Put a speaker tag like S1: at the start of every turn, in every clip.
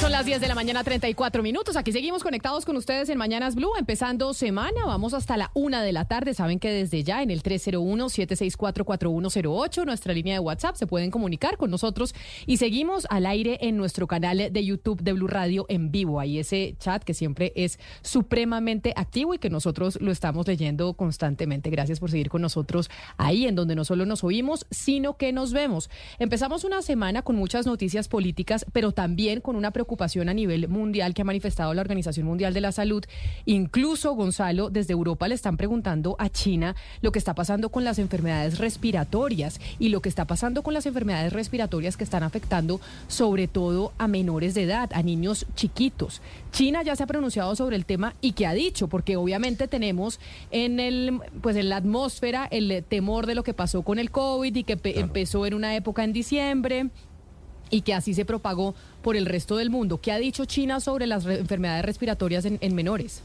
S1: Son las 10 de la mañana, 34 minutos. Aquí seguimos conectados con ustedes en Mañanas Blue, empezando semana. Vamos hasta la una de la tarde. Saben que desde ya en el 301-764-4108, nuestra línea de WhatsApp, se pueden comunicar con nosotros y seguimos al aire en nuestro canal de YouTube de Blue Radio en vivo. Ahí ese chat que siempre es supremamente activo y que nosotros lo estamos leyendo constantemente. Gracias por seguir con nosotros ahí, en donde no solo nos oímos, sino que nos vemos. Empezamos una semana con muchas noticias políticas, pero también con una preocupación a nivel mundial que ha manifestado la Organización Mundial de la Salud. Incluso, Gonzalo, desde Europa le están preguntando a China lo que está pasando con las enfermedades respiratorias y lo que está pasando con las enfermedades respiratorias que están afectando sobre todo a menores de edad, a niños chiquitos. China ya se ha pronunciado sobre el tema y qué ha dicho, porque obviamente tenemos en el pues en la atmósfera el temor de lo que pasó con el COVID y que empezó en una época en diciembre y que así se propagó por el resto del mundo. ¿Qué ha dicho China sobre las enfermedades respiratorias en, en menores?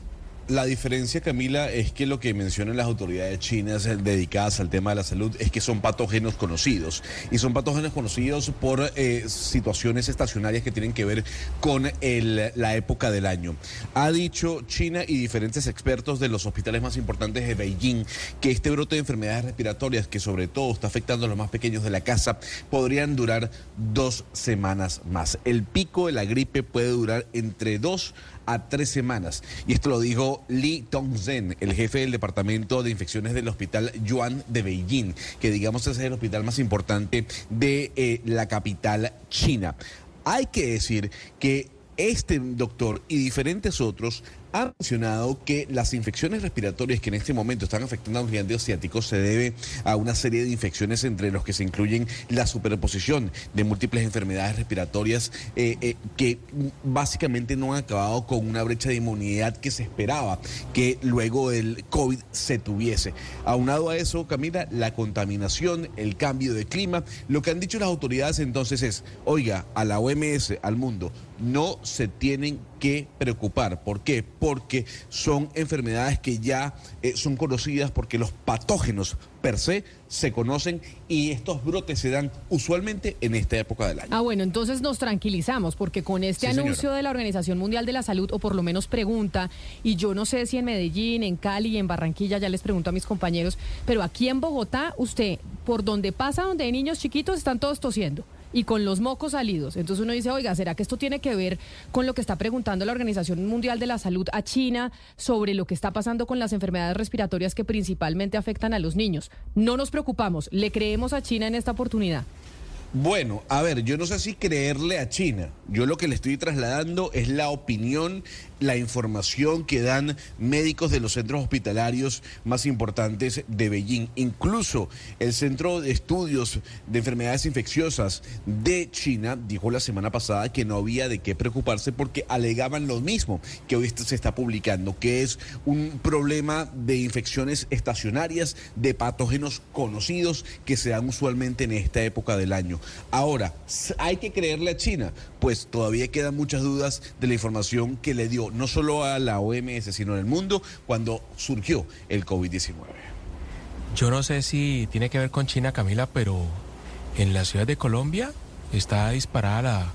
S2: La diferencia, Camila, es que lo que mencionan las autoridades chinas dedicadas al tema de la salud es que son patógenos conocidos. Y son patógenos conocidos por eh, situaciones estacionarias que tienen que ver con el, la época del año. Ha dicho China y diferentes expertos de los hospitales más importantes de Beijing que este brote de enfermedades respiratorias, que sobre todo está afectando a los más pequeños de la casa, podrían durar dos semanas más. El pico de la gripe puede durar entre dos tres semanas. Y esto lo dijo Li Tongzhen, el jefe del Departamento de Infecciones del Hospital Yuan de Beijing, que digamos es el hospital más importante de eh, la capital china. Hay que decir que este doctor y diferentes otros ha mencionado que las infecciones respiratorias que en este momento están afectando a los gigantes asiáticos se debe a una serie de infecciones entre los que se incluyen la superposición de múltiples enfermedades respiratorias eh, eh, que básicamente no han acabado con una brecha de inmunidad que se esperaba que luego del COVID se tuviese. Aunado a eso, Camila, la contaminación, el cambio de clima, lo que han dicho las autoridades entonces es, oiga, a la OMS, al mundo, no se tienen que preocupar. ¿Por qué? Porque son enfermedades que ya eh, son conocidas porque los patógenos per se se conocen y estos brotes se dan usualmente en esta época del año.
S1: Ah, bueno, entonces nos tranquilizamos porque con este anuncio de la Organización Mundial de la Salud, o por lo menos pregunta, y yo no sé si en Medellín, en Cali y en Barranquilla, ya les pregunto a mis compañeros, pero aquí en Bogotá, usted, por donde pasa, donde hay niños chiquitos, están todos tosiendo y con los mocos salidos. Entonces uno dice, oiga, ¿será que esto tiene que ver con lo que está preguntando la Organización Mundial de la Salud a China sobre lo que está pasando con las enfermedades respiratorias que principalmente afectan a los niños? No nos preocupamos, le creemos a China en esta oportunidad.
S2: Bueno, a ver, yo no sé si creerle a China. Yo lo que le estoy trasladando es la opinión, la información que dan médicos de los centros hospitalarios más importantes de Beijing. Incluso el Centro de Estudios de Enfermedades Infecciosas de China dijo la semana pasada que no había de qué preocuparse porque alegaban lo mismo que hoy se está publicando, que es un problema de infecciones estacionarias, de patógenos conocidos que se dan usualmente en esta época del año. Ahora, ¿hay que creerle a China? Pues todavía quedan muchas dudas de la información que le dio no solo a la OMS, sino en el mundo cuando surgió el COVID-19.
S3: Yo no sé si tiene que ver con China, Camila, pero en la ciudad de Colombia está disparada la,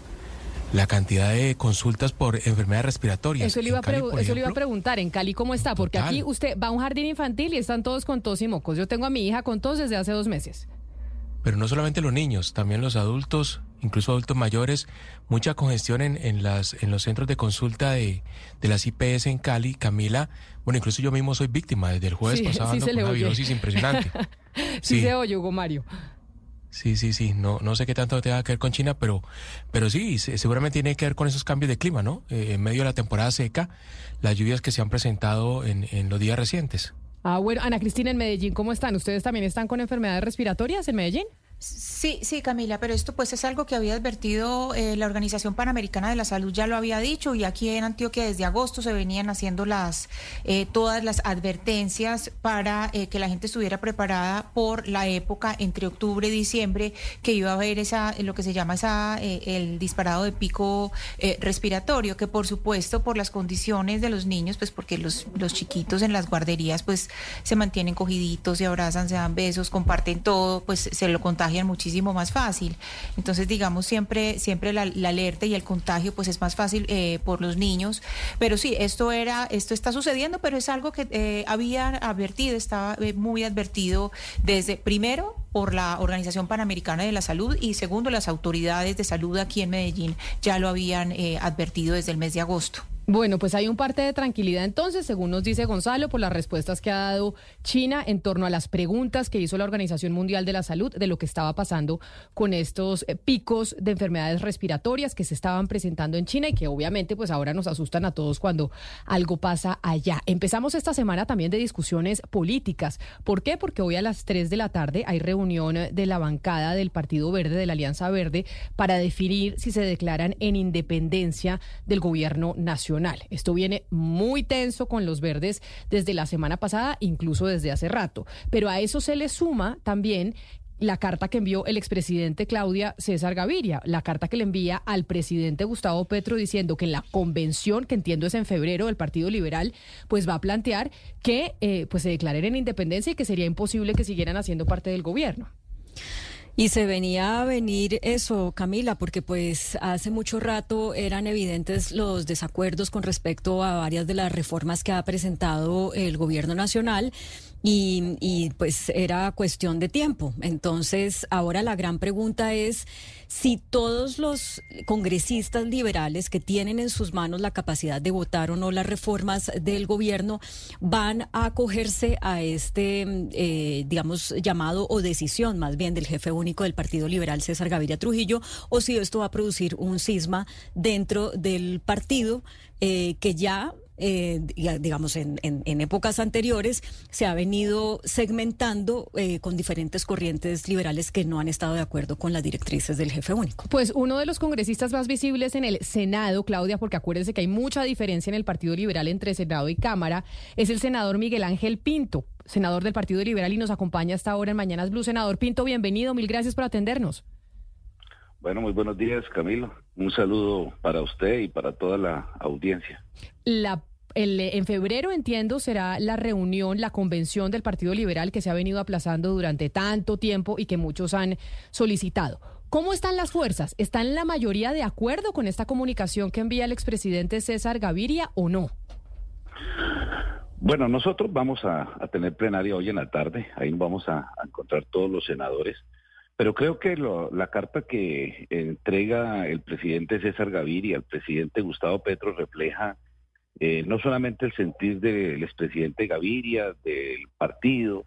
S3: la cantidad de consultas por enfermedades respiratorias.
S1: Eso le iba, a, eso le iba a preguntar, ¿en Cali cómo está? Porque aquí usted va a un jardín infantil y están todos con tos y mocos. Yo tengo a mi hija con tos desde hace dos meses.
S3: Pero no solamente los niños, también los adultos, incluso adultos mayores, mucha congestión en, en, las, en los centros de consulta de, de las IPS en Cali. Camila, bueno, incluso yo mismo soy víctima desde el jueves pasado con una virosis impresionante.
S1: sí, se oye, Hugo Mario.
S3: Sí, sí, sí. No, no sé qué tanto tenga que ver con China, pero, pero sí, seguramente tiene que ver con esos cambios de clima, ¿no? Eh, en medio de la temporada seca, las lluvias que se han presentado en, en los días recientes.
S1: Ah, bueno, Ana Cristina, en Medellín, ¿cómo están? ¿Ustedes también están con enfermedades respiratorias en Medellín?
S4: Sí, sí, Camila, pero esto pues es algo que había advertido eh, la Organización Panamericana de la Salud, ya lo había dicho, y aquí en Antioquia desde agosto se venían haciendo las eh, todas las advertencias para eh, que la gente estuviera preparada por la época entre octubre y diciembre que iba a haber esa lo que se llama esa el disparado de pico respiratorio, que por supuesto por las condiciones de los niños, pues porque los los chiquitos en las guarderías pues se mantienen cogiditos, se abrazan, se dan besos, comparten todo, pues se lo contagian muchísimo más fácil. Entonces, digamos, siempre, siempre la, alerta y el contagio pues es más fácil eh, por los niños. Pero sí, esto era, esto está sucediendo, pero es algo que eh, había advertido, estaba eh, muy advertido desde primero por la Organización Panamericana de la Salud y segundo las autoridades de salud aquí en Medellín ya lo habían advertido desde el mes de agosto.
S1: Bueno, pues hay un parte de tranquilidad entonces, según nos dice Gonzalo, por las respuestas que ha dado China en torno a las preguntas que hizo la Organización Mundial de la Salud de lo que estaba pasando con estos eh, picos de enfermedades respiratorias que se estaban presentando en China y que obviamente pues ahora nos asustan a todos cuando algo pasa allá. Empezamos esta semana también de discusiones políticas. ¿Por qué? Porque hoy a las 3 de la tarde hay reunión de la bancada del Partido Verde, de la Alianza Verde, para definir si se declaran en independencia del gobierno nacional. Esto viene muy tenso con los verdes desde la semana pasada, incluso desde hace rato. Pero a eso se le suma también la carta que envió el expresidente Claudia César Gaviria, la carta que le envía al presidente Gustavo Petro diciendo que en la convención, que entiendo es en febrero del Partido Liberal, pues va a plantear que eh, pues se declaren en independencia y que sería imposible que siguieran haciendo parte del gobierno.
S5: Y se venía a venir eso, Camila, porque pues hace mucho rato eran evidentes los desacuerdos con respecto a varias de las reformas que ha presentado el gobierno nacional y, y pues era cuestión de tiempo. Entonces, ahora la gran pregunta es si todos los congresistas liberales que tienen en sus manos la capacidad de votar o no las reformas del gobierno van a acogerse a este, eh, digamos, llamado o decisión más bien del jefe único del Partido Liberal, César Gaviria Trujillo, o si esto va a producir un cisma dentro del partido eh, que ya eh, digamos, en, en, épocas anteriores, se ha venido segmentando eh, con diferentes corrientes liberales que no han estado de acuerdo con las directrices del jefe único.
S1: Pues uno de los congresistas más visibles en el Senado, Claudia, porque acuérdense que hay mucha diferencia en el Partido Liberal entre Senado y Cámara, es el senador Miguel Ángel Pinto, senador del Partido Liberal y nos acompaña hasta ahora en Mañanas Blue. Senador Pinto, bienvenido, mil gracias por atendernos.
S6: Bueno, muy buenos días, Camilo. Un saludo para usted y para toda la audiencia.
S1: La en febrero, entiendo, será la reunión, la convención del Partido Liberal que se ha venido aplazando durante tanto tiempo y que muchos han solicitado. ¿Cómo están las fuerzas? ¿Están la mayoría de acuerdo con esta comunicación que envía el expresidente César Gaviria o no?
S6: Bueno, nosotros vamos a, tener plenaria hoy en la tarde, ahí vamos a, encontrar todos los senadores, pero creo que la carta que entrega el presidente César Gaviria al presidente Gustavo Petro refleja eh, no solamente el sentir del expresidente Gaviria, del partido,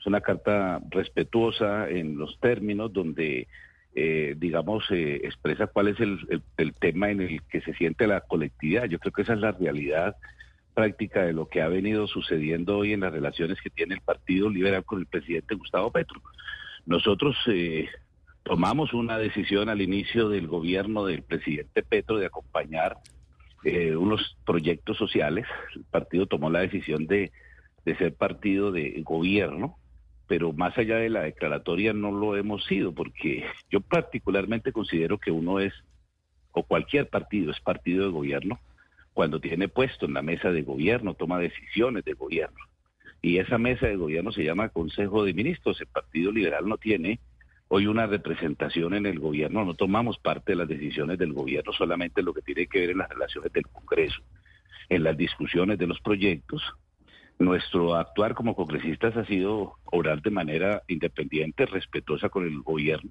S6: es una carta respetuosa en los términos donde, eh, digamos, eh, expresa cuál es el, tema en el que se siente la colectividad. Yo creo que esa es la realidad práctica de lo que ha venido sucediendo hoy en las relaciones que tiene el Partido Liberal con el presidente Gustavo Petro. Nosotros tomamos una decisión al inicio del gobierno del presidente Petro de acompañar eh, unos proyectos sociales. El partido tomó la decisión de, de ser partido de gobierno, pero más allá de la declaratoria no lo hemos sido, porque yo particularmente considero que uno es, o cualquier partido es partido de gobierno, cuando tiene puesto en la mesa de gobierno, toma decisiones de gobierno. Y esa mesa de gobierno se llama Consejo de Ministros. El Partido Liberal no tiene hoy una representación en el gobierno, no tomamos parte de las decisiones del gobierno, solamente lo que tiene que ver en las relaciones del Congreso, en las discusiones de los proyectos. Nuestro actuar como congresistas ha sido orar de manera independiente, respetuosa con el gobierno.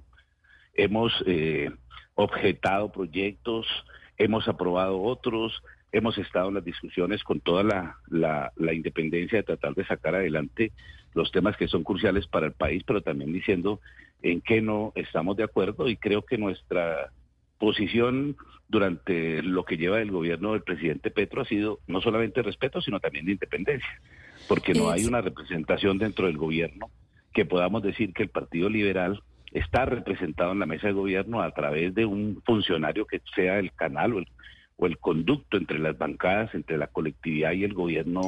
S6: Hemos eh, objetado proyectos, hemos aprobado otros, hemos estado en las discusiones con toda la, la, independencia de tratar de sacar adelante los temas que son cruciales para el país, pero también diciendo en qué no estamos de acuerdo y creo que nuestra posición durante lo que lleva el gobierno del presidente Petro ha sido no solamente respeto, sino también de independencia, porque no hay una representación dentro del gobierno que podamos decir que el Partido Liberal está representado en la mesa de gobierno a través de un funcionario que sea el canal o el, o el conducto entre las bancadas, entre la colectividad y el gobierno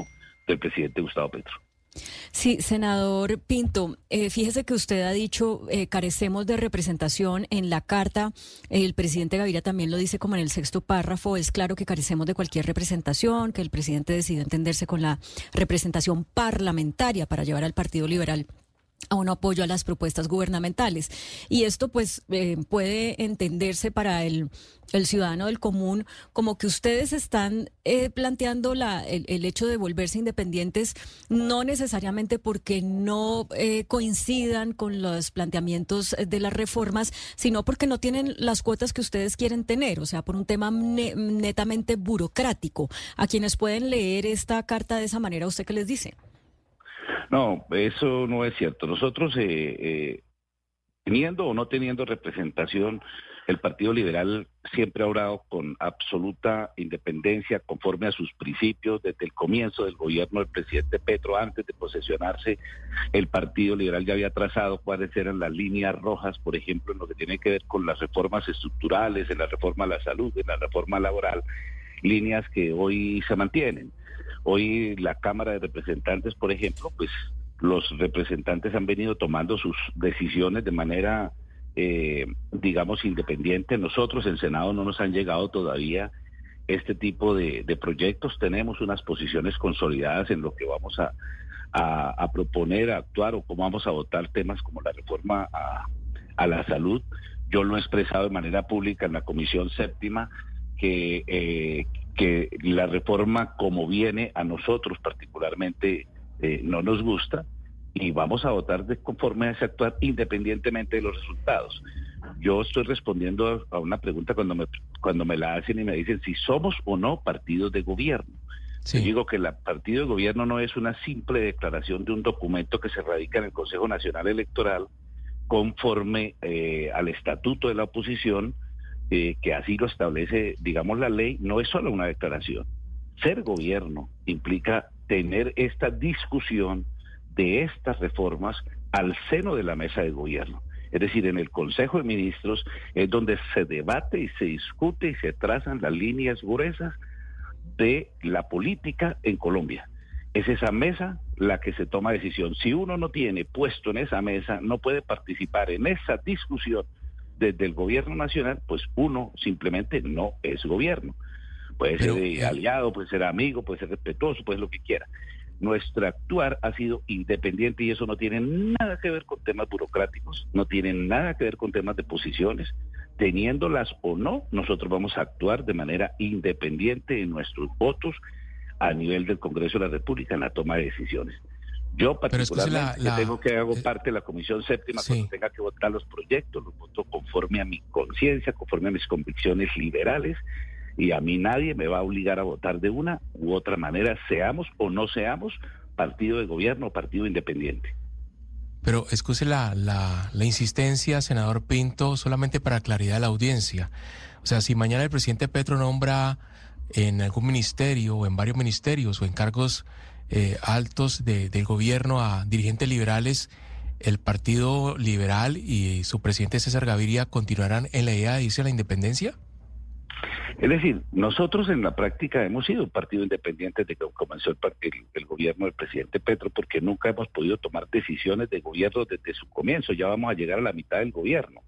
S6: del presidente Gustavo Petro.
S5: Sí, senador Pinto, eh, fíjese que usted ha dicho eh, carecemos de representación en la carta. El presidente Gaviria también lo dice como en el sexto párrafo. Es claro que carecemos de cualquier representación, que el presidente decidió entenderse con la representación parlamentaria para llevar al Partido Liberal a un apoyo a las propuestas gubernamentales. Y esto pues eh, puede entenderse para el, el, ciudadano del común como que ustedes están eh, planteando la, el, hecho de volverse independientes no necesariamente porque no eh, coincidan con los planteamientos de las reformas, sino porque no tienen las cuotas que ustedes quieren tener, o sea, por un tema netamente burocrático. A quienes pueden leer esta carta de esa manera, ¿usted qué les dice?
S6: No, eso no es cierto. Nosotros, eh, eh, teniendo o no teniendo representación, el Partido Liberal siempre ha obrado con absoluta independencia, conforme a sus principios, desde el comienzo del gobierno del presidente Petro, antes de posesionarse, el Partido Liberal ya había trazado cuáles eran las líneas rojas, por ejemplo, en lo que tiene que ver con las reformas estructurales, en la reforma a la salud, en la reforma laboral, líneas que hoy se mantienen. Hoy la Cámara de Representantes, por ejemplo, pues los representantes han venido tomando sus decisiones de manera, eh, digamos, independiente. Nosotros, el Senado, no nos han llegado todavía este tipo de, proyectos. Tenemos unas posiciones consolidadas en lo que vamos a, proponer, a actuar o cómo vamos a votar temas como la reforma a, la salud. Yo lo he expresado de manera pública en la Comisión Séptima que, eh, que la reforma como viene a nosotros particularmente eh, no nos gusta y vamos a votar de conforme a ese actuar independientemente de los resultados. Yo estoy respondiendo a una pregunta cuando me, cuando me la hacen y me dicen si somos o no partidos de gobierno. Yo digo que el partido de gobierno no es una simple declaración de un documento que se radica en el Consejo Nacional Electoral conforme eh, al estatuto de la oposición eh, que así lo establece, digamos, la ley, no es solo una declaración. Ser gobierno implica tener esta discusión de estas reformas al seno de la mesa de gobierno. Es decir, en el Consejo de Ministros es donde se debate y se discute y se trazan las líneas gruesas de la política en Colombia. Es esa mesa la que se toma decisión. Si uno no tiene puesto en esa mesa, no puede participar en esa discusión desde el gobierno nacional, pues uno simplemente no es gobierno. Puede ser eh, aliado, puede ser amigo, puede ser respetuoso, puede ser lo que quiera. Nuestro actuar ha sido independiente y eso no tiene nada que ver con temas burocráticos, no tiene nada que ver con temas de posiciones. Teniéndolas o no, nosotros vamos a actuar de manera independiente en nuestros votos a nivel del Congreso de la República en la toma de decisiones. Yo particularmente que tengo que hago eh, parte de la comisión séptima cuando tenga que votar los proyectos, los voto conforme a mi conciencia, conforme a mis convicciones liberales y a mí nadie me va a obligar a votar de una u otra manera, seamos o no seamos partido de gobierno o partido independiente.
S3: Pero excuse la, la, la insistencia, senador Pinto, solamente para claridad de la audiencia. O sea, si mañana el presidente Petro nombra en algún ministerio o en varios ministerios o en cargos eh, altos de, del gobierno a dirigentes liberales, el Partido Liberal y su presidente César Gaviria continuarán en la idea de irse a la independencia?
S6: Es decir, nosotros en la práctica hemos sido un partido independiente desde que comenzó el, el, gobierno del presidente Petro, porque nunca hemos podido tomar decisiones de gobierno desde su comienzo. Ya vamos a llegar a la mitad del gobierno.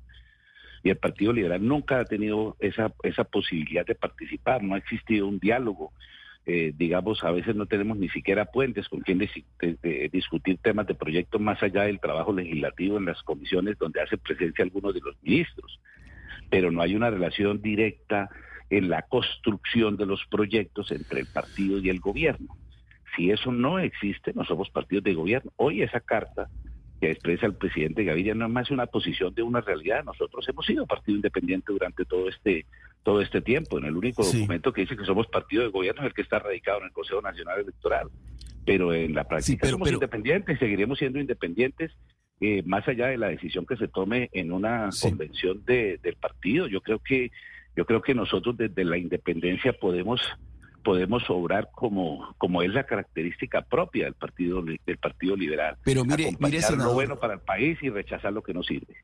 S6: Y el Partido Liberal nunca ha tenido esa, esa posibilidad de participar, no ha existido un diálogo eh, digamos, a veces no tenemos ni siquiera puentes con quien discutir temas de proyectos más allá del trabajo legislativo en las comisiones donde hace presencia algunos de los ministros. Pero no hay una relación directa en la construcción de los proyectos entre el partido y el gobierno. Si eso no existe, no somos partidos de gobierno. Hoy esa carta que expresa el presidente Gaviria no es más una posición de una realidad. Nosotros hemos sido partido independiente durante todo este todo este tiempo. En el único documento que dice que somos partido de gobierno es el que está radicado en el Consejo Nacional Electoral. Pero en la práctica somos independientes, seguiremos siendo independientes eh, más allá de la decisión que se tome en una convención de, del partido. Yo creo que yo creo que nosotros desde la independencia podemos podemos obrar como como es la característica propia del partido del partido liberal.
S7: Pero mire, mire
S6: lo bueno para el país y rechazar lo que no sirve.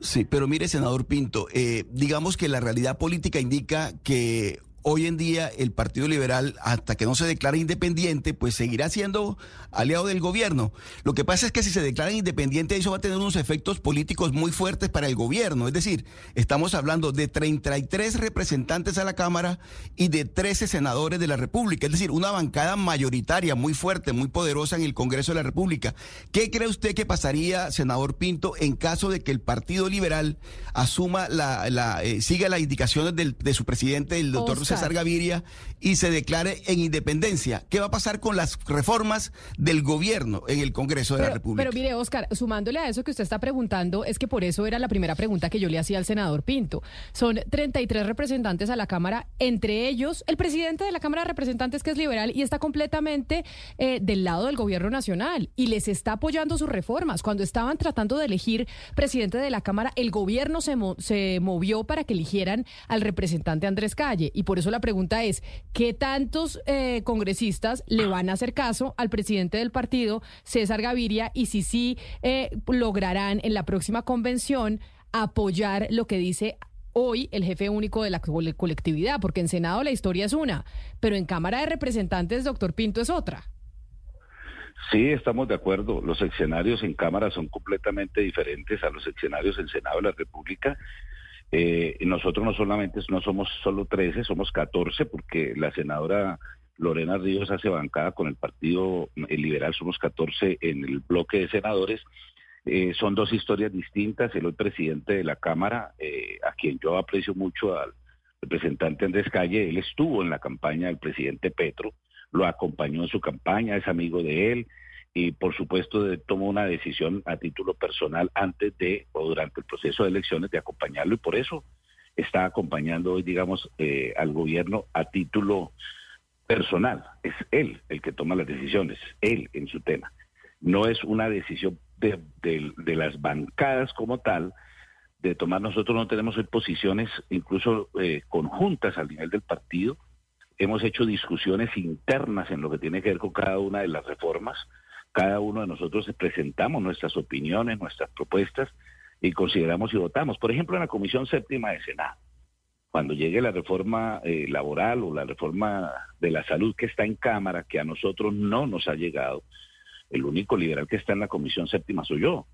S7: Sí, pero mire, senador Pinto, eh, digamos que la realidad política indica que hoy en día el Partido Liberal, hasta que no se declare independiente, pues seguirá siendo aliado del gobierno. Lo que pasa es que si se declara independiente, eso va a tener unos efectos políticos muy fuertes para el gobierno. Es decir, estamos hablando de 33 representantes a la Cámara y de 13 senadores de la República. Es decir, una bancada mayoritaria muy fuerte, muy poderosa en el Congreso de la República. ¿Qué cree usted que pasaría, senador Pinto, en caso de que el Partido Liberal asuma la, la eh, siga las indicaciones de su presidente, el doctor César Gaviria y se declare en independencia. ¿Qué va a pasar con las reformas del gobierno en el Congreso de la República?
S1: Pero mire, Oscar, sumándole a eso que usted está preguntando, es que por eso era la primera pregunta que yo le hacía al senador Pinto. Son 33 representantes a la Cámara, entre ellos el presidente de la Cámara de Representantes, que es liberal y está completamente eh, del lado del gobierno nacional y les está apoyando sus reformas. Cuando estaban tratando de elegir presidente de la Cámara, el gobierno se, se movió para que eligieran al representante Andrés Calle y por eso la pregunta es, ¿qué tantos eh, congresistas le van a hacer caso al presidente del partido, César Gaviria, y si sí eh, lograrán en la próxima convención apoyar lo que dice hoy el jefe único de la colectividad? Porque en Senado la historia es una, pero en Cámara de Representantes, doctor Pinto, es otra.
S6: Sí, estamos de acuerdo. Los escenarios en Cámara son completamente diferentes a los escenarios en Senado de la República. Eh, nosotros no solamente no somos solo 13, somos 14 porque la senadora Lorena Ríos hace bancada con el Partido Liberal, somos 14 en el bloque de senadores. Eh, son dos historias distintas. El hoy presidente de la Cámara, eh, a quien yo aprecio mucho al representante Andrés Calle, él estuvo en la campaña del presidente Petro, lo acompañó en su campaña, es amigo de él, y por supuesto tomó una decisión a título personal antes de o durante el proceso de elecciones de acompañarlo y por eso está acompañando hoy, digamos, eh, al gobierno a título personal. Es él el que toma las decisiones, él en su tema. No es una decisión de, las bancadas como tal, de tomar, nosotros no tenemos posiciones incluso eh, conjuntas al nivel del partido. Hemos hecho discusiones internas en lo que tiene que ver con cada una de las reformas cada uno de nosotros presentamos nuestras opiniones, nuestras propuestas y consideramos y votamos. Por ejemplo, en la Comisión Séptima de Senado, cuando llegue la reforma eh, laboral o la reforma de la salud que está en Cámara, que a nosotros no nos ha llegado, el único liberal que está en la Comisión Séptima soy yo.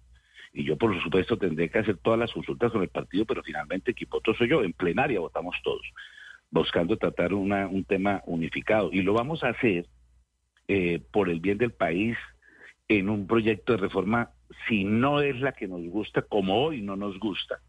S6: Y yo, por supuesto, tendré que hacer todas las consultas con el partido, pero finalmente equipoto soy yo. En plenaria votamos todos, buscando tratar un tema unificado. Y lo vamos a hacer eh, por el bien del país, en un proyecto de reforma, si no es la que nos gusta, como hoy no nos gusta,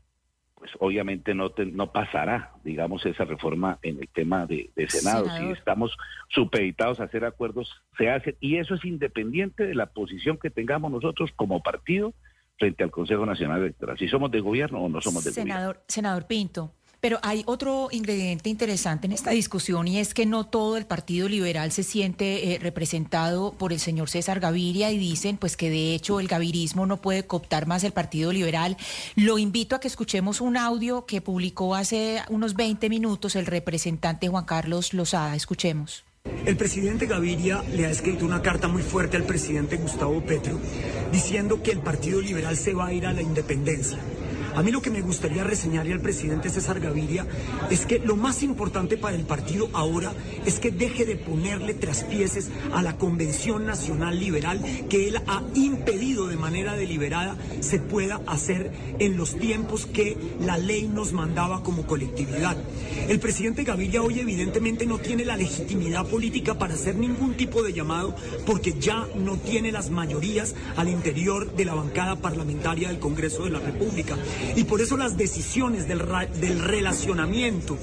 S6: pues obviamente no, no pasará, digamos, esa reforma en el tema de, Senado. Si estamos supeditados a hacer acuerdos, se hace, y eso es independiente de la posición que tengamos nosotros como partido frente al Consejo Nacional Electoral, si somos de gobierno o no somos de
S4: senador,
S6: gobierno.
S4: Senador Pinto. Pero hay otro ingrediente interesante en esta discusión y es que no todo el Partido Liberal se siente eh, representado por el señor César Gaviria y dicen pues que de hecho el gavirismo no puede cooptar más el Partido Liberal. Lo invito a que escuchemos un audio que publicó hace unos 20 minutos el representante Juan Carlos Lozada. Escuchemos.
S8: El presidente Gaviria le ha escrito una carta muy fuerte al presidente Gustavo Petro diciendo que el Partido Liberal se va a ir a la independencia. A mí lo que me gustaría reseñarle al presidente César Gaviria es que lo más importante para el partido ahora es que deje de ponerle traspieces a la Convención Nacional Liberal que él ha impedido de manera deliberada se pueda hacer en los tiempos que la ley nos mandaba como colectividad. El presidente Gaviria hoy evidentemente no tiene la legitimidad política para hacer ningún tipo de llamado porque ya no tiene las mayorías al interior de la bancada parlamentaria del Congreso de la República. Y por eso las decisiones del, del relacionamiento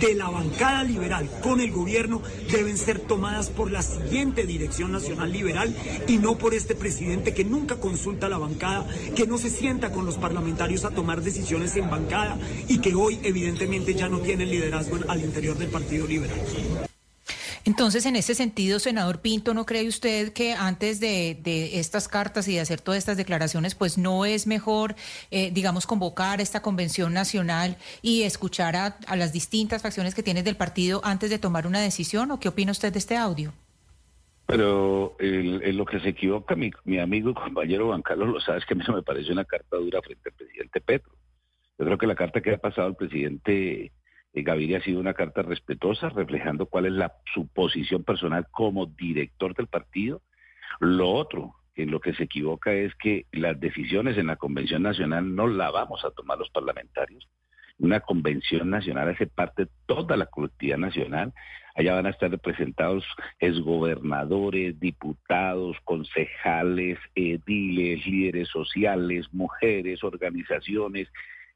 S8: de la bancada liberal con el gobierno deben ser tomadas por la siguiente Dirección Nacional Liberal y no por este presidente que nunca consulta a la bancada, que no se sienta con los parlamentarios a tomar decisiones en bancada y que hoy evidentemente ya no tiene liderazgo al interior del Partido Liberal.
S4: Entonces, en ese sentido, senador Pinto, ¿no cree usted que antes de, estas cartas y de hacer todas estas declaraciones, pues no es mejor, eh, digamos, convocar esta convención nacional y escuchar a, las distintas facciones que tiene del partido antes de tomar una decisión? ¿O qué opina usted de este audio?
S6: Pero el- lo que se equivoca mi, mi amigo y compañero Juan Carlos lo sabe, es que a mí no me parece una carta dura frente al presidente Petro. Yo creo que la carta que ha pasado al presidente Gaviria ha sido una carta respetuosa, reflejando cuál es la, su posición personal como director del partido. Lo otro, en lo que se equivoca es que las decisiones en la Convención Nacional no la vamos a tomar los parlamentarios. Una convención nacional hace parte toda la colectividad nacional. Allá van a estar representados exgobernadores, diputados, concejales, ediles, líderes sociales, mujeres, organizaciones.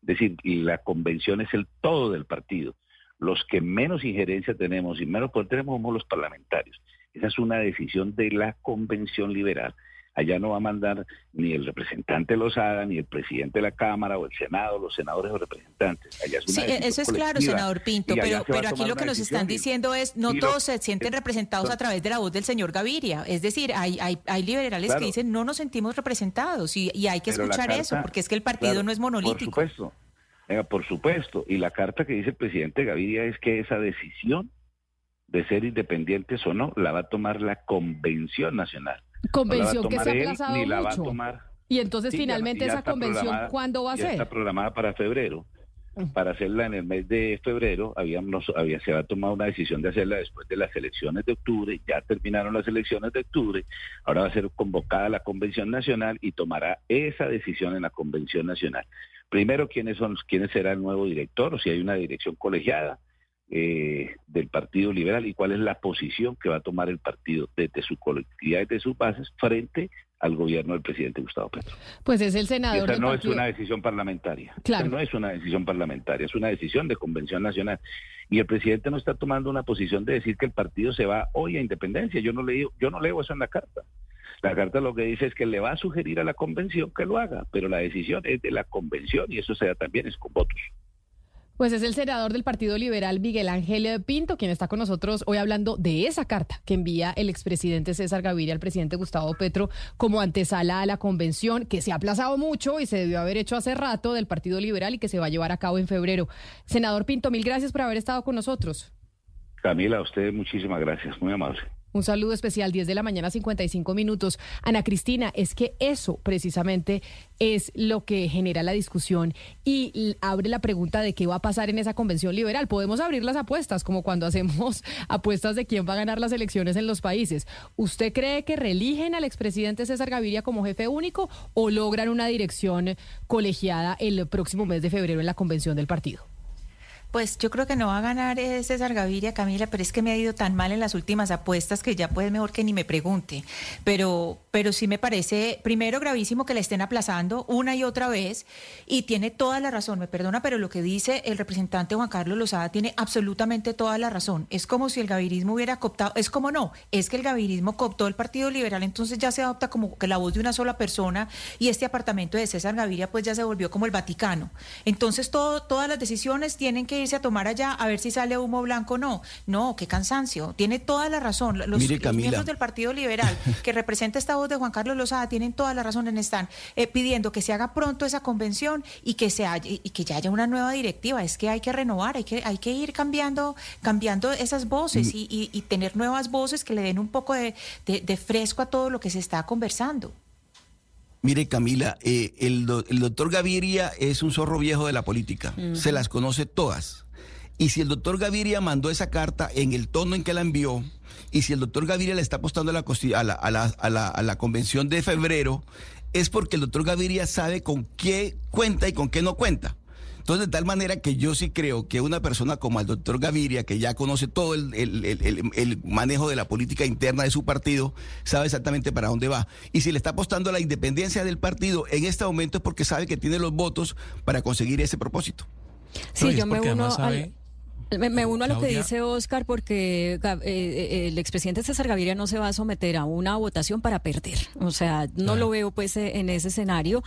S6: Es decir, la convención es el todo del partido. Los que menos injerencia tenemos y menos poder tenemos somos los parlamentarios. Esa es una decisión de la convención liberal. Allá no va a mandar ni el representante Lozada, ni el presidente de la Cámara o el Senado, los senadores o representantes. Allá es una
S4: Sí,
S6: decisión
S4: eso es claro, senador Pinto, pero, pero aquí lo que nos están diciendo es, no
S6: lo-
S4: todos se sienten representados a través de la voz del señor Gaviria. Es decir, hay, hay, hay liberales
S6: Claro.
S4: que dicen, no nos sentimos representados y, y hay que escuchar eso, porque es que el partido
S6: claro,
S4: no es monolítico.
S6: Por supuesto. Por supuesto. Y la carta que dice el presidente Gaviria es que esa decisión de ser independientes o no la va a tomar la Convención Nacional.
S1: Convención
S6: no
S1: que se ha
S6: él,
S1: aplazado
S6: ni la va a
S1: mucho.
S6: tomar.
S1: Y entonces
S6: Sí,
S1: finalmente
S6: ya
S1: esa convención, ¿cuándo va a
S6: ya
S1: ser?
S6: Está programada para febrero. Para hacerla en el mes de febrero, habíamos, había, se va a tomar una decisión de hacerla después de las elecciones de octubre. Ya terminaron las elecciones de octubre. Ahora va a ser convocada la Convención Nacional y tomará esa decisión en la Convención Nacional. Primero, quiénes son, quiénes será el nuevo director, o si hay una dirección colegiada eh, del Partido Liberal y cuál es la posición que va a tomar el partido desde su colectividad, desde sus bases, frente al gobierno del presidente Gustavo Petro.
S1: Pues es el senador
S6: no
S1: partido.
S6: es una decisión parlamentaria.
S1: Claro.
S6: No es una decisión parlamentaria, es una decisión de convención nacional. Y el presidente no está tomando una posición de decir que el partido se va hoy a independencia. Yo no leo, yo no leo eso en la carta. La carta lo que dice es que le va a sugerir a la convención que lo haga, pero la decisión es de la convención y eso se da también es con votos.
S1: Pues es el senador del Partido Liberal, Miguel Ángel Pinto, quien está con nosotros hoy hablando de esa carta que envía el expresidente César Gaviria al presidente Gustavo Petro como antesala a la convención que se ha aplazado mucho y se debió haber hecho hace rato del Partido Liberal y que se va a llevar a cabo en febrero. Senador Pinto, mil gracias por haber estado con nosotros.
S6: Camila, a usted muchísimas gracias, muy amable.
S1: Un saludo especial, 10 de la mañana, 55 minutos. Ana Cristina, es que eso precisamente es lo que genera la discusión y abre la pregunta de qué va a pasar en esa convención liberal. Podemos abrir las apuestas, como cuando hacemos apuestas de quién va a ganar las elecciones en los países. ¿Usted cree que reeligen al expresidente César Gaviria como jefe único o logran una dirección colegiada el próximo mes de febrero en la convención del partido?
S4: Pues yo creo que no va a ganar eh, César Gaviria, Camila, pero es que me ha ido tan mal en las últimas apuestas que ya pues mejor que ni me pregunte. Pero, pero sí me parece, primero, gravísimo que le estén aplazando una y otra vez y tiene toda la razón, me perdona, pero lo que dice el representante Juan Carlos Lozada tiene absolutamente toda la razón. Es como si el gavirismo hubiera cooptado, es como no, es que el gavirismo cooptó el Partido Liberal, entonces ya se adopta como que la voz de una sola persona y este apartamento de César Gaviria pues ya se volvió como el Vaticano. Entonces todo, todas las decisiones tienen que irse a tomar allá a ver si sale humo blanco o no. No, qué cansancio. Tiene toda la razón. Los,
S7: Mire,
S4: los
S7: Camila.
S4: miembros del Partido Liberal que representa esta voz de Juan Carlos Lozada tienen toda la razón en estar eh, pidiendo que se haga pronto esa convención y que se haya, y que ya haya una nueva directiva. Es que hay que renovar, hay que, hay que ir cambiando, cambiando esas voces y, y- y tener nuevas voces que le den un poco de, de- de fresco a todo lo que se está conversando.
S7: Mire, Camila, eh, el, do- el doctor Gaviria es un zorro viejo de la política. Se las conoce todas. Y si el doctor Gaviria mandó esa carta en el tono en que la envió, y si el doctor Gaviria le está apostando a la, a la, a la- a la- a la convención de febrero, es porque el doctor Gaviria sabe con qué cuenta y con qué no cuenta. Entonces, de tal manera que yo sí creo que una persona como el doctor Gaviria, que ya conoce todo el, el- el- el- el manejo de la política interna de su partido, sabe exactamente para dónde va. Y si le está apostando a la independencia del partido en este momento es porque sabe que tiene los votos para conseguir ese propósito.
S5: Sí,
S3: No,
S5: yo me
S3: porque
S5: uno
S3: además
S5: al-
S3: sabe-
S5: Me, uno a lo que dice Oscar porque eh, eh, el expresidente César Gaviria no se va a someter a una votación para perder. O sea, no lo veo pues eh, en ese escenario.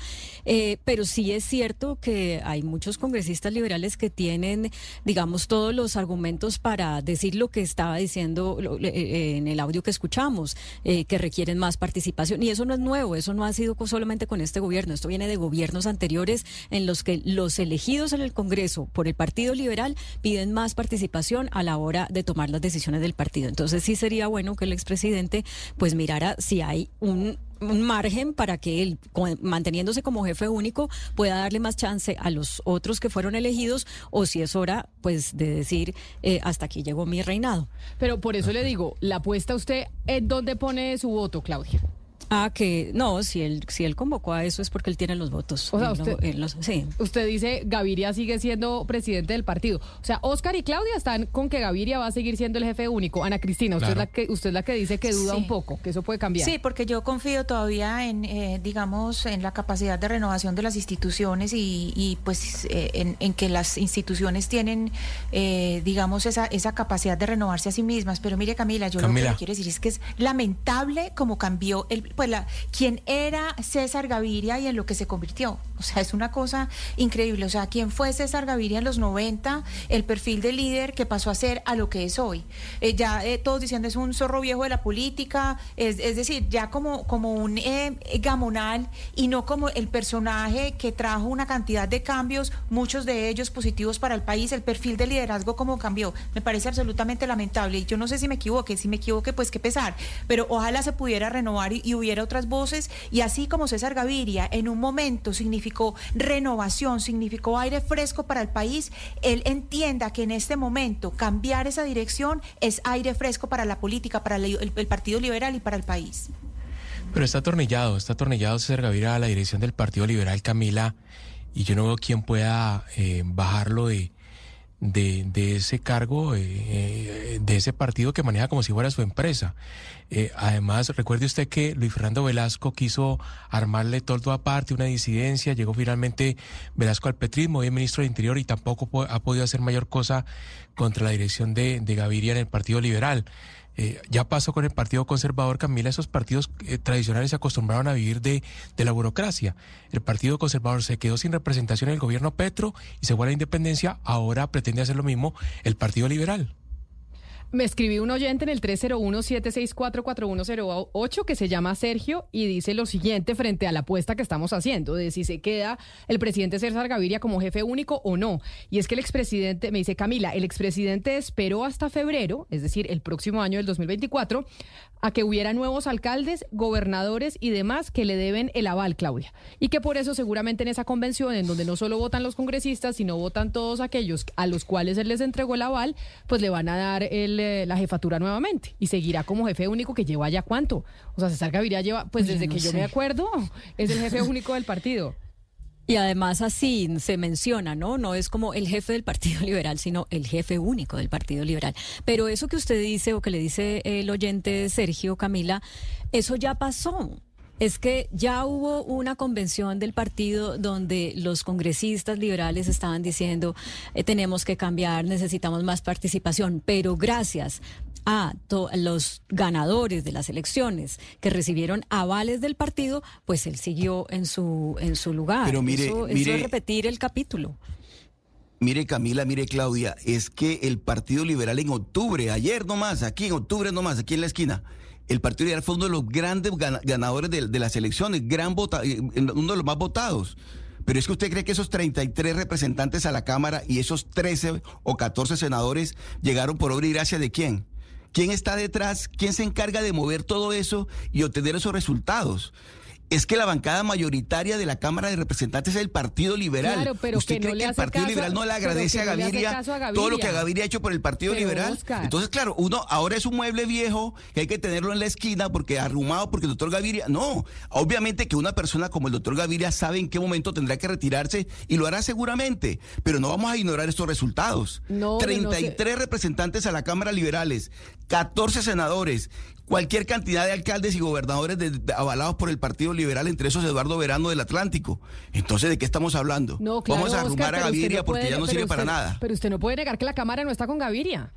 S5: Eh, pero sí es cierto que hay muchos congresistas liberales que tienen, digamos, todos los argumentos para decir lo que estaba diciendo eh, en el audio que escuchamos, eh, que requieren más participación. Y eso no es nuevo, eso no ha sido solamente con este gobierno, esto viene de gobiernos anteriores en los que los elegidos en el Congreso por el Partido Liberal piden más participación a la hora de tomar las decisiones del partido. Entonces sí sería bueno que el expresidente pues mirara si hay un margen para que él, manteniéndose como jefe único, pueda darle más chance a los otros que fueron elegidos, o si es hora, pues, de decir, eh, hasta aquí llegó mi reinado.
S1: Pero por eso le digo, la apuesta usted, ¿en dónde pone su voto, Claudia?
S5: Ah, que no, si él, si él convocó a eso es porque él tiene los votos.
S1: O sea,
S5: Él no-
S1: usted-
S5: él los- sí.
S1: Usted dice Gaviria sigue siendo presidente del partido. O sea, Oscar y Claudia están con que Gaviria va a seguir siendo el jefe único. Ana Cristina, usted,
S3: Claro.
S1: es, la que, usted es la que dice que duda
S4: Sí.
S1: un poco, que eso puede cambiar.
S4: Sí, porque yo confío todavía en, eh, digamos, en la capacidad de renovación de las instituciones y, y, pues eh, en, en que las instituciones tienen, eh, digamos, esa, esa capacidad de renovarse a sí mismas. Pero mire, Camila, yo lo que le quiero decir es que es lamentable cómo cambió el, pues la, quién era César Gaviria y en lo que se convirtió. O sea, es una cosa increíble. O sea, quién fue César Gaviria en los 90, el perfil de líder que pasó a ser a lo que es hoy. Eh, ya eh, todos diciendo es un zorro viejo de la política, es, decir, ya como, como un eh, gamonal y no como el personaje que trajo una cantidad de cambios, muchos de ellos positivos para el país, el perfil de liderazgo como cambió. Me parece absolutamente lamentable y yo no sé si me equivoque, si me equivoque pues qué pesar, pero ojalá se pudiera renovar y hubiera otras voces y así como César Gaviria en un momento significó renovación, significó aire fresco para el país, él entienda que en este momento cambiar esa dirección es aire fresco para la política, para el, Partido Liberal y para el país.
S3: Pero está atornillado, está atornillado César Gaviria a la dirección del Partido Liberal, Camila, y yo no veo quién pueda eh, bajarlo de, de, de ese cargo, eh, eh, de ese partido que maneja como si fuera su empresa. Eh, además, recuerde usted que Luis Fernando Velasco quiso armarle todo aparte, una disidencia, llegó finalmente Velasco al petrismo, hoy ministro del Interior y tampoco po- ha podido hacer mayor cosa contra la dirección de, de Gaviria en el Partido Liberal. Eh, ya pasó con el Partido Conservador, Camila, esos partidos eh, tradicionales se acostumbraron a vivir de, de la burocracia. El Partido Conservador se quedó sin representación en el gobierno Petro y se fue a la independencia, ahora pretende hacer lo mismo el Partido Liberal.
S1: Me escribió un oyente en el 301-764-4108 que se llama Sergio y dice lo siguiente frente a la apuesta que estamos haciendo de si se queda el presidente César Gaviria como jefe único o no. Y es que el expresidente, me dice Camila, el expresidente esperó hasta febrero, es decir, el próximo año del 2024, a que hubiera nuevos alcaldes, gobernadores y demás que le deben el aval, Claudia. Y que por eso seguramente en esa convención, en donde no solo votan los congresistas, sino votan todos aquellos a los cuales él les entregó el aval, pues le van a dar el, eh, la jefatura nuevamente. Y seguirá como jefe único que lleva ya cuánto. O sea, César Gaviria lleva, pues desde
S5: no
S1: que yo me acuerdo, es el jefe único del partido.
S5: Y además así se menciona, ¿no? No es como el jefe del Partido Liberal, sino el jefe único del Partido Liberal. Pero eso que usted dice o que le dice el oyente Sergio Camila, eso ya pasó. Es que ya hubo una convención del partido donde los congresistas liberales estaban diciendo eh, tenemos que cambiar, necesitamos más participación, pero gracias a los ganadores de las elecciones que recibieron avales del partido, pues él siguió en su en su lugar.
S7: Pero mire,
S5: eso, eso
S7: mire-
S5: es repetir el capítulo.
S7: Mire Camila, mire Claudia, es que el Partido Liberal en octubre, ayer nomás, aquí en octubre nomás, aquí en la esquina, el Partido Liberal fue uno de los grandes gana- ganadores de, de las elecciones, gran vota, eh, uno de los más votados. Pero es que usted cree que esos 33 representantes a la Cámara y esos 13 o 14 senadores llegaron por obra y gracia de quién? ¿Quién está detrás? ¿Quién se encarga de mover todo eso y obtener esos resultados? Es que la bancada mayoritaria de la Cámara de Representantes es el Partido Liberal.
S1: Claro, pero
S7: ¿Usted
S1: que
S7: cree
S1: no le
S7: que el Partido Liberal no le agradece a
S1: no
S7: Gaviria, todo lo que
S1: Gaviria?
S7: Ha hecho por el Partido
S1: Pero,
S7: Liberal?
S1: Oscar.
S7: Entonces, claro, uno ahora es un mueble viejo que hay que tenerlo en la esquina porque arrumado porque el doctor Gaviria. No, obviamente que una persona como el doctor Gaviria sabe en qué momento tendrá que retirarse y lo hará seguramente, pero no vamos a ignorar estos resultados.
S1: No, yo no sé.
S7: 33 representantes a la Cámara Liberales, 14 senadores, cualquier cantidad de alcaldes y gobernadores de- de- avalados por el Partido Liberal, entre esos Eduardo Verano del Atlántico. Entonces, ¿de qué estamos hablando?
S1: No, claro,
S7: Vamos a
S1: Oscar,
S7: arrumar a Gaviria
S1: no
S7: porque
S1: puede-
S7: ya no sirve para nada.
S1: Pero usted no puede negar que la Cámara no está con Gaviria.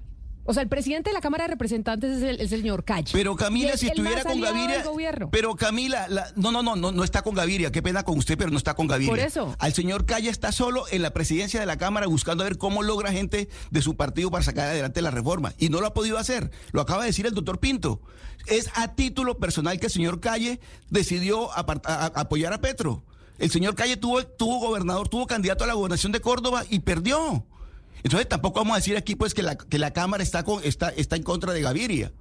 S1: O sea, el presidente de la Cámara de Representantes es el, es el señor Calle.
S7: Pero Camila,
S1: es
S7: si estuviera con Gaviria. Pero Camila, la- no, no, no, no, no está con Gaviria. Qué pena con usted, pero no está con Gaviria.
S1: Por eso.
S7: Al señor Calle está solo en la presidencia de la Cámara buscando a ver cómo logra gente de su partido para sacar adelante la reforma. Y no lo ha podido hacer. Lo acaba de decir el doctor Pinto. Es a título personal que el señor Calle decidió apart- a- a- apoyar a Petro. El señor Calle tuvo, tuvo gobernador, tuvo candidato a la gobernación de Córdoba y perdió. Entonces tampoco vamos a decir aquí pues que la, que la Cámara está, con, está, está en contra de Gaviria.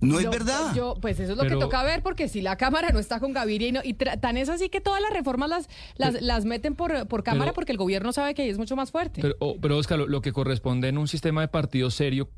S7: No es verdad.
S1: Yo, pues eso es lo
S9: Pero-
S1: que toca ver, porque si la Cámara no está con Gaviria y, no, y tra- tan es así que todas las reformas las, las, las meten por, por Cámara
S9: pero-
S1: porque el gobierno sabe que ahí es mucho más fuerte.
S9: Pero, oh, pero Oscar, lo, lo que corresponde en un sistema de partido serio,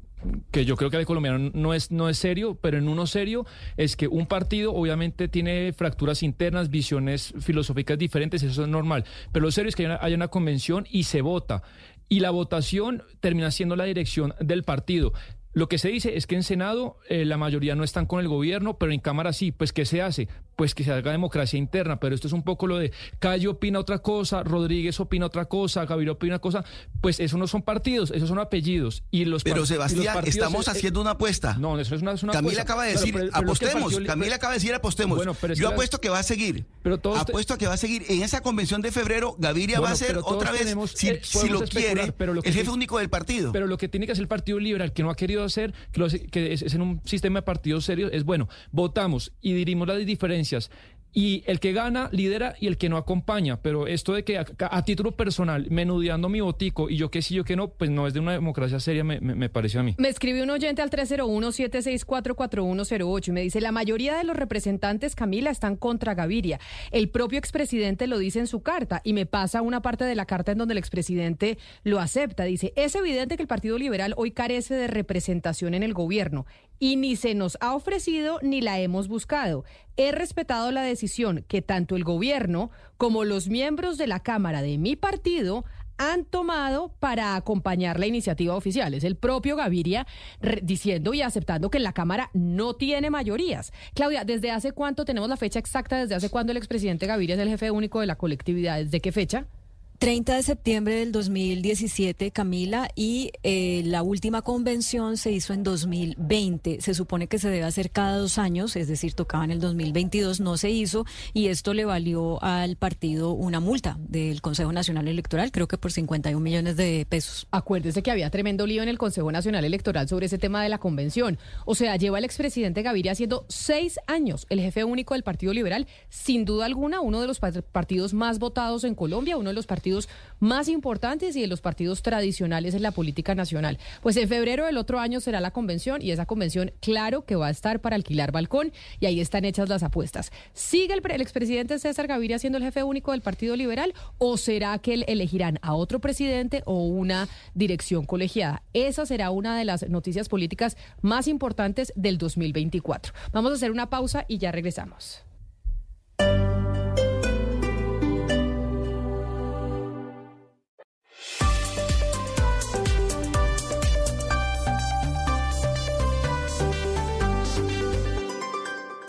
S9: que yo creo que el colombiano no es, no es serio, pero en uno serio es que un partido obviamente tiene fracturas internas, visiones filosóficas diferentes, eso es normal. Pero lo serio es que haya una, haya una convención y se vota. Y la votación termina siendo la dirección del partido. Lo que se dice es que en Senado eh, la mayoría no están con el gobierno, pero en Cámara sí. Pues ¿qué se hace? Pues que se haga democracia interna. Pero esto es un poco lo de Cayo opina otra cosa, Rodríguez opina otra cosa, Gaviria opina otra cosa. Pues eso no son partidos, esos son apellidos. Y los
S7: Pero
S9: y los
S7: Sebastián,
S9: partidos,
S7: estamos haciendo una apuesta.
S9: No, eso es una, es una
S7: Camila
S9: apuesta.
S7: acaba de decir,
S9: pero- pero
S7: apostemos.
S9: partido
S7: Camila acaba de decir, apostemos.
S9: Bueno, pero
S7: Yo apuesto que va a seguir.
S9: Pero todos
S7: apuesto que va a seguir. En esa convención de febrero, Gaviria va a ser otra vez,
S9: tenemos,
S7: si,
S9: eh,
S7: si lo quiere,
S9: pero lo que
S7: el jefe único del partido.
S9: Pero lo que tiene que hacer el Partido Liberal, que no ha querido hacer, que, lo que es, es en un sistema de partidos serios, es bueno, votamos y dirimos las diferencias. Y el que gana lidera y el que no acompaña. Pero esto de que a, a título personal, menudeando mi botico y yo que sí, yo que no, pues no es de una democracia seria, me, me, pareció a mí.
S1: Me escribió un oyente al 301-764-4108 y me dice, la mayoría de los representantes, Camila, están contra Gaviria. El propio expresidente lo dice en su carta y me pasa una parte de la carta en donde el expresidente lo acepta. Dice, es evidente que el Partido Liberal hoy carece de representación en el gobierno y ni se nos ha ofrecido ni la hemos buscado. He respetado la decisión que tanto el gobierno como los miembros de la Cámara de mi partido han tomado para acompañar la iniciativa oficial. Es el propio Gaviria diciendo y aceptando que en la Cámara no tiene mayorías. Claudia, ¿desde hace cuánto tenemos la fecha exacta? ¿Desde hace cuándo el expresidente Gaviria es el jefe único de la colectividad? ¿Desde qué fecha?
S5: 30 de septiembre del 2017, Camila, y eh, la última convención se hizo en 2020. Se supone que se debe hacer cada dos años, es decir, tocaba en el 2022, no se hizo, y esto le valió al partido una multa del Consejo Nacional Electoral, creo que por 51 millones de pesos.
S1: Acuérdese que había tremendo lío en el Consejo Nacional Electoral sobre ese tema de la convención. O sea, lleva el expresidente Gaviria siendo seis años el jefe único del Partido Liberal, sin duda alguna uno de los pa- partidos más votados en Colombia, uno de los partidos más importantes y de los partidos tradicionales en la política nacional. Pues en febrero del otro año será la convención y esa convención, claro que va a estar para alquilar balcón y ahí están hechas las apuestas. ¿Sigue el, el expresidente César Gaviria siendo el jefe único del Partido Liberal o será que el- elegirán a otro presidente o una dirección colegiada? Esa será una de las noticias políticas más importantes del 2024. Vamos a hacer una pausa y ya regresamos.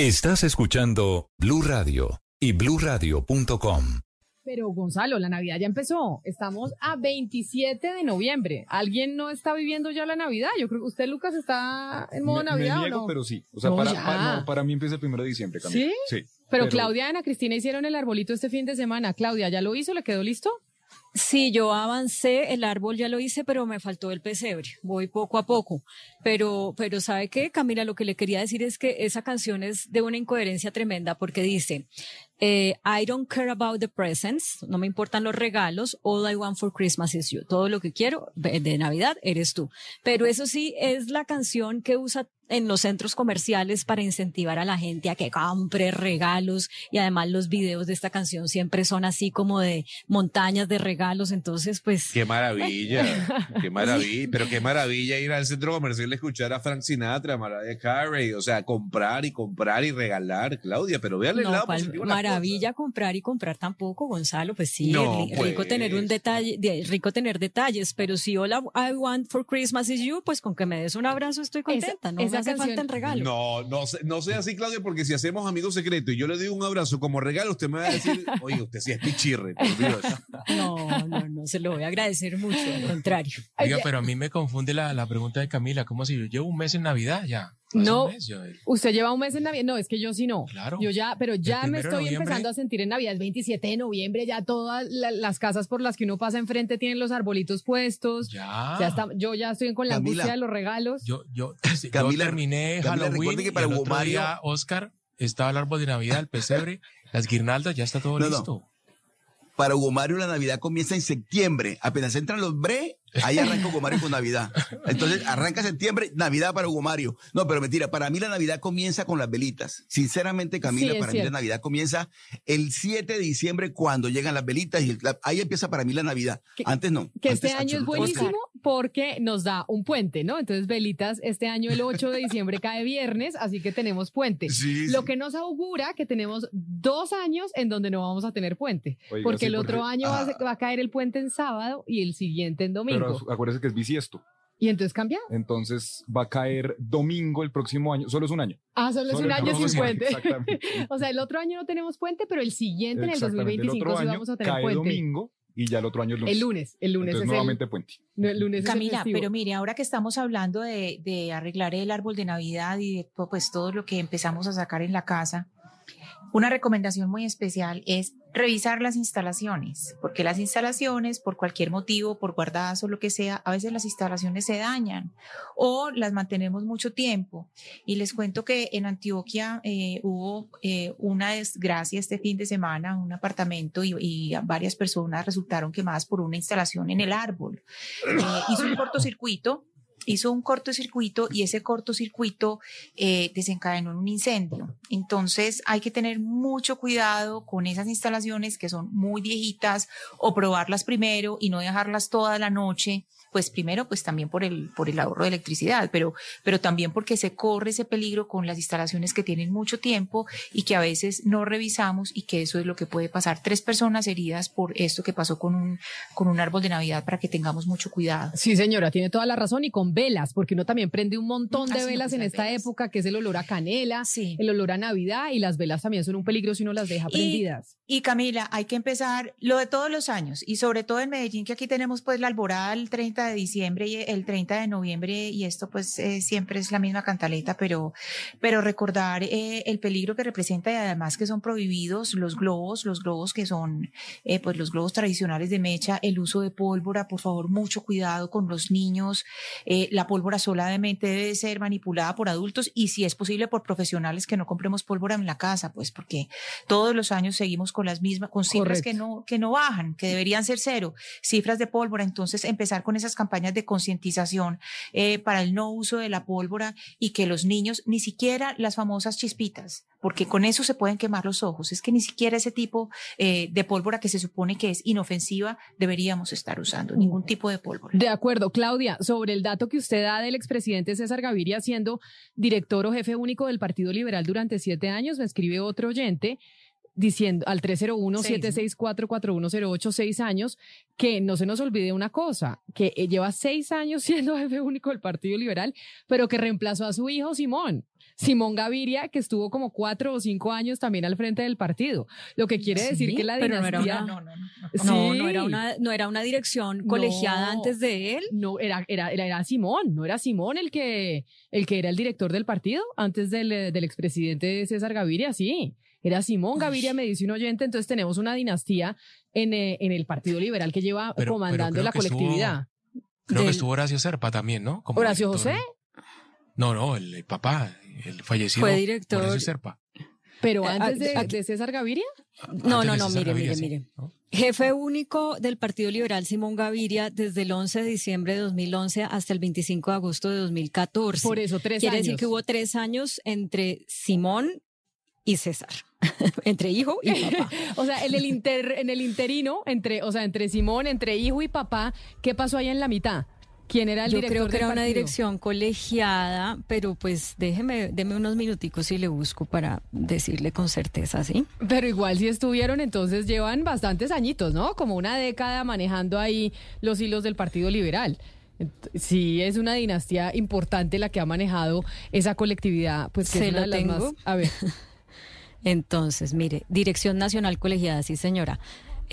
S10: Estás escuchando Blue Radio y bluradio.com.
S1: Pero Gonzalo, la Navidad ya empezó. Estamos a 27 de noviembre. ¿Alguien no está viviendo ya la Navidad? Yo creo que usted, Lucas, está en modo
S11: Me-
S1: Navidad
S11: me niego,
S1: o no?
S11: pero sí. O sea,
S1: No,
S11: para,
S1: ya.
S11: pa- no, para mí empieza el primero de diciembre, Camila.
S1: ¿Sí?
S11: Sí.
S1: Pero, Claudia y Ana Cristina hicieron el arbolito este fin de semana. Claudia, ¿ya lo hizo? ¿Le quedó listo?
S5: Sí, yo avancé, el árbol ya lo hice, pero me faltó el pesebre. Voy poco a poco. Pero, pero ¿sabe qué, Camila? Lo que le quería decir es que esa canción es de una incoherencia tremenda porque dice, eh, I don't care about the presents, no me importan los regalos, all I want for Christmas is you. Todo lo que quiero de Navidad eres tú. Pero eso sí es la canción que usa en los centros comerciales para incentivar a la gente a que compre regalos y además los videos de esta canción siempre son así como de montañas de regalos, entonces pues
S12: Qué maravilla, qué maravilla, pero qué maravilla ir al centro comercial a escuchar a Frank Sinatra, a Mariah Carey, o sea, comprar y comprar y regalar, Claudia, pero véale el
S5: no,
S12: lado
S5: cual
S12: positivo.
S5: maravilla comprar y comprar tampoco, Gonzalo, pues sí,
S12: No,
S5: rico
S12: pues.
S5: tener un detalle, de- rico tener detalles, pero si all I want for Christmas is you, pues con que me des un abrazo estoy contenta, ¿no? Hace
S1: canción-
S5: falta el regalo.
S12: No, no, no sea así, Claudia, porque si hacemos amigos secretos y yo le doy un abrazo como regalo, usted me va a decir, oye, usted sí es pichirre, por Dios.
S5: No, no, no, se lo voy a agradecer mucho, al contrario.
S3: Oiga, pero a mí me confunde la, la pregunta de Camila, como si yo llevo un mes en Navidad ya.
S1: No,
S3: mes yo-
S1: usted lleva un mes en Navidad. No, es que yo sí no.
S3: Claro.
S1: Yo ya, pero ya me estoy empezando a sentir en Navidad. Es 27 de noviembre, ya todas la- las casas por las que uno pasa enfrente tienen los arbolitos puestos.
S3: Ya.
S1: está, yo ya estoy con la
S7: Camila.
S1: angustia de los regalos.
S3: Yo, yo, yo
S7: Camila,
S3: terminé
S7: Camila,
S3: Halloween
S7: que para Hugo
S3: otro
S7: Mario-
S3: día, Oscar, estaba el árbol de Navidad, el pesebre, las guirnaldas, ya está todo
S7: No, no. Para Hugo Mario la Navidad comienza en septiembre. Apenas entran los bre, ahí arranca Hugo Mario con Navidad. Entonces arranca septiembre, Navidad para Hugo Mario. No, pero mentira, para mí la Navidad comienza con las velitas. Sinceramente, Camila,
S1: Sí,
S7: para mí la. Navidad comienza el 7 de diciembre cuando llegan las velitas y la- ahí empieza para mí la Navidad. Antes no.
S1: Que
S7: Antes
S1: este año es buenísimo porque nos da un puente, ¿no? Entonces, Velitas, este año el 8 de diciembre cae viernes, así que tenemos puente.
S7: Sí,
S1: Lo
S7: sí.
S1: que nos augura que tenemos dos años en donde no vamos a tener puente.
S11: Oiga,
S1: porque
S11: sí,
S1: el otro
S11: porque-
S1: año va, a,
S11: Ah.
S1: va a caer el puente en sábado y el siguiente en domingo.
S11: Pero acuérdese que es bisiesto.
S1: y entonces cambia.
S11: Entonces va a caer domingo el próximo año. Solo es un año.
S1: Ah, solo es un año sin puente.
S11: exactamente.
S1: o sea, el otro año no tenemos puente, pero el siguiente, en el
S11: Exactamente.
S1: 2025,
S11: el otro
S1: sí vamos a tener
S11: cae
S1: puente.
S11: domingo y ya el otro año es lunes.
S1: El lunes, el lunes
S11: Entonces,
S1: es
S11: nuevamente
S1: el,
S11: puente.
S1: no, el lunes es el
S4: Camila, pero mire, ahora que estamos hablando de, de arreglar el árbol de Navidad y de pues todo lo que empezamos a sacar en la casa, una recomendación muy especial es revisar las instalaciones, porque las instalaciones, por cualquier motivo, por guardadas o lo que sea, a veces las instalaciones se dañan o las mantenemos mucho tiempo. Y les cuento que en Antioquia eh, hubo eh, una desgracia este fin de semana, un apartamento y, varias personas resultaron quemadas por una instalación en el árbol. Eh, hizo un cortocircuito hizo un cortocircuito y ese cortocircuito eh, desencadenó en un incendio. Entonces hay que tener mucho cuidado con esas instalaciones que son muy viejitas o probarlas primero y no dejarlas toda la noche. Pues primero, pues también por el, por el ahorro de electricidad, pero, pero también porque se corre ese peligro con las instalaciones que tienen mucho tiempo y que a veces no revisamos y que eso es lo que puede pasar. Tres personas heridas por esto que pasó con un, con un árbol de Navidad para que tengamos mucho cuidado.
S1: Sí, señora, tiene toda la razón. Y con velas, porque uno también prende un montón
S4: Ah,
S1: de
S4: sí,
S1: velas
S4: pues
S1: en esta
S4: velas.
S1: época, que es el olor a canela,
S4: Sí.
S1: el olor a Navidad, y las velas también son un peligro si uno las deja
S4: Y-
S1: prendidas.
S4: Y Camila, hay que empezar lo de todos los años y sobre todo en Medellín, que aquí tenemos pues la alborada el 30 de diciembre y el 30 de noviembre y esto pues eh, siempre es la misma cantaleta, pero, pero recordar eh, el peligro que representa y además que son prohibidos los globos, los globos que son eh, pues los globos tradicionales de mecha, el uso de pólvora, por favor, mucho cuidado con los niños, eh, la pólvora solamente debe ser manipulada por adultos y si es posible por profesionales que no compremos pólvora en la casa, pues porque todos los años seguimos con las mismas, con cifras
S1: Correcto.
S4: que no, que no bajan, que deberían ser cero, cifras de pólvora. Entonces, empezar con esas campañas de concientización eh, para el no uso de la pólvora y que los niños, ni siquiera las famosas chispitas, porque con eso se pueden quemar los ojos. Es que ni siquiera ese tipo eh, de pólvora que se supone que es inofensiva deberíamos estar usando, ningún tipo de pólvora.
S1: De acuerdo, Claudia, sobre el dato que usted da del expresidente César Gaviria siendo director o jefe único del Partido Liberal durante siete años, me escribe otro oyente diciendo al 301-764-4108, seis años, que no se nos olvide una cosa, que eh, lleva seis años siendo jefe único del Partido Liberal, pero que reemplazó a su hijo Simón. Simón Gaviria, que estuvo como cuatro o cinco años también al frente del partido. Lo que quiere decir
S5: Sí,
S1: que la
S5: pero no era
S1: dinastía...
S5: una-
S4: no,
S5: era una, no era una dirección colegiada
S1: No.
S5: antes de él.
S1: No, era, era, era, era Simón, no era Simón el que, el que era el director del partido antes del, eh, del expresidente César Gaviria, sí. Era Simón Gaviria, me dice un oyente, entonces tenemos una dinastía en, eh, en el Partido Liberal que lleva
S3: Pero-
S1: comandando la
S3: que estuvo-
S1: colectividad.
S3: Creo
S1: Del-
S3: que estuvo Horacio Serpa también, ¿no? Como
S1: ¿Horacio
S3: director.
S1: José?
S3: No, no, el, el papá, el fallecido.
S5: Fue director-
S3: Horacio Serpa.
S1: Pero
S5: Eh,
S1: antes de,
S5: aquí-
S1: de César Gaviria.
S5: No,
S3: Antes
S5: no, no, mire,
S3: Gaviria,
S5: mire,
S3: sí,
S5: mire.
S3: ¿no?
S5: Jefe único del Partido Liberal Simón Gaviria desde el 11 de diciembre de 2011 hasta el 25 de agosto de 2014.
S1: Por eso, tres
S5: Quiere decir
S1: años.
S5: que hubo tres años entre Simón y César, entre hijo y papá.
S1: O sea, en el, inter, en el interino, entre, o sea, entre Simón, entre hijo y papá, ¿qué pasó ahí en la mitad? ¿Quién era el
S5: Yo
S1: director
S5: creo que
S1: del
S5: era una dirección colegiada, pero pues déjeme, deme unos minuticos y le busco para decirle con certeza, ¿sí?
S1: Pero igual si estuvieron, entonces llevan bastantes añitos, ¿no? Como una década manejando ahí los hilos del Partido Liberal. Sí, es una dinastía importante la que ha manejado esa colectividad, pues que
S5: Se
S1: es una
S5: lo
S1: de las
S5: tengo.
S1: más. A ver.
S5: Entonces, mire, Dirección Nacional Colegiada, sí señora.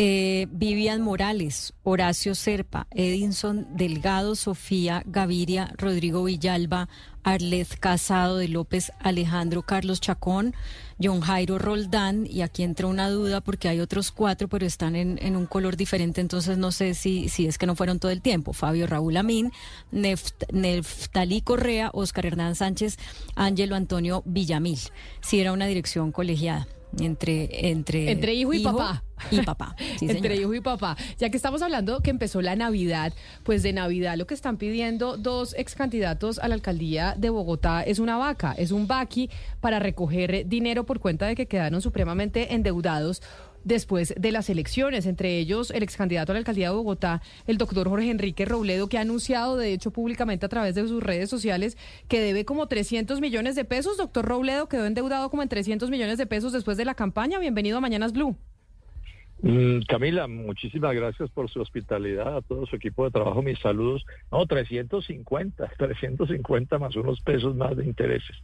S5: Eh, Vivian Morales, Horacio Serpa, Edinson Delgado, Sofía Gaviria, Rodrigo Villalba, Arlet Casado de López, Alejandro Carlos Chacón, John Jairo Roldán, y aquí entra una duda porque hay otros cuatro, pero están en, en un color diferente, entonces no sé si, si es que no fueron todo el tiempo. Fabio Raúl Amín, Neft- Neftalí Correa, Oscar Hernán Sánchez, Ángelo Antonio Villamil. Si era una dirección colegiada entre entre
S1: Entre hijo y papá.
S5: y papá sí,
S1: Entre hijo y papá. Ya que estamos hablando que empezó la Navidad, pues de Navidad lo que están pidiendo dos ex candidatos a la alcaldía de Bogotá es una vaca, es un vaqui para recoger dinero por cuenta de que quedaron supremamente endeudados después de las elecciones, entre ellos el ex candidato a la alcaldía de Bogotá, el doctor Jorge Enrique Robledo, que ha anunciado, de hecho, públicamente a través de sus redes sociales, que debe como 300 millones de pesos. Doctor Robledo quedó endeudado como en 300 millones de pesos después de la campaña. Bienvenido a Mañanas Blue.
S13: Mm, Camila, muchísimas gracias por su hospitalidad, a todo su equipo de trabajo, mis saludos. No, 350, 350 más unos pesos más de intereses.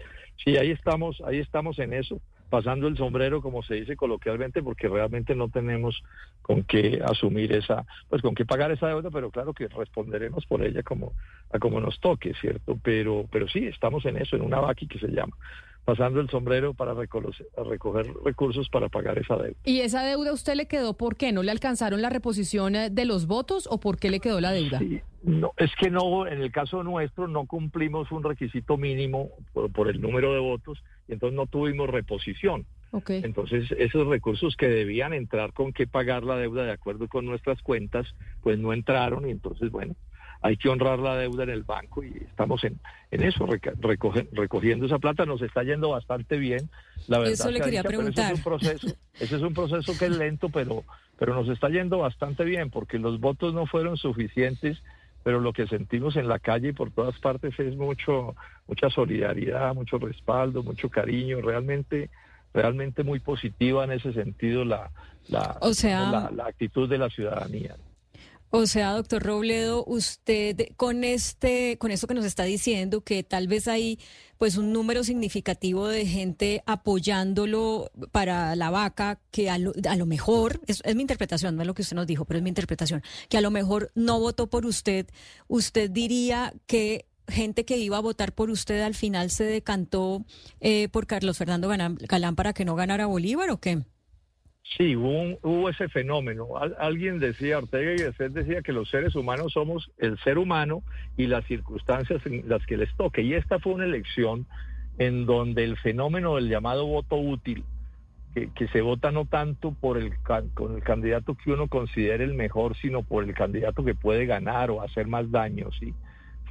S13: Sí, ahí estamos, ahí estamos en eso, pasando el sombrero, como se dice coloquialmente, porque realmente no tenemos con qué asumir esa, pues con qué pagar esa deuda, pero claro que responderemos por ella como a como nos toque, ¿cierto? Pero, pero sí, estamos en eso, en una vaqui que se llama, pasando el sombrero para reconocer- recoger recursos para pagar esa deuda.
S1: ¿Y esa deuda a usted le quedó por qué? ¿No le alcanzaron la reposición eh, de los votos o por qué le quedó la deuda?
S13: Sí, no, es que no, en el caso nuestro no cumplimos un requisito mínimo por, por el número de votos y entonces no tuvimos reposición.
S1: Ok.
S13: Entonces esos recursos que debían entrar con que pagar la deuda de acuerdo con nuestras cuentas, pues no entraron y entonces bueno, hay que honrar la deuda en el banco y estamos en, en eso, recoge- recogiendo esa plata, nos está yendo bastante bien. La verdad
S5: Eso le quería
S13: dicha, pero ese
S5: preguntar.
S13: es un proceso, ese es un proceso que es lento, pero, pero nos está yendo bastante bien porque los votos no fueron suficientes, pero lo que sentimos en la calle y por todas partes es mucho, mucha solidaridad, mucho respaldo, mucho cariño, realmente, realmente muy positiva en ese sentido la, la,
S5: O sea-
S13: la, la actitud de la ciudadanía.
S5: O sea, doctor Robledo, usted con este, con esto que nos está diciendo, que tal vez hay pues un número significativo de gente apoyándolo para la vaca, que a lo, mejor, es, mi interpretación, no es lo que usted nos dijo, pero es mi interpretación, que a lo mejor no votó por usted, usted diría que gente que iba a votar por usted al final se decantó eh, por Carlos Fernando Galán, Galán para que no ganara Bolívar o qué?
S13: Sí, hubo, un- hubo ese fenómeno. Al- alguien decía, Ortega y Gasset decía que los seres humanos somos el ser humano y las circunstancias en las que les toque. Y esta fue una elección en donde el fenómeno del llamado voto útil, que, que se vota no tanto por el, con el candidato que uno considere el mejor, sino por el candidato que puede ganar o hacer más daño, ¿sí?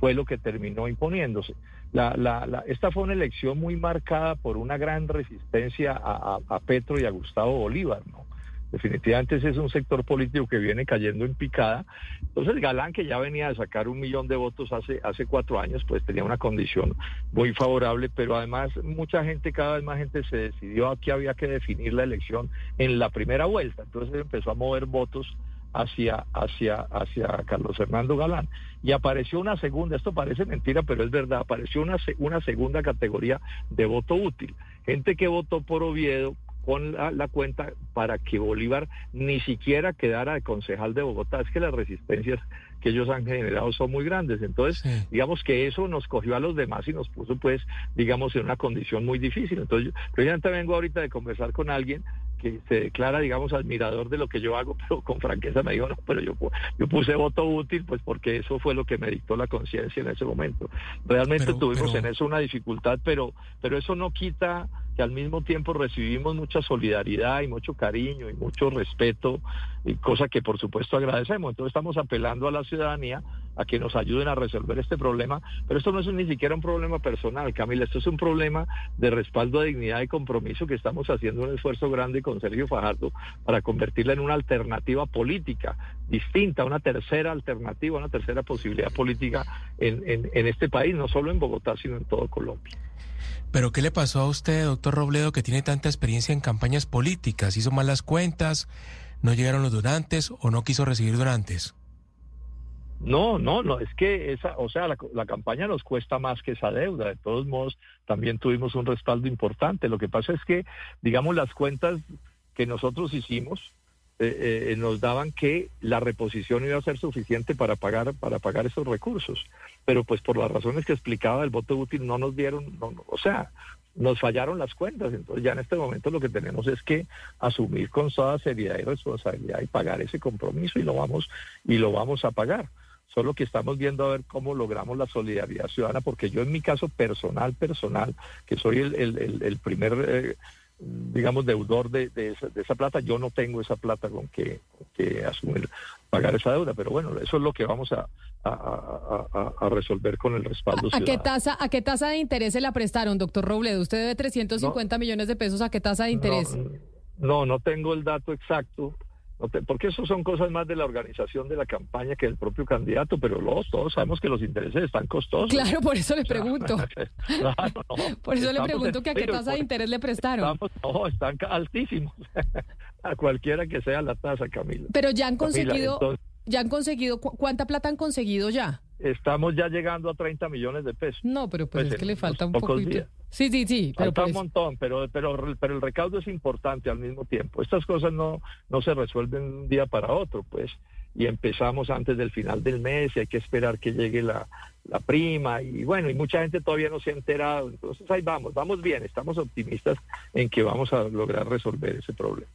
S13: Fue lo que terminó imponiéndose. La, esta fue una elección muy marcada por una gran resistencia a Petro y a Gustavo Bolívar, ¿no? Definitivamente ese es un sector político que viene cayendo en picada. Entonces Galán, que ya venía de sacar un millón de votos hace, hace cuatro años, pues tenía una condición muy favorable, pero además mucha gente, cada vez más gente se decidió a que había que definir la elección en la primera vuelta. Entonces empezó a mover votos hacia, hacia, hacia Carlos Fernando Galán. Y apareció una segunda, esto parece mentira, pero es verdad, apareció una, una segunda categoría de voto útil. Gente que votó por Oviedo con la, la cuenta para que Bolívar ni siquiera quedara de concejal de Bogotá. Es que las resistencias que ellos han generado son muy grandes. Entonces, digamos que eso nos cogió a los demás y nos puso, pues, digamos, en una condición muy difícil. Entonces, yo precisamente vengo ahorita de conversar con alguien que se declara, digamos, admirador de lo que yo hago, pero con franqueza me dijo, no, pero yo, yo puse voto útil, pues porque eso fue lo que me dictó la conciencia en ese momento. Realmente
S3: Pero-
S13: tuvimos
S3: pero-
S13: en eso una dificultad, pero, pero eso no quita que al mismo tiempo recibimos mucha solidaridad y mucho cariño y mucho respeto, y cosa que por supuesto agradecemos. Entonces estamos apelando a la ciudadanía a que nos ayuden a resolver este problema, pero esto no es ni siquiera un problema personal, Camila, esto es un problema de respaldo a dignidad y compromiso que estamos haciendo un esfuerzo grande con Sergio Fajardo para convertirla en una alternativa política distinta, una tercera alternativa, una tercera posibilidad política en, en, en este país, no solo en Bogotá, sino en todo Colombia.
S3: Pero ¿qué le pasó a usted, doctor Robledo, que tiene tanta experiencia en campañas políticas? ¿Hizo mal las cuentas? ¿No llegaron los donantes o no quiso recibir donantes?
S13: No, no, no, es que esa, o sea, la, la, campaña nos cuesta más que esa deuda. De todos modos, también tuvimos un respaldo importante. Lo que pasa es que, digamos, las cuentas que nosotros hicimos eh, eh, nos daban que la reposición iba a ser suficiente para pagar para pagar esos recursos. Pero pues por las razones que explicaba el voto útil no nos dieron, no, o sea, nos fallaron las cuentas. Entonces ya en este momento lo que tenemos es que asumir con toda seriedad y responsabilidad y pagar ese compromiso y lo vamos y lo vamos a pagar. Solo que estamos viendo a ver cómo logramos la solidaridad ciudadana, porque yo en mi caso personal, personal, que soy el, el, el, primer, eh, digamos, deudor de, de, esa, de, esa, plata, yo no tengo esa plata con que, que, asumir, pagar esa deuda. Pero bueno, eso es lo que vamos a, a, a, a resolver con el respaldo
S1: ¿A, qué tasa ¿A qué tasa de interés se la prestaron, doctor Robledo? Usted debe 350
S13: no,
S1: millones de pesos. ¿A qué tasa de interés?
S13: No, no, no tengo el dato exacto porque eso son cosas más de la organización de la campaña que del propio candidato, pero los, todos sabemos que los intereses están costosos.
S1: Claro, por eso le pregunto. claro, no, por eso le pregunto que a qué tasa de interés le prestaron.
S13: Estamos, no, están altísimos. a cualquiera que sea la tasa, Camila.
S1: Pero ya han conseguido, entonces, ya han conseguido, ¿cuánta plata han conseguido ya?
S13: Estamos ya llegando a 30 millones de pesos.
S1: No, pero pues, pues es que le falta un poquito. Días. Sí, sí, sí.
S13: Pero Falta pues... un montón, pero, pero, pero el recaudo es importante al mismo tiempo. Estas cosas no, no se resuelven de un día para otro, pues. Y empezamos antes del final del mes y hay que esperar que llegue la, la prima. Y bueno, y mucha gente todavía no se ha enterado. Entonces ahí vamos, vamos bien, estamos optimistas en que vamos a lograr resolver ese problema.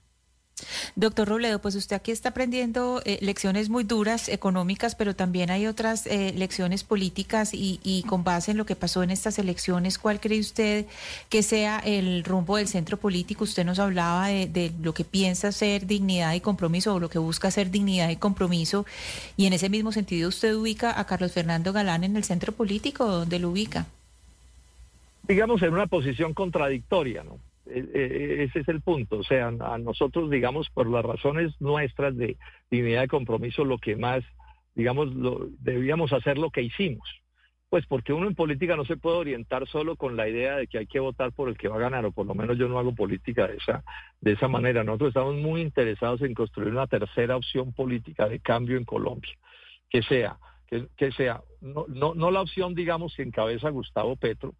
S4: Doctor Robledo, pues usted aquí está aprendiendo eh, lecciones muy duras económicas, pero también hay otras eh, lecciones políticas y, con base en lo que pasó en estas elecciones, ¿cuál cree usted que sea el rumbo del centro político? Usted nos hablaba de, de lo que piensa ser dignidad y compromiso o lo que busca ser dignidad y compromiso y en ese mismo sentido usted ubica a Carlos Fernando Galán en el centro político, ¿dónde lo ubica?
S13: Digamos en una posición contradictoria, ¿no? Ese es el punto. O sea, a nosotros, digamos, por las razones nuestras de dignidad de compromiso, lo que más, digamos, lo, debíamos hacer lo que hicimos. Pues porque uno en política no se puede orientar solo con la idea de que hay que votar por el que va a ganar, o por lo menos yo no hago política de esa, de esa manera. Nosotros estamos muy interesados en construir una tercera opción política de cambio en Colombia, que sea, que, que sea, no, no, no la opción, digamos, que encabeza Gustavo Petro,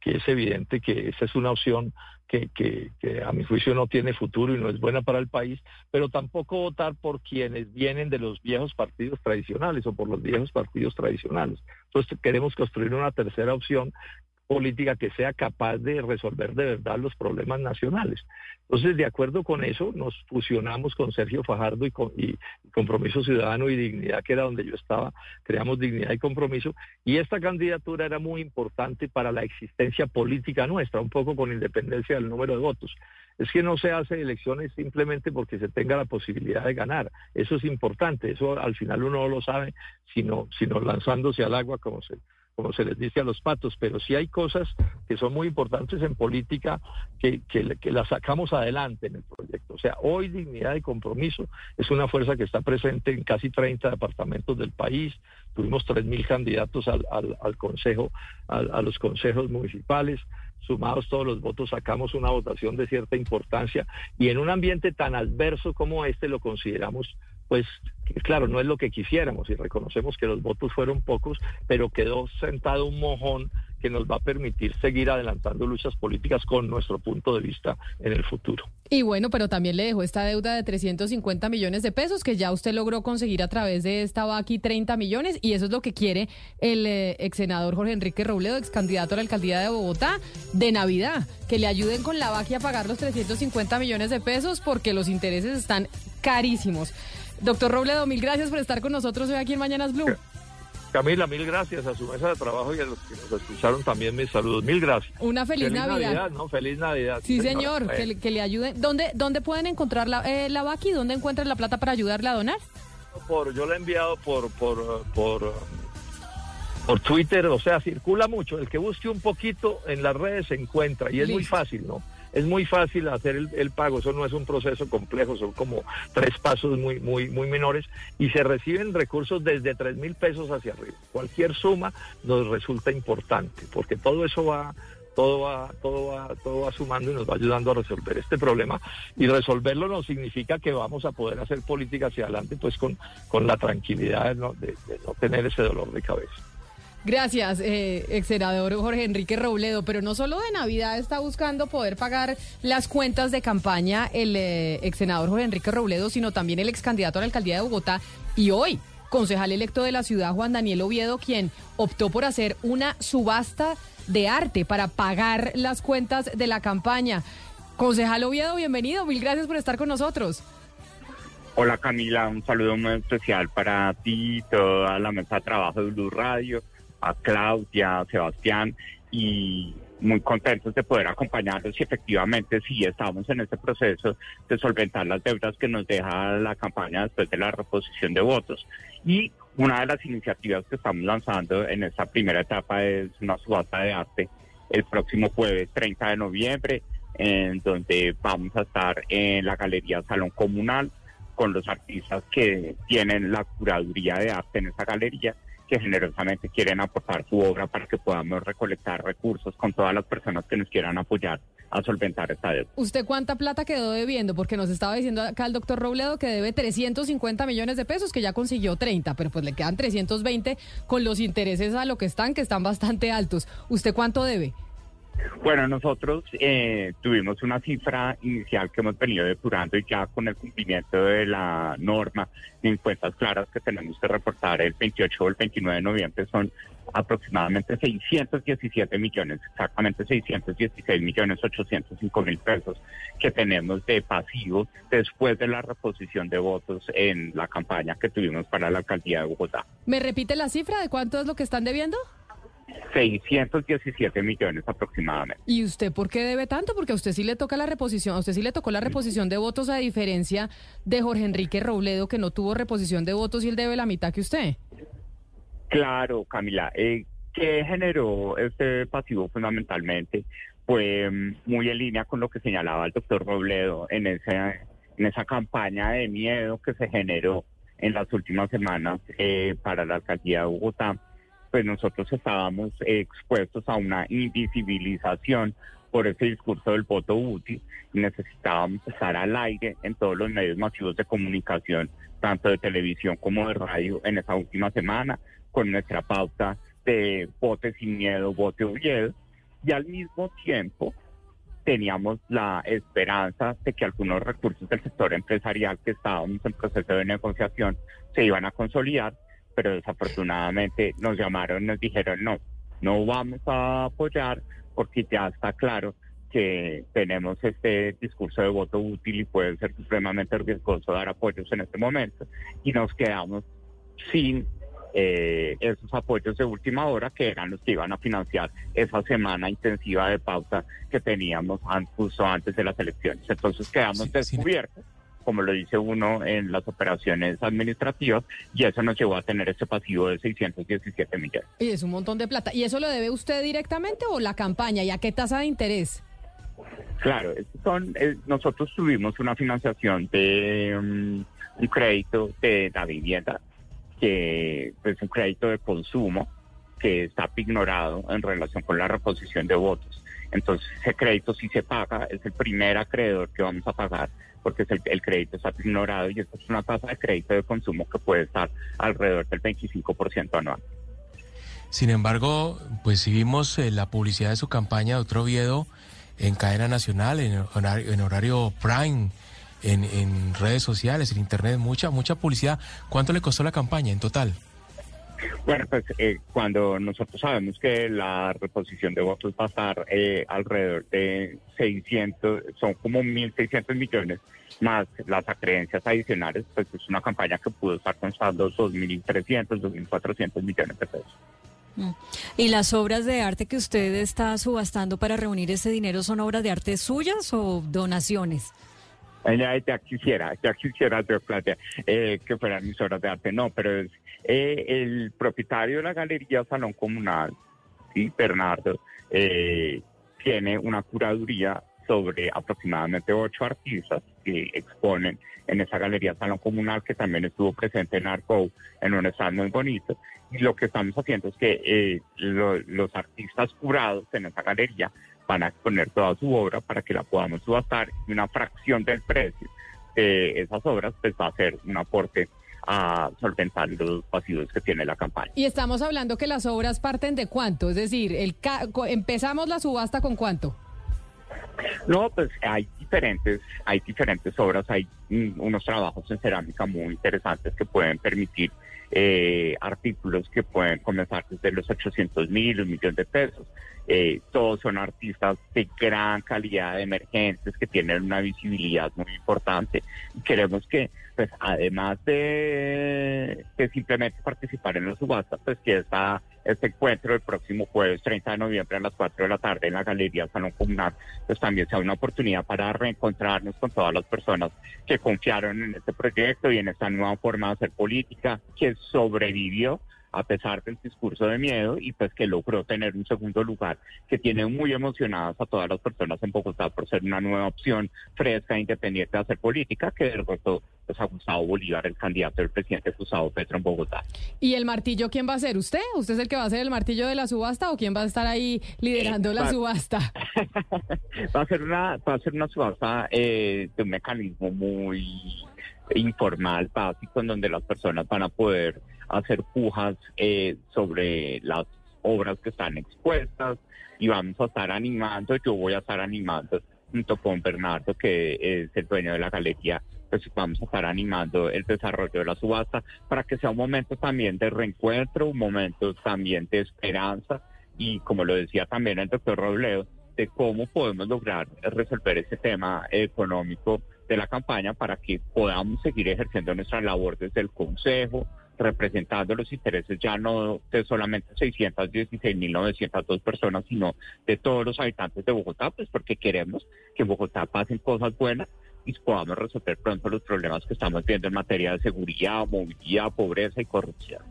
S13: que, es evidente que esa es una opción que, que, a mi juicio no tiene futuro y no es buena para el país, pero tampoco votar por quienes vienen de los viejos partidos tradicionales o por los viejos partidos tradicionales. Entonces queremos construir una tercera opción política que sea capaz de resolver de verdad los problemas nacionales. Entonces, de acuerdo con eso, nos fusionamos con Sergio Fajardo y, con, Compromiso Ciudadano y Dignidad, que era donde yo estaba, creamos Dignidad y Compromiso, y esta candidatura era muy importante para la existencia política nuestra, un poco con independencia del número de votos. Es que no se hace elecciones simplemente porque se tenga la posibilidad de ganar. Eso es importante, eso al final uno no lo sabe, sino, sino lanzándose al agua como se, como se les dice a los patos, pero sí hay cosas que son muy importantes en política que, que, las sacamos adelante en el proyecto. O sea, hoy dignidad y compromiso es una fuerza que está presente en casi 30 departamentos del país. Tuvimos 3.000 candidatos al, al, consejo, a los consejos municipales sumados todos los votos, sacamos una votación de cierta importancia y en un ambiente tan adverso como este lo consideramos pues claro, no es lo que quisiéramos y reconocemos que los votos fueron pocos, pero quedó sentado un mojón que nos va a permitir seguir adelantando luchas políticas con nuestro punto de vista en el futuro.
S1: Y bueno, pero también le dejó esta deuda de 350 millones de pesos que ya usted logró conseguir a través de esta VACI 30 millones y eso es lo que quiere el eh, ex senador Jorge Enrique Robledo, ex candidato a la alcaldía de Bogotá, de Navidad, que le ayuden con la VACI a pagar los 350 millones de pesos porque los intereses están carísimos. Doctor Robledo, mil gracias por estar con nosotros hoy aquí en Mañanas Blue.
S13: Camila, mil gracias a su mesa de trabajo y a los que nos escucharon también mis saludos. Mil gracias.
S1: Una feliz,
S13: feliz
S1: Navidad.
S13: Navidad. ¿no? Feliz Navidad.
S1: Sí, señor, que, que, le ayuden. ¿Dónde, ¿Dónde pueden encontrar la, eh, la Vaki? ¿Dónde encuentran la plata para ayudarle a donar?
S13: Por, yo la he enviado por, por, por, por Twitter, o sea, circula mucho. El que busque un poquito en las redes se encuentra y es Listo. muy fácil, ¿no? Es muy fácil hacer el, pago, eso no es un proceso complejo, son como tres pasos muy, muy, muy menores y se reciben recursos desde tres mil pesos hacia arriba. Cualquier suma nos resulta importante porque todo eso va todo va, todo va, todo va sumando y nos va ayudando a resolver este problema. Y resolverlo no significa que vamos a poder hacer política hacia adelante, pues con, con la tranquilidad de no, de no tener ese dolor de cabeza.
S1: Gracias, eh, ex senador Jorge Enrique Robledo. Pero no solo de Navidad está buscando poder pagar las cuentas de campaña el eh, ex senador Jorge Enrique Robledo, sino también el ex candidato a la alcaldía de Bogotá y hoy concejal electo de la ciudad Juan Daniel Oviedo, quien optó por hacer una subasta de arte para pagar las cuentas de la campaña. Concejal Oviedo, bienvenido, mil gracias por estar con nosotros.
S14: Hola Camila, un saludo muy especial para ti, toda la mesa de trabajo de Blue Radio a Claudia, a Sebastián y muy contentos de poder acompañarlos y efectivamente sí estamos en este proceso de solventar las deudas que nos deja la campaña después de la reposición de votos. Y una de las iniciativas que estamos lanzando en esta primera etapa es una subasta de arte el próximo jueves 30 de noviembre, en donde vamos a estar en la Galería Salón Comunal con los artistas que tienen la curaduría de arte en esa galería que generosamente quieren aportar su obra para que podamos recolectar recursos con todas las personas que nos quieran apoyar a solventar esta deuda.
S1: ¿Usted cuánta plata quedó debiendo? Porque nos estaba diciendo acá el doctor Robledo que debe 350 millones de pesos, que ya consiguió 30, pero pues le quedan 320 con los intereses a lo que están, que están bastante altos. ¿Usted cuánto debe?
S14: Bueno, nosotros eh, tuvimos una cifra inicial que hemos venido depurando y ya con el cumplimiento de la norma en cuentas claras que tenemos que reportar el 28 o el 29 de noviembre son aproximadamente 617 millones, exactamente 616 millones 805 mil pesos que tenemos de pasivos después de la reposición de votos en la campaña que tuvimos para la alcaldía de Bogotá.
S1: ¿Me repite la cifra de cuánto es lo que están debiendo?
S14: 617 millones aproximadamente.
S1: ¿Y usted por qué debe tanto? Porque a usted sí le toca la reposición, a usted sí le tocó la reposición de votos a diferencia de Jorge Enrique Robledo que no tuvo reposición de votos y él debe la mitad que usted.
S14: Claro, Camila. Eh, ¿Qué generó este pasivo fundamentalmente? Fue mm, muy en línea con lo que señalaba el doctor Robledo en, esa en esa campaña de miedo que se generó en las últimas semanas eh, para la alcaldía de Bogotá pues nosotros estábamos expuestos a una invisibilización por ese discurso del voto útil necesitábamos estar al aire en todos los medios masivos de comunicación, tanto de televisión como de radio, en esa última semana, con nuestra pauta de vote sin miedo, vote Oviedo, y al mismo tiempo teníamos la esperanza de que algunos recursos del sector empresarial que estábamos en proceso de negociación se iban a consolidar pero desafortunadamente nos llamaron, nos dijeron no, no vamos a apoyar porque ya está claro que tenemos este discurso de voto útil y puede ser supremamente riesgoso dar apoyos en este momento y nos quedamos sin eh, esos apoyos de última hora que eran los que iban a financiar esa semana intensiva de pauta que teníamos justo antes de las elecciones. Entonces quedamos descubiertos como lo dice uno en las operaciones administrativas, y eso nos llevó a tener ese pasivo de 617 millones.
S1: Y es un montón de plata. ¿Y eso lo debe usted directamente o la campaña? ¿Y a qué tasa de interés?
S14: Claro, son, eh, nosotros tuvimos una financiación de um, un crédito de la vivienda, que es un crédito de consumo que está ignorado en relación con la reposición de votos. Entonces, ese crédito si se paga, es el primer acreedor que vamos a pagar porque el, crédito está ignorado y esto es una tasa de crédito de consumo que puede estar alrededor del 25% anual.
S3: Sin embargo, pues si vimos eh, la publicidad de su campaña, doctor Oviedo, en cadena nacional, en horario, en horario prime, en redes sociales, en internet, mucha, mucha publicidad. ¿Cuánto le costó la campaña en total?
S14: Bueno, pues eh, cuando nosotros sabemos que la reposición de votos va a estar eh, alrededor de 600, son como 1.600 millones, más las acreencias adicionales, pues es una campaña que pudo estar costando 2.300, 2.400 millones de pesos.
S5: Mm. ¿Y las obras de arte que usted está subastando para reunir ese dinero son obras de arte suyas o donaciones?
S14: Ya, quisiera, ya quisiera eh, que fueran mis obras de arte, no, pero es eh, el propietario de la galería Salón Comunal, ¿sí? Bernardo, eh, tiene una curaduría sobre aproximadamente ocho artistas que exponen en esa galería Salón Comunal que también estuvo presente en Arco en un stand muy bonito. Y lo que estamos haciendo es que eh, lo- los artistas curados en esa galería van a exponer toda su obra para que la podamos subastar y una fracción del precio de esas obras pues va a ser un aporte a solventar los pasivos que tiene la campaña.
S1: Y estamos hablando que las obras parten de cuánto, es decir, el ca- empezamos la subasta con cuánto.
S14: No, pues hay diferentes, hay diferentes obras, hay unos trabajos en cerámica muy interesantes que pueden permitir eh, artículos que pueden comenzar desde los 800 mil, un millón de pesos. Eh, todos son artistas de gran calidad, emergentes, que tienen una visibilidad muy importante. Queremos que, pues, además de, de simplemente participar en la subasta, pues que esta, este encuentro el próximo jueves 30 de noviembre a las 4 de la tarde en la Galería Salón Comunal, pues también sea una oportunidad para reencontrarnos con todas las personas que confiaron en este proyecto y en esta nueva forma de hacer política que sobrevivió a pesar del discurso de miedo y pues que logró tener un segundo lugar que tiene muy emocionadas a todas las personas en Bogotá por ser una nueva opción fresca, independiente de hacer política que derrotó pues, a Gustavo Bolívar, el candidato del presidente Gustavo Petro en Bogotá.
S1: ¿Y el martillo quién va a ser? ¿Usted? ¿Usted es el que va a ser el martillo de la subasta o quién va a estar ahí liderando la
S14: va-
S1: subasta?
S14: Va a ser una, va a ser una subasta eh, de un mecanismo muy informal, básico, en donde las personas van a poder hacer pujas eh, sobre las obras que están expuestas y vamos a estar animando, yo voy a estar animando junto con Bernardo, que es el dueño de la galería, pues vamos a estar animando el desarrollo de la subasta para que sea un momento también de reencuentro, un momento también de esperanza y como lo decía también el doctor Robledo, de cómo podemos lograr resolver ese tema económico de la campaña para que podamos seguir ejerciendo nuestra labor desde el Consejo, representando los intereses ya no de solamente 616.902 personas, sino de todos los habitantes de Bogotá, pues porque queremos que en Bogotá pasen cosas buenas y podamos resolver pronto los problemas que estamos viendo en materia de seguridad, movilidad, pobreza y corrupción.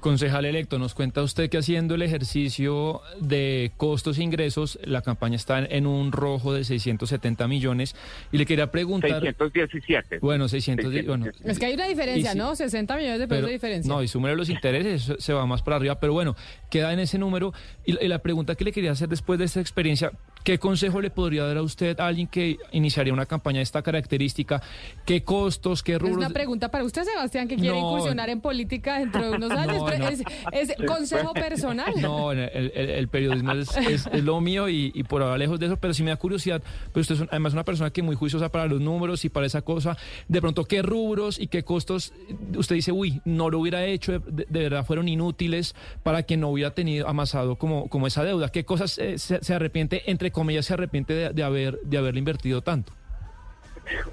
S9: Concejal electo, nos cuenta usted que haciendo el ejercicio de costos e ingresos, la campaña está en un rojo de 670 millones. Y le quería preguntar.
S14: 617.
S9: Bueno, 610. Bueno,
S1: Es que hay una diferencia. ¿no? 60 millones de pesos
S9: pero-
S1: de diferencia.
S9: No, y súmele los intereses, eso se va más para arriba, pero bueno, queda en ese número. Y, y la pregunta que le quería hacer después de esta experiencia, ¿qué consejo le podría dar a usted a alguien que iniciaría una campaña de esta característica? ¿Qué costos, qué
S1: Es
S9: rubros?
S1: una pregunta para usted, Sebastián, que quiere
S9: No.
S1: incursionar en política dentro de unos años.
S9: No,
S1: pero
S9: no.
S1: Es, es consejo personal.
S9: No, el, el- el periodismo es, es- es lo mío y, y por ahora lejos de eso, pero sí me da curiosidad. Pero usted es un- además una persona que es muy juiciosa para los números y para esa cosa. De pronto, ¿qué rubros y qué costos usted dice, uy, no lo hubiera hecho, de, de verdad fueron inútiles para que no hubiera tenido amasado como, como esa deuda? ¿Qué cosas eh, se, se arrepiente, entre comillas, se arrepiente de, haber, de haberle invertido tanto?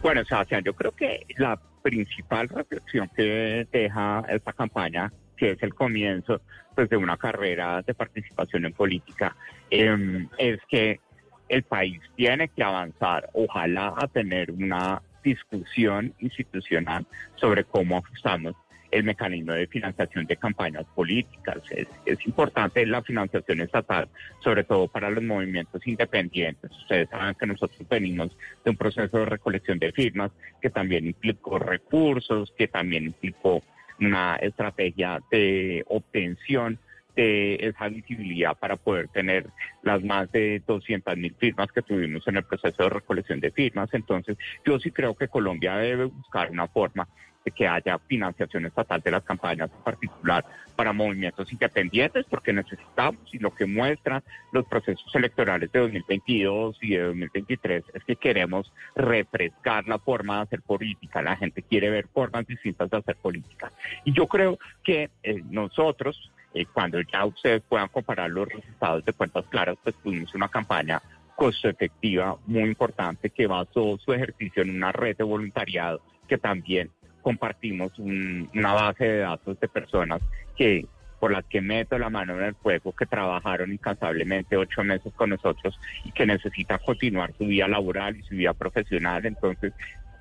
S14: Bueno, Sebastián, yo creo que la principal reflexión que deja esta campaña, que es el comienzo pues, de una carrera de participación en política, em, es que el país tiene que avanzar, ojalá, a tener una discusión institucional sobre cómo ajustamos el mecanismo de financiación de campañas políticas. Es, importante la financiación estatal, sobre todo para los movimientos independientes. Ustedes saben que nosotros venimos de un proceso de recolección de firmas que también implicó recursos, que también implicó una estrategia de obtención de esa visibilidad para poder tener las más de 200 mil firmas que tuvimos en el proceso de recolección de firmas. Entonces, yo sí creo que Colombia debe buscar una forma que haya financiación estatal de las campañas, en particular para movimientos independientes, porque necesitamos, y lo que muestran los procesos electorales de 2022 y de 2023 es que queremos refrescar la forma de hacer política. La gente quiere ver formas distintas de hacer política. Y yo creo que eh, nosotros, eh, cuando ya ustedes puedan comparar los resultados de cuentas claras, pues tuvimos una campaña costo efectiva muy importante que basó su ejercicio en una red de voluntariado que también compartimos un- una base de datos de personas que por las que meto la mano en el fuego, que trabajaron incansablemente ocho meses con nosotros y que necesitan continuar su vida laboral y su vida profesional. Entonces,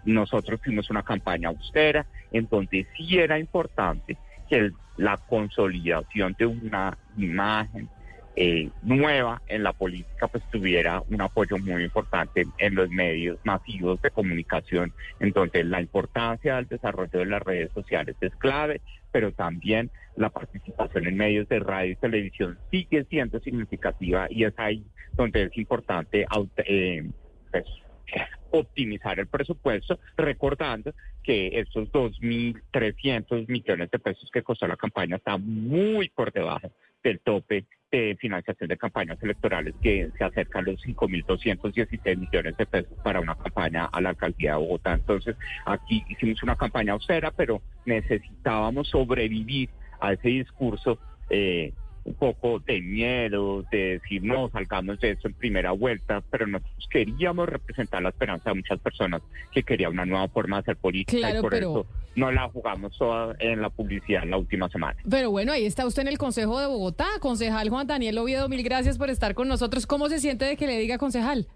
S14: nosotros tuvimos una campaña austera en donde sí era importante que la consolidación de una imagen eh, nueva en la política, pues tuviera un apoyo muy importante en los medios masivos de comunicación. Entonces, la importancia del desarrollo de las redes sociales es clave, pero también la participación en medios de radio y televisión sigue siendo significativa y es ahí donde es importante eh, pues, optimizar el presupuesto, recordando que estos 2.300 millones de pesos que costó la campaña está muy por debajo del tope de financiación de campañas electorales que se acerca a los 5.216 millones de pesos para una campaña a la alcaldía de Bogotá. Entonces, aquí hicimos una campaña austera, pero necesitábamos sobrevivir a ese discurso eh, un poco de miedo, de decir no, salgamos de eso en primera vuelta, pero nosotros queríamos representar la esperanza de muchas personas que querían una nueva forma de hacer política y por eso no la jugamos toda en la publicidad la última semana.
S1: Pero bueno, ahí está usted en el Consejo de Bogotá, concejal Juan Daniel Oviedo, mil gracias por estar con nosotros. ¿Cómo se siente de que le diga concejal?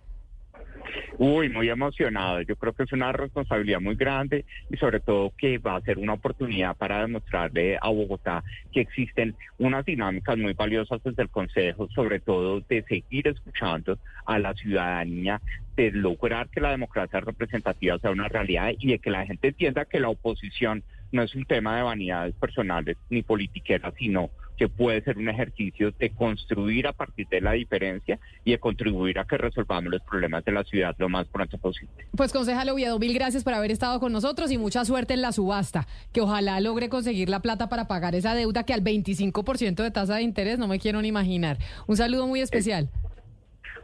S14: Uy, muy emocionado. Yo creo que es una responsabilidad muy grande y sobre todo que va a ser una oportunidad para demostrarle a Bogotá que existen unas dinámicas muy valiosas desde el Consejo, sobre todo de seguir escuchando a la ciudadanía, de lograr que la democracia representativa sea una realidad y de que la gente entienda que la oposición no es un tema de vanidades personales ni politiqueras, sino que puede ser un ejercicio de construir a partir de la diferencia y de contribuir a que resolvamos los problemas de la ciudad lo más pronto posible.
S1: Pues concejal Oviedo, mil gracias por haber estado con nosotros y mucha suerte en la subasta, que ojalá logre conseguir la plata para pagar esa deuda que al 25% de tasa de interés no me quiero ni imaginar. Un saludo muy especial.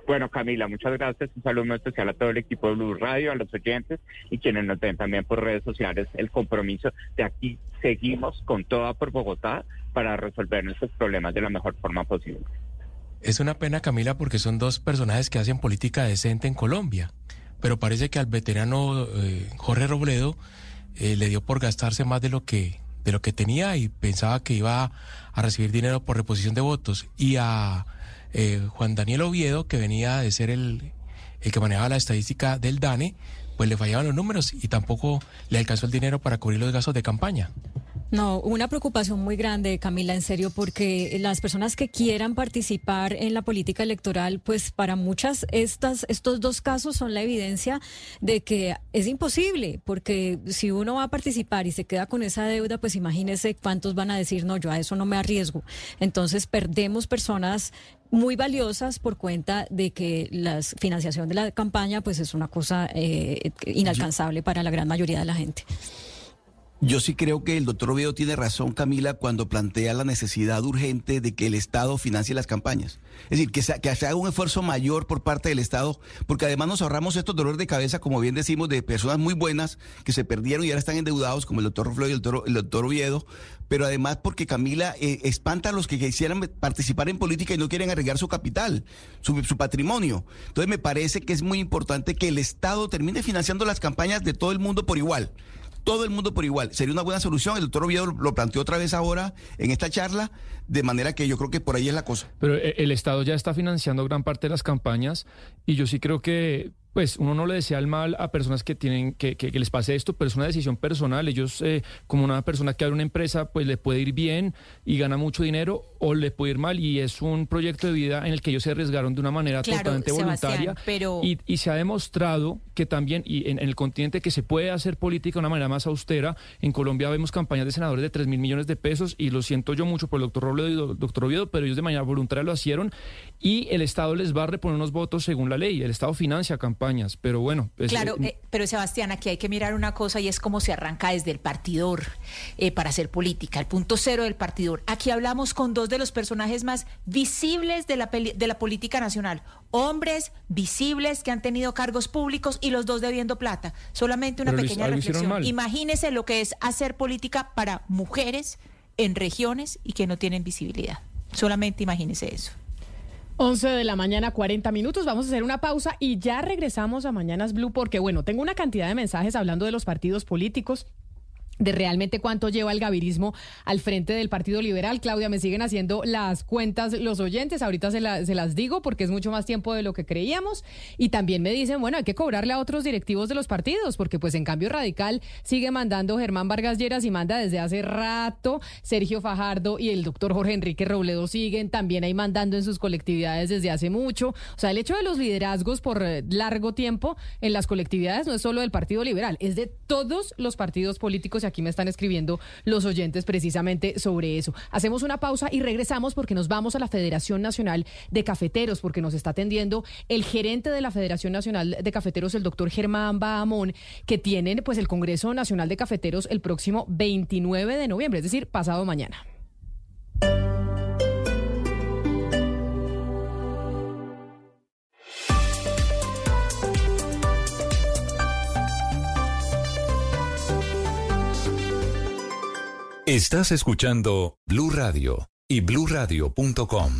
S14: Bueno, Camila, muchas gracias. Un saludo muy especial a todo el equipo de Blue Radio, a los oyentes y quienes nos ven también por redes sociales. El compromiso de aquí seguimos con toda por Bogotá para resolver nuestros problemas de la mejor forma posible.
S3: Es una pena, Camila, porque son dos personajes que hacen política decente en Colombia, pero parece que al veterano eh, Jorge Robledo eh, le dio por gastarse más de lo que de lo que tenía y pensaba que iba a recibir dinero por reposición de votos y a eh, Juan Daniel Oviedo, que venía de ser el, el que manejaba la estadística del DANE, pues le fallaban los números y tampoco le alcanzó el dinero para cubrir los gastos de campaña.
S5: No, una preocupación muy grande, Camila, en serio, porque las personas que quieran participar en la política electoral, pues para muchas estas, estos dos casos son la evidencia de que es imposible, porque si uno va a participar y se queda con esa deuda, pues imagínese cuántos van a decir, no, yo a eso no me arriesgo. Entonces perdemos personas muy valiosas por cuenta de que la financiación de la campaña, pues es una cosa eh, inalcanzable para la gran mayoría de la gente.
S7: Yo sí creo que el doctor Oviedo tiene razón, Camila, cuando plantea la necesidad urgente de que el Estado financie las campañas. Es decir, que se, que se haga un esfuerzo mayor por parte del Estado, porque además nos ahorramos estos dolores de cabeza, como bien decimos, de personas muy buenas que se perdieron y ahora están endeudados, como el doctor Floyd y el doctor, el doctor Oviedo, pero además porque Camila eh, espanta a los que quisieran participar en política y no quieren arriesgar su capital, su, su patrimonio. Entonces me parece que es muy importante que el Estado termine financiando las campañas de todo el mundo por igual todo el mundo por igual. Sería una buena solución. El doctor Oviedo lo planteó otra vez ahora en esta charla, de manera que yo creo que por ahí es la cosa.
S9: Pero eh, el Estado ya está financiando gran parte de las campañas y yo sí creo que pues uno no le desea el mal a personas que tienen que, que, les pase esto, pero es una decisión personal. Ellos, eh, como una persona que abre una empresa, pues le puede ir bien y gana mucho dinero o le puede ir mal y es un proyecto de vida en el que ellos se arriesgaron de una manera totalmente voluntaria y, y, se ha demostrado que también y en, el continente que se puede hacer política de una manera más austera. En Colombia vemos campañas de senadores de 3 mil millones de pesos y lo siento yo mucho por el doctor Robledo y el doctor Oviedo, pero ellos de manera voluntaria lo hicieron y el Estado les va a reponer unos votos según la ley. El Estado financia campañas pero bueno.
S4: claro, eh, pero Sebastián, aquí hay que mirar una cosa y es cómo se arranca desde el partidor eh, para hacer política, el punto cero del partidor. Aquí hablamos con dos de los personajes más visibles de la, de la política nacional, hombres visibles que han tenido cargos públicos y los dos debiendo plata. Solamente una pequeña reflexión. Imagínese lo que es hacer política para mujeres en regiones y que no tienen visibilidad. Solamente imagínese eso.
S1: 11 de la mañana, 40 minutos. Vamos a hacer una pausa y ya regresamos a Mañanas Blue porque, bueno, tengo una cantidad de mensajes hablando de los partidos políticos de realmente cuánto lleva el gavirismo al frente del Partido Liberal. Claudia, me siguen haciendo las cuentas los oyentes, ahorita se, las digo porque es mucho más tiempo de lo que creíamos. Y también me dicen, bueno, hay que cobrarle a otros directivos de los partidos, porque pues en cambio Radical sigue mandando Germán Vargas Lleras y manda desde hace rato, Sergio Fajardo y el doctor Jorge Enrique Robledo siguen también ahí mandando en sus colectividades desde hace mucho. O sea, el hecho de los liderazgos por eh, largo tiempo en las colectividades no es solo del Partido Liberal, es de todos los partidos políticos aquí me están escribiendo los oyentes precisamente sobre eso. Hacemos una pausa y regresamos porque nos vamos a la Federación Nacional de Cafeteros, porque nos está atendiendo el gerente de la Federación Nacional de Cafeteros, el doctor Germán Bahamón, que tienen pues el Congreso Nacional de Cafeteros el próximo 29 de noviembre, es decir, pasado mañana.
S10: Estás escuchando Blue Radio y bluradio.com.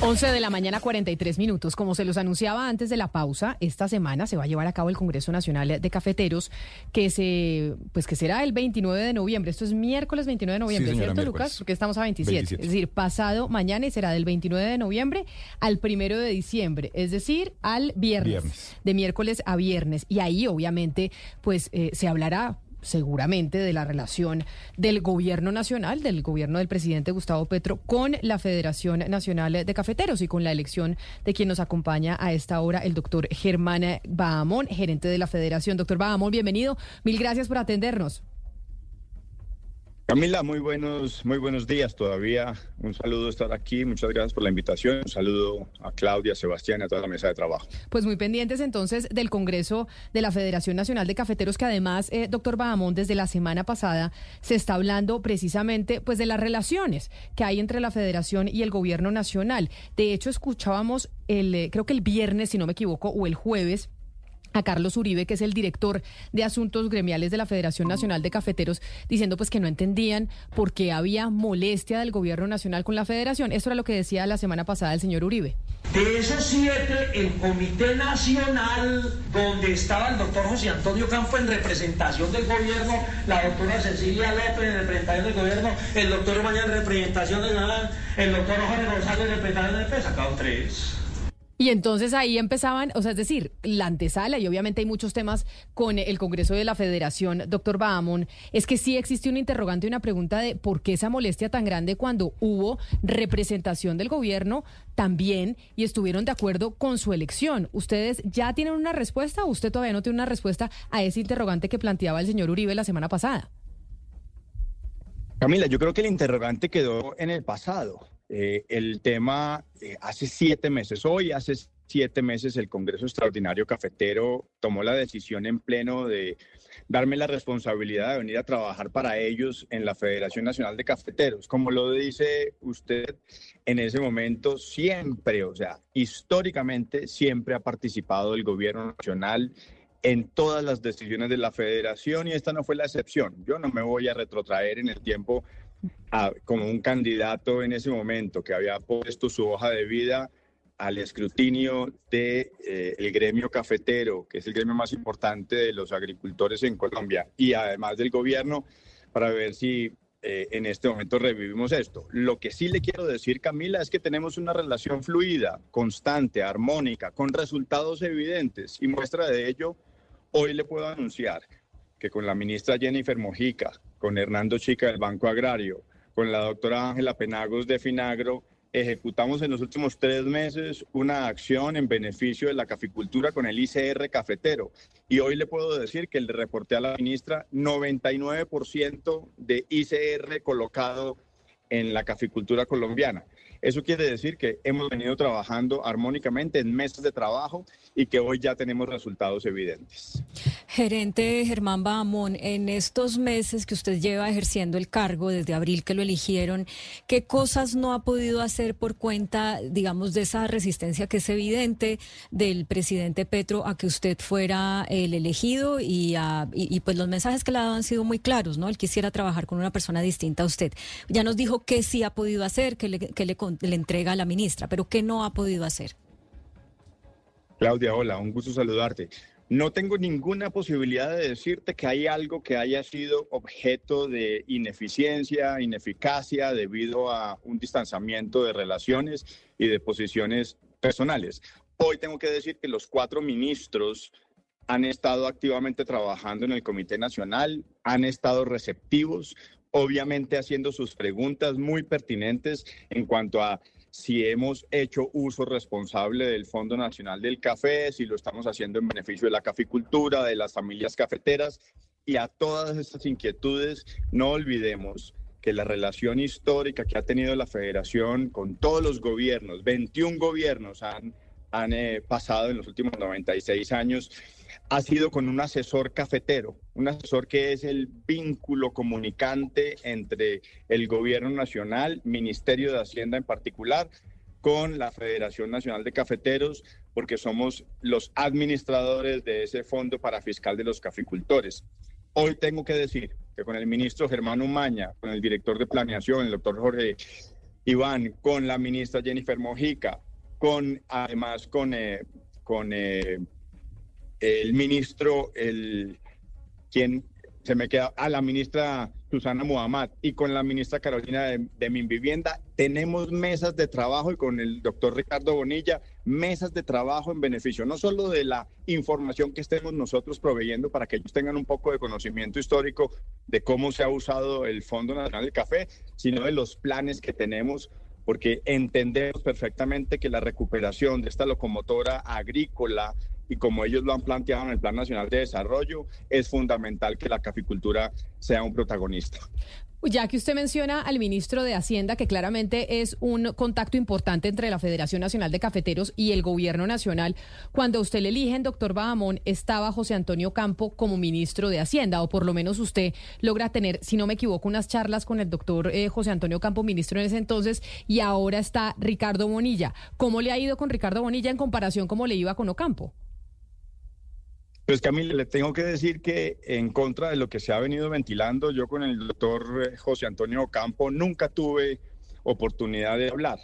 S1: 11 de la mañana 43 minutos. Como se los anunciaba antes de la pausa, esta semana se va a llevar a cabo el Congreso Nacional de Cafeteros que se pues que será el 29 de noviembre. Esto es miércoles 29 de noviembre, ¿cierto, Lucas? Porque estamos a 27. Es decir, pasado mañana y será del 29 de noviembre al primero de diciembre, es decir, al viernes, de miércoles a viernes. Y ahí obviamente pues eh, se hablará seguramente de la relación del gobierno nacional, del gobierno del presidente Gustavo Petro con la Federación Nacional de Cafeteros y con la elección de quien nos acompaña a esta hora, el doctor Germán Bahamón, gerente de la Federación. Doctor Bahamón, bienvenido. Mil gracias por atendernos.
S15: Camila, muy buenos, muy buenos días todavía. Un saludo estar aquí. Muchas gracias por la invitación. Un saludo a Claudia, Sebastián y a toda la mesa de trabajo.
S1: Pues muy pendientes entonces del Congreso de la Federación Nacional de Cafeteros, que además, eh, doctor Bahamón, desde la semana pasada se está hablando precisamente pues de las relaciones que hay entre la Federación y el Gobierno Nacional. De hecho, escuchábamos el, eh, creo que el viernes, si no me equivoco, o el jueves a Carlos Uribe, que es el director de asuntos gremiales de la Federación Nacional de Cafeteros, diciendo pues que no entendían por qué había molestia del gobierno nacional con la federación. Eso era lo que decía la semana pasada el señor Uribe.
S16: De esos siete, el Comité Nacional, donde estaba el doctor José Antonio Campo en representación del gobierno, la doctora Cecilia López en representación del gobierno, el doctor Mañana en representación del el doctor Jorge González en representación del PES, sacaron tres.
S1: Y entonces ahí empezaban, o sea, es decir, la antesala, y obviamente hay muchos temas con el Congreso de la Federación, doctor Bahamón, es que sí existe un interrogante y una pregunta de por qué esa molestia tan grande cuando hubo representación del gobierno también y estuvieron de acuerdo con su elección. ¿Ustedes ya tienen una respuesta o usted todavía no tiene una respuesta a ese interrogante que planteaba el señor Uribe la semana pasada?
S15: Camila, yo creo que el interrogante quedó en el pasado. Eh, el tema, eh, hace siete meses, hoy hace siete meses el Congreso Extraordinario Cafetero tomó la decisión en pleno de darme la responsabilidad de venir a trabajar para ellos en la Federación Nacional de Cafeteros. Como lo dice usted, en ese momento siempre, o sea, históricamente siempre ha participado el gobierno nacional en todas las decisiones de la federación y esta no fue la excepción. Yo no me voy a retrotraer en el tiempo como un candidato en ese momento que había puesto su hoja de vida al escrutinio del de, eh, gremio cafetero, que es el gremio más importante de los agricultores en Colombia, y además del gobierno, para ver si eh, en este momento revivimos esto. Lo que sí le quiero decir, Camila, es que tenemos una relación fluida, constante, armónica, con resultados evidentes, y muestra de ello, hoy le puedo anunciar que con la ministra Jennifer Mojica, con Hernando Chica del Banco Agrario, con la doctora Ángela Penagos de Finagro, ejecutamos en los últimos tres meses una acción en beneficio de la caficultura con el ICR cafetero. Y hoy le puedo decir que le reporté a la ministra 99% de ICR colocado en la caficultura colombiana. Eso quiere decir que hemos venido trabajando armónicamente en meses de trabajo y que hoy ya tenemos resultados evidentes.
S5: Gerente Germán Bahamón, en estos meses que usted lleva ejerciendo el cargo, desde abril que lo eligieron, ¿qué cosas no ha podido hacer por cuenta, digamos, de esa resistencia que es evidente del presidente Petro a que usted fuera el elegido y, pues los mensajes que le ha dado han sido muy claros, ¿no? Él quisiera trabajar con una persona distinta a usted. Ya nos dijo qué sí ha podido hacer, que le, que le, le entrega a la ministra, pero qué no ha podido hacer.
S15: Claudia, hola, un gusto saludarte. No tengo ninguna posibilidad de decirte que hay algo que haya sido objeto de ineficiencia, ineficacia debido a un distanciamiento de relaciones y de posiciones personales. Hoy tengo que decir que los cuatro ministros han estado activamente trabajando en el Comité Nacional, han estado receptivos, obviamente haciendo sus preguntas muy pertinentes en cuanto a si hemos hecho uso responsable del Fondo Nacional del Café, si lo estamos haciendo en beneficio de la caficultura, de las familias cafeteras. Y a todas estas inquietudes, no olvidemos que la relación histórica que ha tenido la federación con todos los gobiernos, 21 gobiernos han, han eh, pasado en los últimos 96 años, ha sido con un asesor cafetero, un asesor que es el vínculo comunicante entre el gobierno nacional, Ministerio de Hacienda en particular, con la Federación Nacional de Cafeteros, porque somos los administradores de ese fondo para fiscal de los caficultores. Hoy tengo que decir que con el ministro Germán Umaña, con el director de planeación, el doctor Jorge Iván, con la ministra Jennifer Mojica, con además con, eh, con eh, el ministro, el quien se me queda, a la ministra Susana Muhammad y con la ministra Carolina de, de Vivienda, tenemos mesas de trabajo y con el doctor Ricardo Bonilla, mesas de trabajo en beneficio no solo de la información que estemos nosotros proveyendo para que ellos tengan un poco de conocimiento histórico de cómo se ha usado el Fondo Nacional del Café, sino de los planes que tenemos porque entendemos perfectamente que la recuperación de esta locomotora agrícola y como ellos lo han planteado en el Plan Nacional de Desarrollo, es fundamental que la caficultura sea un protagonista.
S1: Ya que usted menciona al ministro de Hacienda, que claramente es un contacto importante entre la Federación Nacional de Cafeteros y el Gobierno Nacional, cuando usted le eligen, doctor Bahamón, estaba José Antonio Campo como ministro de Hacienda, o por lo menos usted logra tener, si no me equivoco, unas charlas con el doctor eh, José Antonio Campo, ministro en ese entonces, y ahora está Ricardo Bonilla. ¿Cómo le ha ido con Ricardo Bonilla en comparación cómo le iba con Ocampo?
S15: Pues Camila, le tengo que decir que en contra de lo que se ha venido ventilando, yo con el doctor eh, José Antonio Ocampo nunca tuve oportunidad de hablar.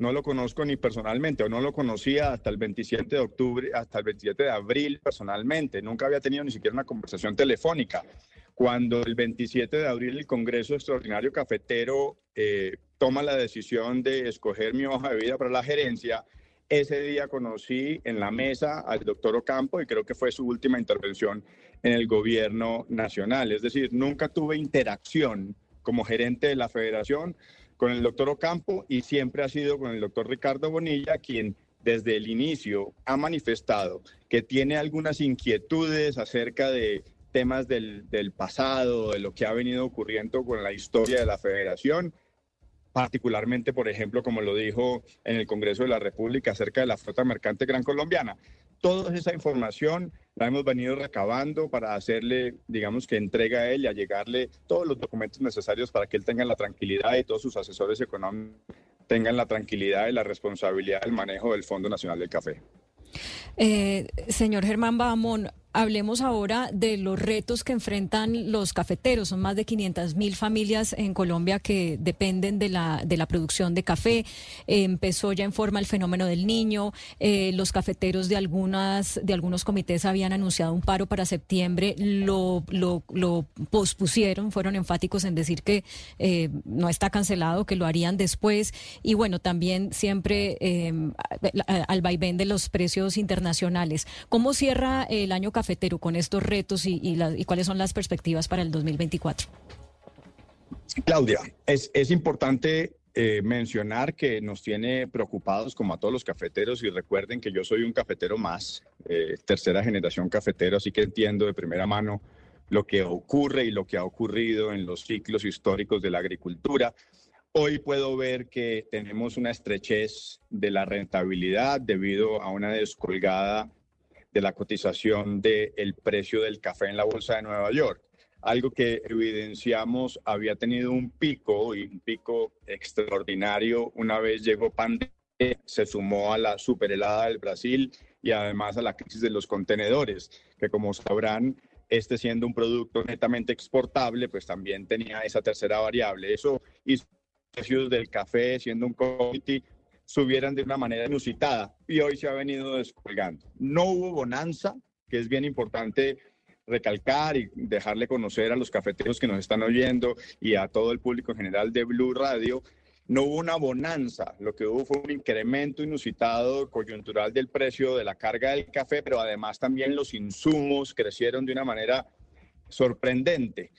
S15: No lo conozco ni personalmente, o no lo conocía hasta el 27 de octubre, hasta el 27 de abril personalmente. Nunca había tenido ni siquiera una conversación telefónica. Cuando el 27 de abril el Congreso Extraordinario Cafetero eh, toma la decisión de escoger mi hoja de vida para la gerencia, ese día conocí en la mesa al doctor Ocampo y creo que fue su última intervención en el gobierno nacional. Es decir, nunca tuve interacción como gerente de la federación con el doctor Ocampo y siempre ha sido con el doctor Ricardo Bonilla, quien desde el inicio ha manifestado que tiene algunas inquietudes acerca de temas del, pasado, de lo que ha venido ocurriendo con la historia de la federación particularmente, por ejemplo, como lo dijo en el Congreso de la República acerca de la flota mercante gran colombiana. Toda esa información la hemos venido recabando para hacerle, digamos que entrega a él y a llegarle todos los documentos necesarios para que él tenga la tranquilidad y todos sus asesores económicos tengan la tranquilidad y la responsabilidad del manejo del Fondo Nacional del Café.
S5: Eh, señor Germán Bahamón, Hablemos ahora de los retos que enfrentan los cafeteros. Son más de 500 mil familias en Colombia que dependen de la, de la producción de café. empezó ya en forma el fenómeno del niño. Eh, los cafeteros de, algunas, de algunos comités habían anunciado un paro para septiembre. Lo, lo, pospusieron, fueron enfáticos en decir que eh, no está cancelado, que lo harían después. Y bueno, también siempre eh, al vaivén de los precios internacionales. ¿Cómo cierra el año cafetero con estos retos y, y, cuáles son las perspectivas para el 2024?
S15: Claudia, es, es importante eh, mencionar que nos tiene preocupados como a todos los cafeteros y recuerden que yo soy un cafetero más, eh, tercera generación cafetero, así que entiendo de primera mano lo que ocurre y lo que ha ocurrido en los ciclos históricos de la agricultura. Hoy puedo ver que tenemos una estrechez de la rentabilidad debido a una descolgada de la cotización del precio del café en la Bolsa de Nueva York. Algo que evidenciamos había tenido un pico y un pico extraordinario una vez llegó pandemia, se sumó a la superhelada del Brasil y además a la crisis de los contenedores, que como sabrán, este siendo un producto netamente exportable, pues también tenía esa tercera variable. Eso hizo precios del café siendo un commodity subieran de una manera inusitada y hoy se ha venido descolgando. No hubo bonanza que es bien importante recalcar y dejarle conocer a los cafeteros que nos están oyendo y a todo el público en general de Blue Radio, no hubo una bonanza, lo que hubo fue un incremento inusitado coyuntural del precio de la carga del café, pero además también los insumos crecieron de una manera sorprendente.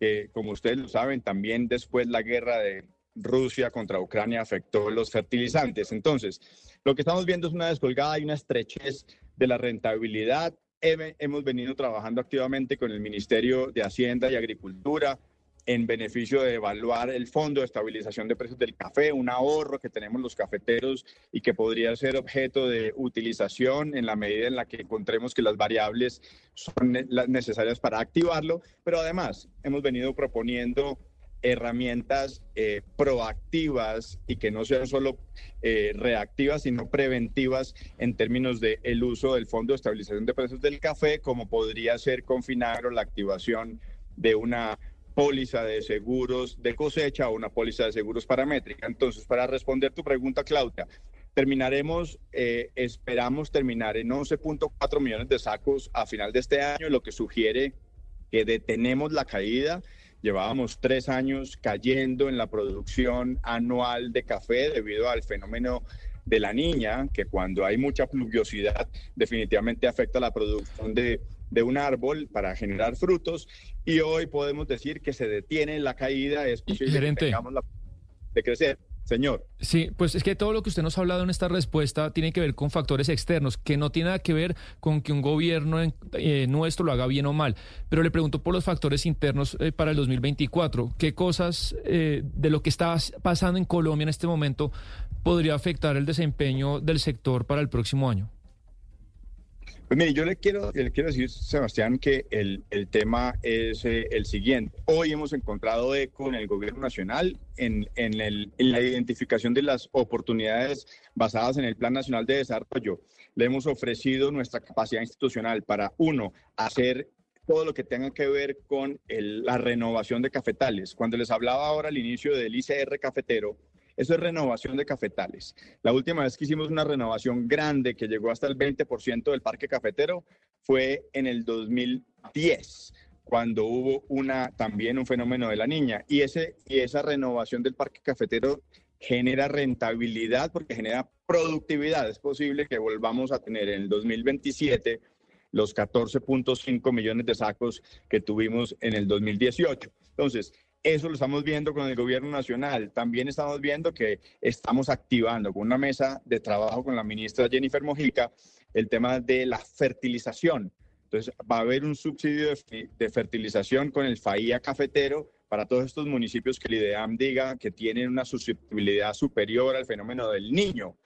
S15: que como ustedes lo saben, también después la guerra de Rusia contra Ucrania afectó los fertilizantes. Entonces, lo que estamos viendo es una descolgada y una estrechez de la rentabilidad. Hemos venido trabajando activamente con el Ministerio de Hacienda y Agricultura en beneficio de evaluar el Fondo de Estabilización de Precios del Café, un ahorro que tenemos los cafeteros y que podría ser objeto de utilización en la medida en la que encontremos que las variables son necesarias para activarlo, pero además hemos venido proponiendo herramientas eh, proactivas y que no sean solo eh, reactivas, sino preventivas en términos del el uso del Fondo de Estabilización de Precios del Café, como podría ser confinar o la activación de una póliza de seguros de cosecha o una póliza de seguros paramétrica. Entonces, para responder tu pregunta, Claudia, terminaremos, eh, esperamos terminar en 11.4 millones de sacos a final de este año, lo que sugiere que detenemos la caída Llevábamos tres años cayendo en la producción anual de café debido al fenómeno de la niña, que cuando hay mucha pluviosidad definitivamente afecta la producción de, un árbol para generar frutos. Y hoy podemos decir que se detiene la caída, es posible que tengamos la de crecer. Señor.
S9: Sí, pues es que todo lo que usted nos ha hablado en esta respuesta tiene que ver con factores externos, que no tiene nada que ver con que un gobierno eh, nuestro lo haga bien o mal. Pero le pregunto por los factores internos eh, para el 2024. ¿Qué cosas eh, de lo que está pasando en Colombia en este momento podría afectar el desempeño del sector para el próximo año?
S15: Pues mire, yo le quiero, le quiero decir, Sebastián, que el, el tema es eh, el siguiente. Hoy hemos encontrado eco en el gobierno nacional en, en, el, en la identificación de las oportunidades basadas en el Plan Nacional de Desarrollo. Le hemos ofrecido nuestra capacidad institucional para, uno, hacer todo lo que tenga que ver con la renovación de cafetales. Cuando les hablaba ahora al inicio del ICR cafetero, eso es renovación de cafetales. La última vez que hicimos una renovación grande que llegó hasta el 20% del parque cafetero fue en el 2010 cuando hubo también un fenómeno de la niña y y esa renovación del parque cafetero genera rentabilidad porque genera productividad. Es posible que volvamos a tener en el 2027 los 14.5 millones de sacos que tuvimos en el 2018. Entonces, eso lo estamos viendo con el gobierno nacional. También estamos viendo que estamos activando con una mesa de trabajo con la ministra Jennifer Mojica el tema de la fertilización. Entonces, va a haber un subsidio de, fertilización con el FAIA cafetero para todos estos municipios que el IDEAM diga que tienen una susceptibilidad superior al fenómeno del niño.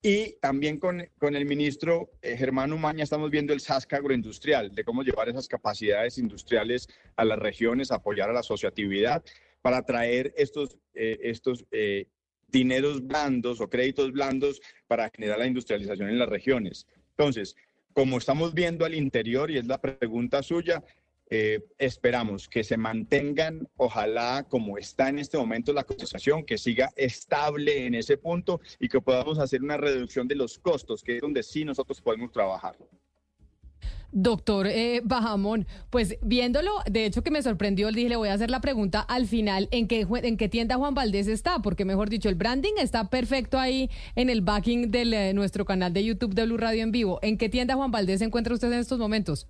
S15: Y también con, con el ministro eh, Germán Umaña estamos viendo el SASCA agroindustrial, de cómo llevar esas capacidades industriales a las regiones, apoyar a la asociatividad para traer estos, eh, estos eh, dineros blandos o créditos blandos para generar la industrialización en las regiones. Entonces, como estamos viendo al interior, y es la pregunta suya, eh, esperamos que se mantengan, ojalá como está en este momento la cotización, que siga estable en ese punto y que podamos hacer una reducción de los costos, que es donde sí nosotros podemos trabajar.
S1: Doctor eh, Bajamón, pues viéndolo, de hecho que me sorprendió, dije, le voy a hacer la pregunta al final, ¿en qué, ¿en qué tienda Juan Valdés está? Porque mejor dicho, el branding está perfecto ahí en el backing de eh, nuestro canal de YouTube de Blue Radio en vivo. ¿En qué tienda Juan Valdés se encuentra usted en estos momentos?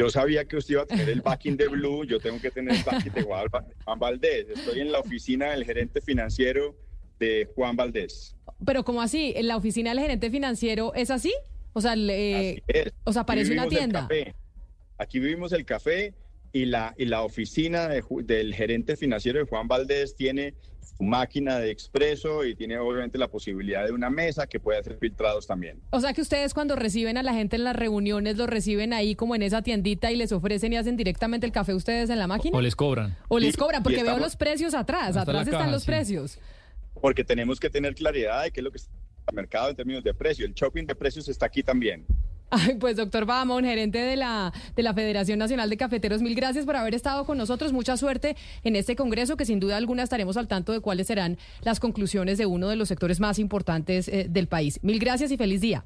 S15: Yo sabía que usted iba a tener el backing de Blue, yo tengo que tener el backing de Juan Valdés. Estoy en la oficina del gerente financiero de Juan Valdés.
S1: Pero ¿cómo así? ¿En la oficina del gerente financiero es así? O sea, o sea parece una tienda.
S15: Aquí vivimos el café y la, y la oficina del gerente financiero de Juan Valdés tiene su máquina de expreso y tiene obviamente la posibilidad de una mesa que puede hacer filtrados también.
S1: O sea que ustedes cuando reciben a la gente en las reuniones, lo reciben ahí como en esa tiendita y les ofrecen y hacen directamente el café ustedes en la máquina.
S9: O les cobran.
S1: O les cobran, porque veo los precios atrás, atrás están los precios.
S15: Porque tenemos que tener claridad de qué es lo que está en el mercado en términos de precio. El shopping de precios está aquí también.
S1: Ay, pues doctor Bamón, gerente de la, de la Federación Nacional de Cafeteros, mil gracias por haber estado con nosotros. Mucha suerte en este congreso, que sin duda alguna estaremos al tanto de cuáles serán las conclusiones de uno de los sectores más importantes eh, del país. Mil gracias y feliz día.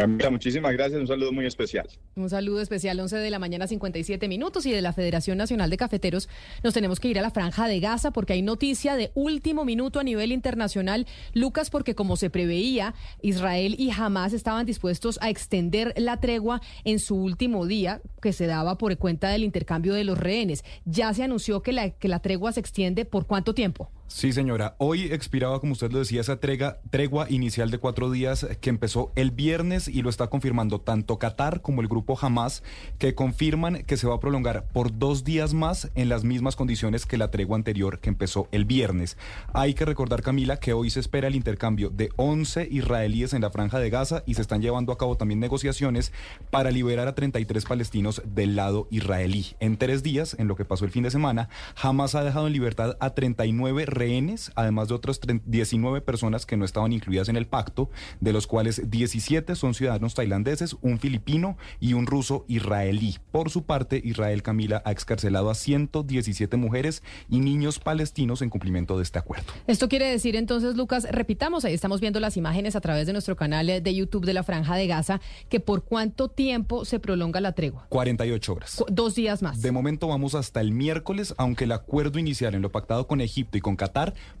S15: Camila, muchísimas gracias. Un saludo muy especial.
S1: Un saludo especial, 11 de la mañana, 57 minutos. Y de la Federación Nacional de Cafeteros nos tenemos que ir a la Franja de Gaza porque hay noticia de último minuto a nivel internacional. Lucas, porque como se preveía, Israel y Hamas estaban dispuestos a extender la tregua en su último día, que se daba por cuenta del intercambio de los rehenes. Ya se anunció que la, que la tregua se extiende por cuánto tiempo.
S11: Sí, señora. Hoy expiraba, como usted lo decía, esa tregua inicial de cuatro días que empezó el viernes y lo está confirmando tanto Qatar como el grupo Hamas, que confirman que se va a prolongar por dos días más en las mismas condiciones que la tregua anterior que empezó el viernes. Hay que recordar, Camila, que hoy se espera el intercambio de 11 israelíes en la franja de Gaza y se están llevando a cabo también negociaciones para liberar a 33 palestinos del lado israelí. En tres días, en lo que pasó el fin de semana, Hamas ha dejado en libertad a 39 rehenes, además de otras 19 personas que no estaban incluidas en el pacto, de los cuales 17 son ciudadanos tailandeses, un filipino y un ruso israelí. Por su parte, Israel Camila ha excarcelado a 117 mujeres y niños palestinos en cumplimiento de este acuerdo.
S1: Esto quiere decir entonces, Lucas, repitamos, ahí estamos viendo las imágenes a través de nuestro canal de YouTube de la Franja de Gaza, que por cuánto tiempo se prolonga la tregua.
S11: 48 horas.
S1: Dos días más.
S11: De momento vamos hasta el miércoles, aunque el acuerdo inicial en lo pactado con Egipto y con Qatar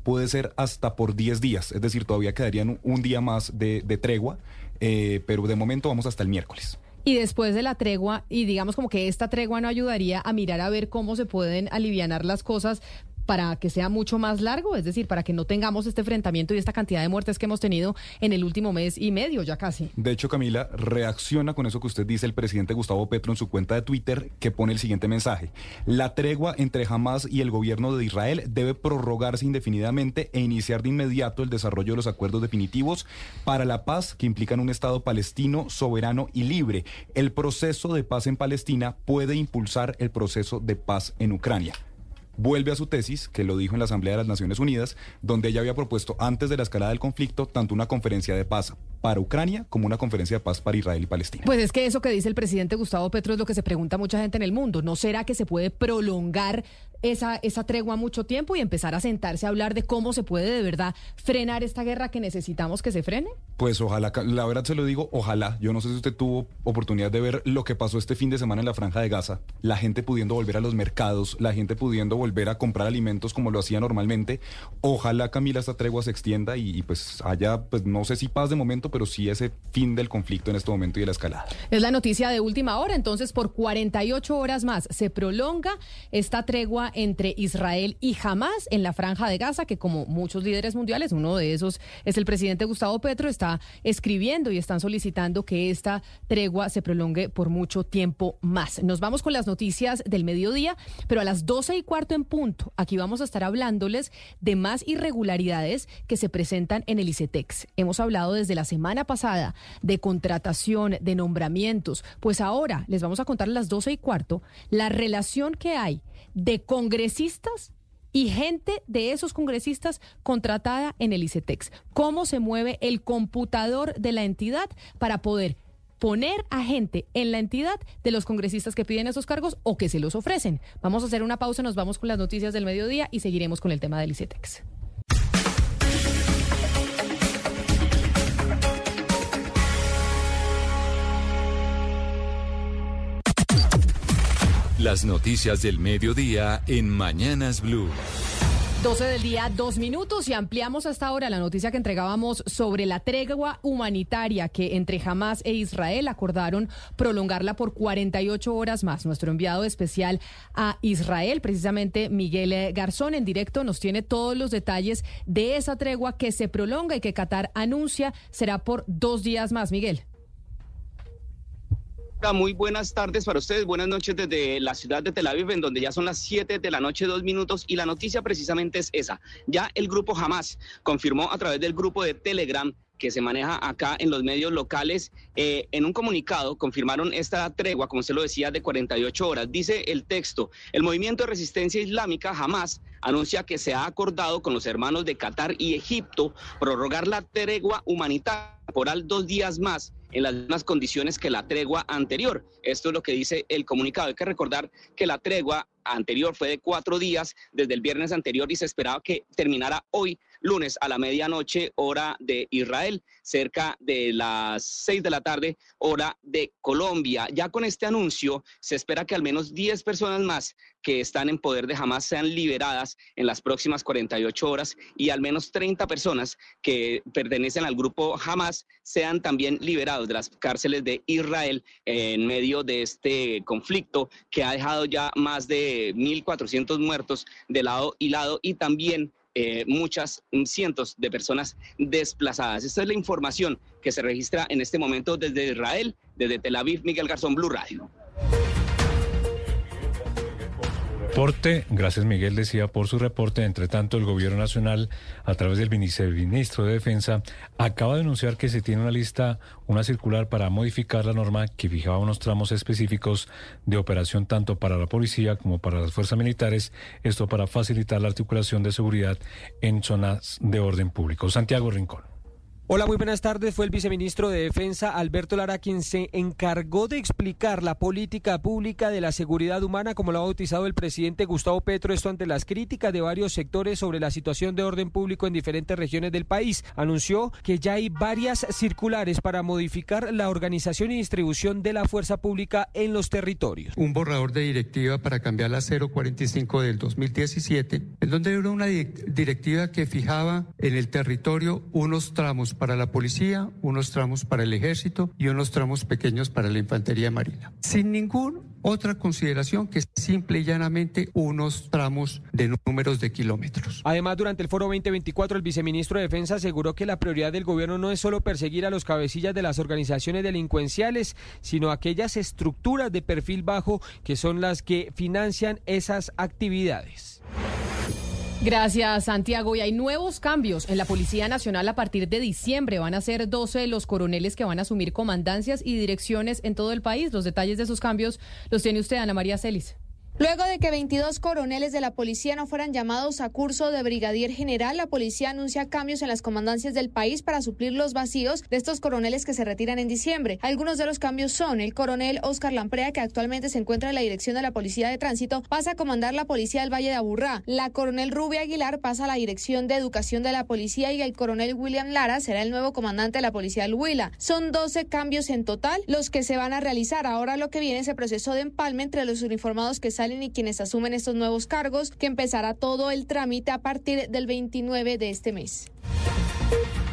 S11: puede ser hasta por 10 días, es decir, todavía quedarían un día más de, tregua, eh, pero de momento vamos hasta el miércoles.
S1: Y después de la tregua, y digamos como que esta tregua no ayudaría a mirar a ver cómo se pueden alivianar las cosas para que sea mucho más largo, es decir, para que no tengamos este enfrentamiento y esta cantidad de muertes que hemos tenido en el último mes y medio, ya casi.
S11: De hecho, Camila, reacciona con eso que usted dice el presidente Gustavo Petro en su cuenta de Twitter, que pone el siguiente mensaje. La tregua entre Hamas y el gobierno de Israel debe prorrogarse indefinidamente e iniciar de inmediato el desarrollo de los acuerdos definitivos para la paz que implican un Estado palestino soberano y libre. El proceso de paz en Palestina puede impulsar el proceso de paz en Ucrania vuelve a su tesis, que lo dijo en la Asamblea de las Naciones Unidas, donde ella había propuesto antes de la escalada del conflicto tanto una conferencia de paz para Ucrania como una conferencia de paz para Israel y Palestina.
S1: Pues es que eso que dice el presidente Gustavo Petro es lo que se pregunta mucha gente en el mundo. ¿No será que se puede prolongar esa, esa tregua mucho tiempo y empezar a sentarse a hablar de cómo se puede de verdad frenar esta guerra que necesitamos que se frene?
S11: Pues ojalá, la verdad se lo digo, ojalá. Yo no sé si usted tuvo oportunidad de ver lo que pasó este fin de semana en la franja de Gaza. La gente pudiendo volver a los mercados, la gente pudiendo volver a comprar alimentos como lo hacía normalmente. Ojalá, Camila, esta tregua se extienda y, pues haya, pues no sé si paz de momento, pero sí ese fin del conflicto en este momento y de la escalada.
S1: Es la noticia de última hora, entonces por 48 horas más se prolonga esta tregua entre Israel y Hamas en la franja de Gaza, que como muchos líderes mundiales, uno de esos es el presidente Gustavo Petro, está escribiendo y están solicitando que esta tregua se prolongue por mucho tiempo más. Nos vamos con las noticias del mediodía, pero a las 12 y cuarto en punto, aquí vamos a estar hablándoles de más irregularidades que se presentan en el ICETEX. Hemos hablado desde la semana pasada de contratación, de nombramientos, pues ahora les vamos a contar a las 12 y cuarto la relación que hay de congresistas y gente de esos congresistas contratada en el ICETEX. Cómo se mueve el computador de la entidad para poder poner a gente en la entidad de los congresistas que piden esos cargos o que se los ofrecen. Vamos a hacer una pausa, nos vamos con las noticias del mediodía y seguiremos con el tema del ICETEX.
S10: Las noticias del mediodía en Mañanas Blue.
S1: 12 del día, dos minutos y ampliamos hasta ahora la noticia que entregábamos sobre la tregua humanitaria que entre Hamas e Israel acordaron prolongarla por 48 horas más. Nuestro enviado especial a Israel, precisamente Miguel Garzón, en directo nos tiene todos los detalles de esa tregua que se prolonga y que Qatar anuncia será por dos días más. Miguel.
S17: Muy buenas tardes para ustedes, buenas noches desde la ciudad de Tel Aviv, en donde ya son las 7 de la noche, dos minutos, y la noticia precisamente es esa. Ya el grupo Hamas confirmó a través del grupo de Telegram que se maneja acá en los medios locales, eh, en un comunicado confirmaron esta tregua, como se lo decía, de 48 horas. Dice el texto, el movimiento de resistencia islámica Hamas anuncia que se ha acordado con los hermanos de Qatar y Egipto prorrogar la tregua humanitaria temporal dos días más en las mismas condiciones que la tregua anterior. Esto es lo que dice el comunicado. Hay que recordar que la tregua anterior fue de cuatro días desde el viernes anterior y se esperaba que terminara hoy lunes a la medianoche hora de Israel, cerca de las seis de la tarde hora de Colombia. Ya con este anuncio se espera que al menos 10 personas más que están en poder de Hamas sean liberadas en las próximas 48 horas y al menos 30 personas que pertenecen al grupo Hamas sean también liberados de las cárceles de Israel en medio de este conflicto que ha dejado ya más de 1.400 muertos de lado y lado y también eh, muchas cientos de personas desplazadas. Esta es la información que se registra en este momento desde Israel, desde Tel Aviv, Miguel Garzón, Blue Radio.
S18: Reporte, gracias Miguel decía por su reporte. Entre tanto, el gobierno nacional, a través del viceministro de Defensa, acaba de anunciar que se tiene una lista, una circular para modificar la norma que fijaba unos tramos específicos de operación tanto para la policía como para las fuerzas militares, esto para facilitar la articulación de seguridad en zonas de orden público. Santiago Rincón.
S19: Hola, muy buenas tardes. Fue el viceministro de Defensa, Alberto Lara, quien se encargó de explicar la política pública de la seguridad humana, como lo ha bautizado el presidente Gustavo Petro, esto ante las críticas de varios sectores sobre la situación de orden público en diferentes regiones del país. Anunció que ya hay varias circulares para modificar la organización y distribución de la fuerza pública en los territorios.
S20: Un borrador de directiva para cambiar la 045 del 2017, en donde era una directiva que fijaba en el territorio unos tramos para la policía, unos tramos para el ejército y unos tramos pequeños para la infantería marina. Sin ninguna otra consideración que simple y llanamente unos tramos de números de kilómetros.
S19: Además, durante el foro 2024, el viceministro de Defensa aseguró que la prioridad del gobierno no es solo perseguir a los cabecillas de las organizaciones delincuenciales, sino aquellas estructuras de perfil bajo que son las que financian esas actividades.
S1: Gracias, Santiago. Y hay nuevos cambios en la Policía Nacional a partir de diciembre. Van a ser 12 los coroneles que van a asumir comandancias y direcciones en todo el país. Los detalles de esos cambios los tiene usted, Ana María Celis.
S21: Luego de que 22 coroneles de la policía no fueran llamados a curso de brigadier general, la policía anuncia cambios en las comandancias del país para suplir los vacíos de estos coroneles que se retiran en diciembre. Algunos de los cambios son el coronel Oscar Lamprea, que actualmente se encuentra en la dirección de la Policía de Tránsito, pasa a comandar la Policía del Valle de Aburrá. La coronel Rubia Aguilar pasa a la dirección de Educación de la Policía y el coronel William Lara será el nuevo comandante de la Policía del Huila. Son 12 cambios en total los que se van a realizar. Ahora lo que viene es el proceso de empalme entre los uniformados que salen y quienes asumen estos nuevos cargos, que empezará todo el trámite a partir del 29 de este mes.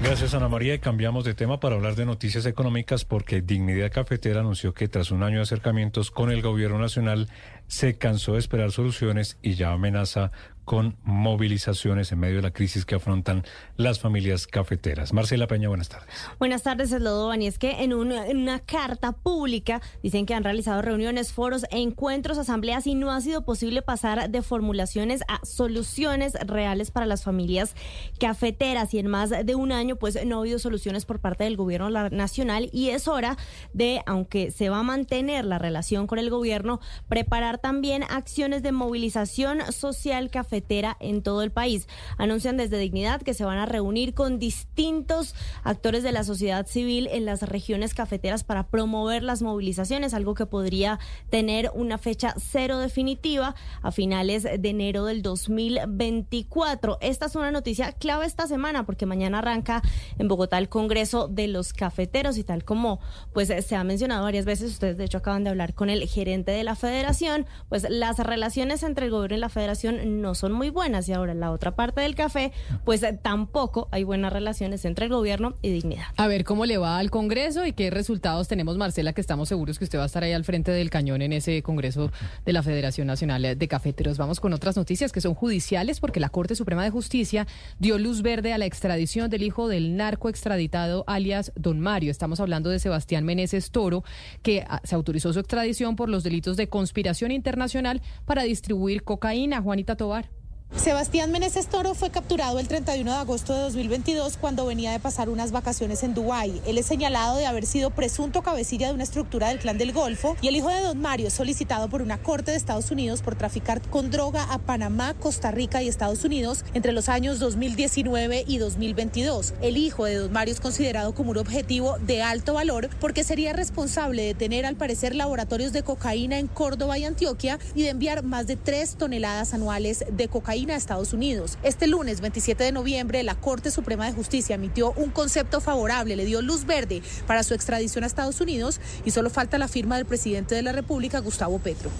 S18: Gracias Ana María y cambiamos de tema para hablar de noticias económicas porque Dignidad Cafetera anunció que tras un año de acercamientos con el gobierno nacional se cansó de esperar soluciones y ya amenaza con movilizaciones en medio de la crisis que afrontan las familias cafeteras. Marcela Peña, buenas tardes.
S22: Buenas tardes, Eslodovan. Y es que en una, en una, carta pública dicen que han realizado reuniones, foros, encuentros, asambleas y no ha sido posible pasar de formulaciones a soluciones reales para las familias cafeteras. Y en más de un año, pues no ha habido soluciones por parte del gobierno nacional y es hora de, aunque se va a mantener la relación con el gobierno, preparar también acciones de movilización social cafetera en todo el país. Anuncian desde Dignidad que se van a reunir con distintos actores de la sociedad civil en las regiones cafeteras para promover las movilizaciones, algo que podría tener una fecha cero definitiva a finales de enero del 2024. Esta es una noticia clave esta semana porque mañana arranca en Bogotá el Congreso de los Cafeteros y tal como pues se ha mencionado varias veces, ustedes de hecho acaban de hablar con el gerente de la federación, pues las relaciones entre el gobierno y la federación no son muy buenas y ahora en la otra parte del café, pues eh, tampoco hay buenas relaciones entre el gobierno y dignidad.
S1: A ver cómo le va al Congreso y qué resultados tenemos, Marcela, que estamos seguros que usted va a estar ahí al frente del cañón en ese Congreso de la Federación Nacional de Cafeteros. Vamos con otras noticias que son judiciales porque la Corte Suprema de Justicia dio luz verde a la extradición del hijo del narco extraditado alias Don Mario. Estamos hablando de Sebastián Meneses Toro, que ah, se autorizó su extradición por los delitos de conspiración internacional para distribuir cocaína. Juanita Tobar.
S23: Sebastián Meneses Toro fue capturado el 31 de agosto de 2022 cuando venía de pasar unas vacaciones en Dubái. Él es señalado de haber sido presunto cabecilla de una estructura del Clan del Golfo y el hijo de Don Mario solicitado por una corte de Estados Unidos por traficar con droga a Panamá, Costa Rica y Estados Unidos entre los años 2019 y 2022. El hijo de Don Mario es considerado como un objetivo de alto valor porque sería responsable de tener al parecer laboratorios de cocaína en Córdoba y Antioquia y de enviar más de tres toneladas anuales de cocaína a Estados Unidos. Este lunes 27 de noviembre la Corte Suprema de Justicia emitió un concepto favorable, le dio luz verde para su extradición a Estados Unidos y solo falta la firma del presidente de la República, Gustavo Petro.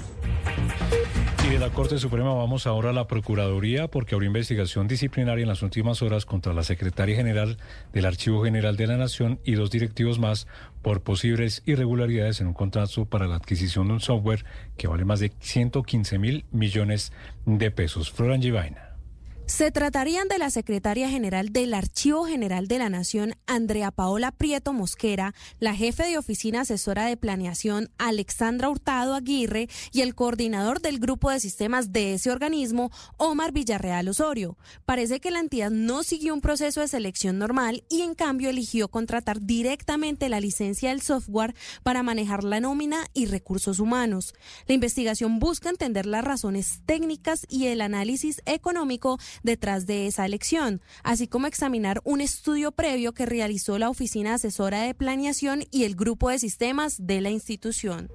S18: Y de la Corte Suprema vamos ahora a la Procuraduría porque abrió investigación disciplinaria en las últimas horas contra la secretaria general del Archivo General de la Nación y dos directivos más por posibles irregularidades en un contrato para la adquisición de un software que vale más de 115 mil millones de pesos. Florian Givaina.
S24: Se tratarían de la secretaria general del Archivo General de la Nación, Andrea Paola Prieto Mosquera, la jefe de oficina asesora de planeación, Alexandra Hurtado Aguirre, y el coordinador del grupo de sistemas de ese organismo, Omar Villarreal Osorio. Parece que la entidad no siguió un proceso de selección normal y en cambio eligió contratar directamente la licencia del software para manejar la nómina y recursos humanos. La investigación busca entender las razones técnicas y el análisis económico detrás de esa elección, así como examinar un estudio previo que realizó la Oficina Asesora de Planeación y el Grupo de Sistemas de la institución.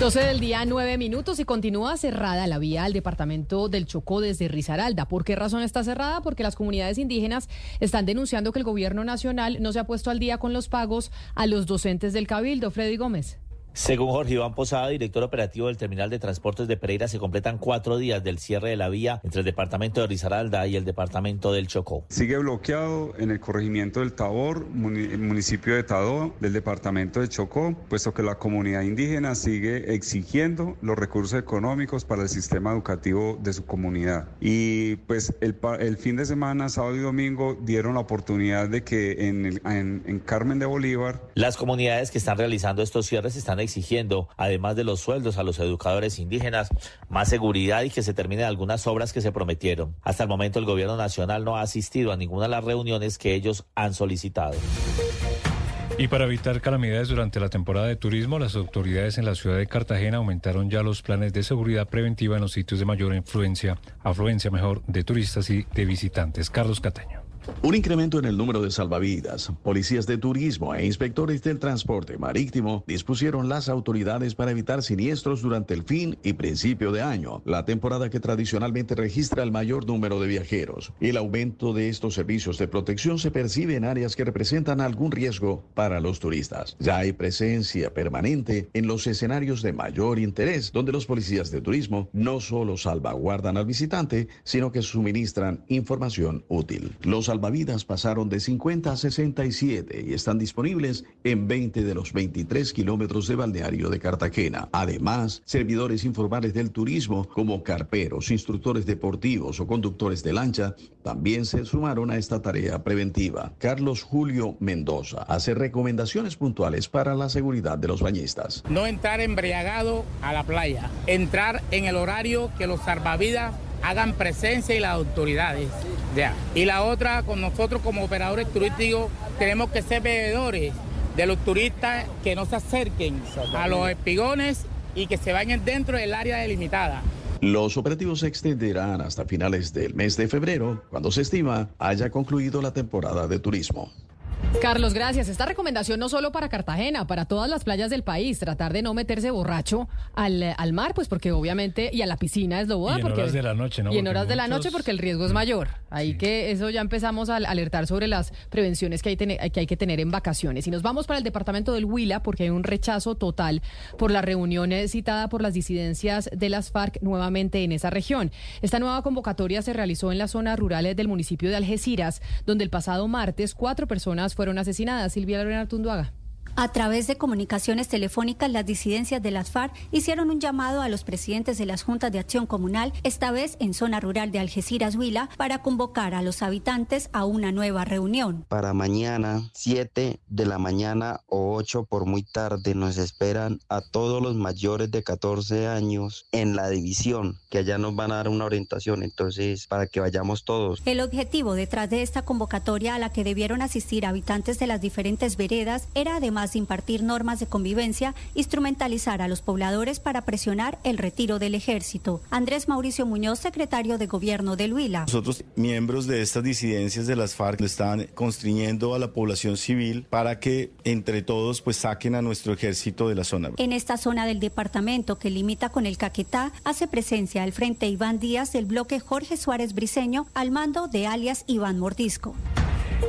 S1: 12 del día, 9 minutos y continúa cerrada la vía al departamento del Chocó desde Risaralda. ¿Por qué razón está cerrada? Porque las comunidades indígenas están denunciando que el gobierno nacional no se ha puesto al día con los pagos a los docentes del Cabildo. Freddy Gómez.
S25: Según Jorge Iván Posada, director operativo del Terminal de Transportes de Pereira, se completan cuatro días del cierre de la vía entre el departamento de Risaralda y el departamento del Chocó.
S26: Sigue bloqueado en el corregimiento del Tabor, municipio de Tadó, del departamento de Chocó, puesto que la comunidad indígena sigue exigiendo los recursos económicos para el sistema educativo de su comunidad. Y pues el, el fin de semana, sábado y domingo, dieron la oportunidad de que en, en, en Carmen de Bolívar...
S25: Las comunidades que están realizando estos cierres están exigiendo, además de los sueldos a los educadores indígenas, más seguridad y que se terminen algunas obras que se prometieron. Hasta el momento el gobierno nacional no ha asistido a ninguna de las reuniones que ellos han solicitado.
S18: Y para evitar calamidades durante la temporada de turismo, las autoridades en la ciudad de Cartagena aumentaron ya los planes de seguridad preventiva en los sitios de mayor influencia, afluencia mejor, de turistas y de visitantes. Carlos Cataño.
S27: Un incremento en el número de salvavidas, policías de turismo e inspectores del transporte marítimo dispusieron las autoridades para evitar siniestros durante el fin y principio de año, la temporada que tradicionalmente registra el mayor número de viajeros. El aumento de estos servicios de protección se percibe en áreas que representan algún riesgo para los turistas. Ya hay presencia permanente en los escenarios de mayor interés, donde los policías de turismo no solo salvaguardan al visitante, sino que suministran información útil. Los salvavidas pasaron de 50 a 67 y están disponibles en 20 de los 23 kilómetros de balneario de Cartagena. Además, servidores informales del turismo como carperos, instructores deportivos o conductores de lancha también se sumaron a esta tarea preventiva. Carlos Julio Mendoza hace recomendaciones puntuales para la seguridad de los bañistas.
S28: No entrar embriagado a la playa, entrar en el horario que los salvavidas hagan presencia y las autoridades. Ya. Y la otra, con nosotros como operadores turísticos, tenemos que ser bebedores de los turistas que no se acerquen a los espigones y que se vayan dentro del área delimitada.
S27: Los operativos se extenderán hasta finales del mes de febrero, cuando se estima haya concluido la temporada de turismo.
S1: Carlos, gracias. Esta recomendación no solo para Cartagena, para todas las playas del país, tratar de no meterse borracho al, al mar, pues porque obviamente, y a la piscina es lo boda.
S18: Y en
S1: porque,
S18: horas de la noche, ¿no?
S1: Y en
S18: Porque
S1: horas de la noche porque el riesgo es mayor. Ahí que eso ya empezamos a alertar sobre las prevenciones que hay, que hay que tener en vacaciones. Y nos vamos para el departamento del Huila porque hay un rechazo total por la reunión eh, citada por las disidencias de las FARC nuevamente en esa región. Esta nueva convocatoria se realizó en las zonas rurales del municipio de Algeciras, donde el pasado martes cuatro personas fueron asesinadas. Silvia Lorena Tunduaga.
S29: A través de comunicaciones telefónicas, las disidencias de las FARC hicieron un llamado a los presidentes de las juntas de acción comunal, esta vez en zona rural de Algeciras, Huila, para convocar a los habitantes a una nueva reunión.
S30: Para mañana, 7 de la mañana o 8 por muy tarde, nos esperan a todos los mayores de 14 años en la división, que allá nos van a dar una orientación, entonces, para que vayamos todos.
S29: El objetivo detrás de esta convocatoria a la que debieron asistir habitantes de las diferentes veredas era además de impartir normas de convivencia, instrumentalizar a los pobladores para presionar el retiro del ejército. Andrés Mauricio Muñoz, secretario de Gobierno de Huila.
S31: Nosotros, miembros de estas disidencias de las FARC, están constriñendo a la población civil para que entre todos pues saquen a nuestro ejército de la zona.
S29: En esta zona del departamento que limita con el Caquetá, hace presencia el Frente Iván Díaz del bloque Jorge Suárez Briceño al mando de alias Iván Mordisco.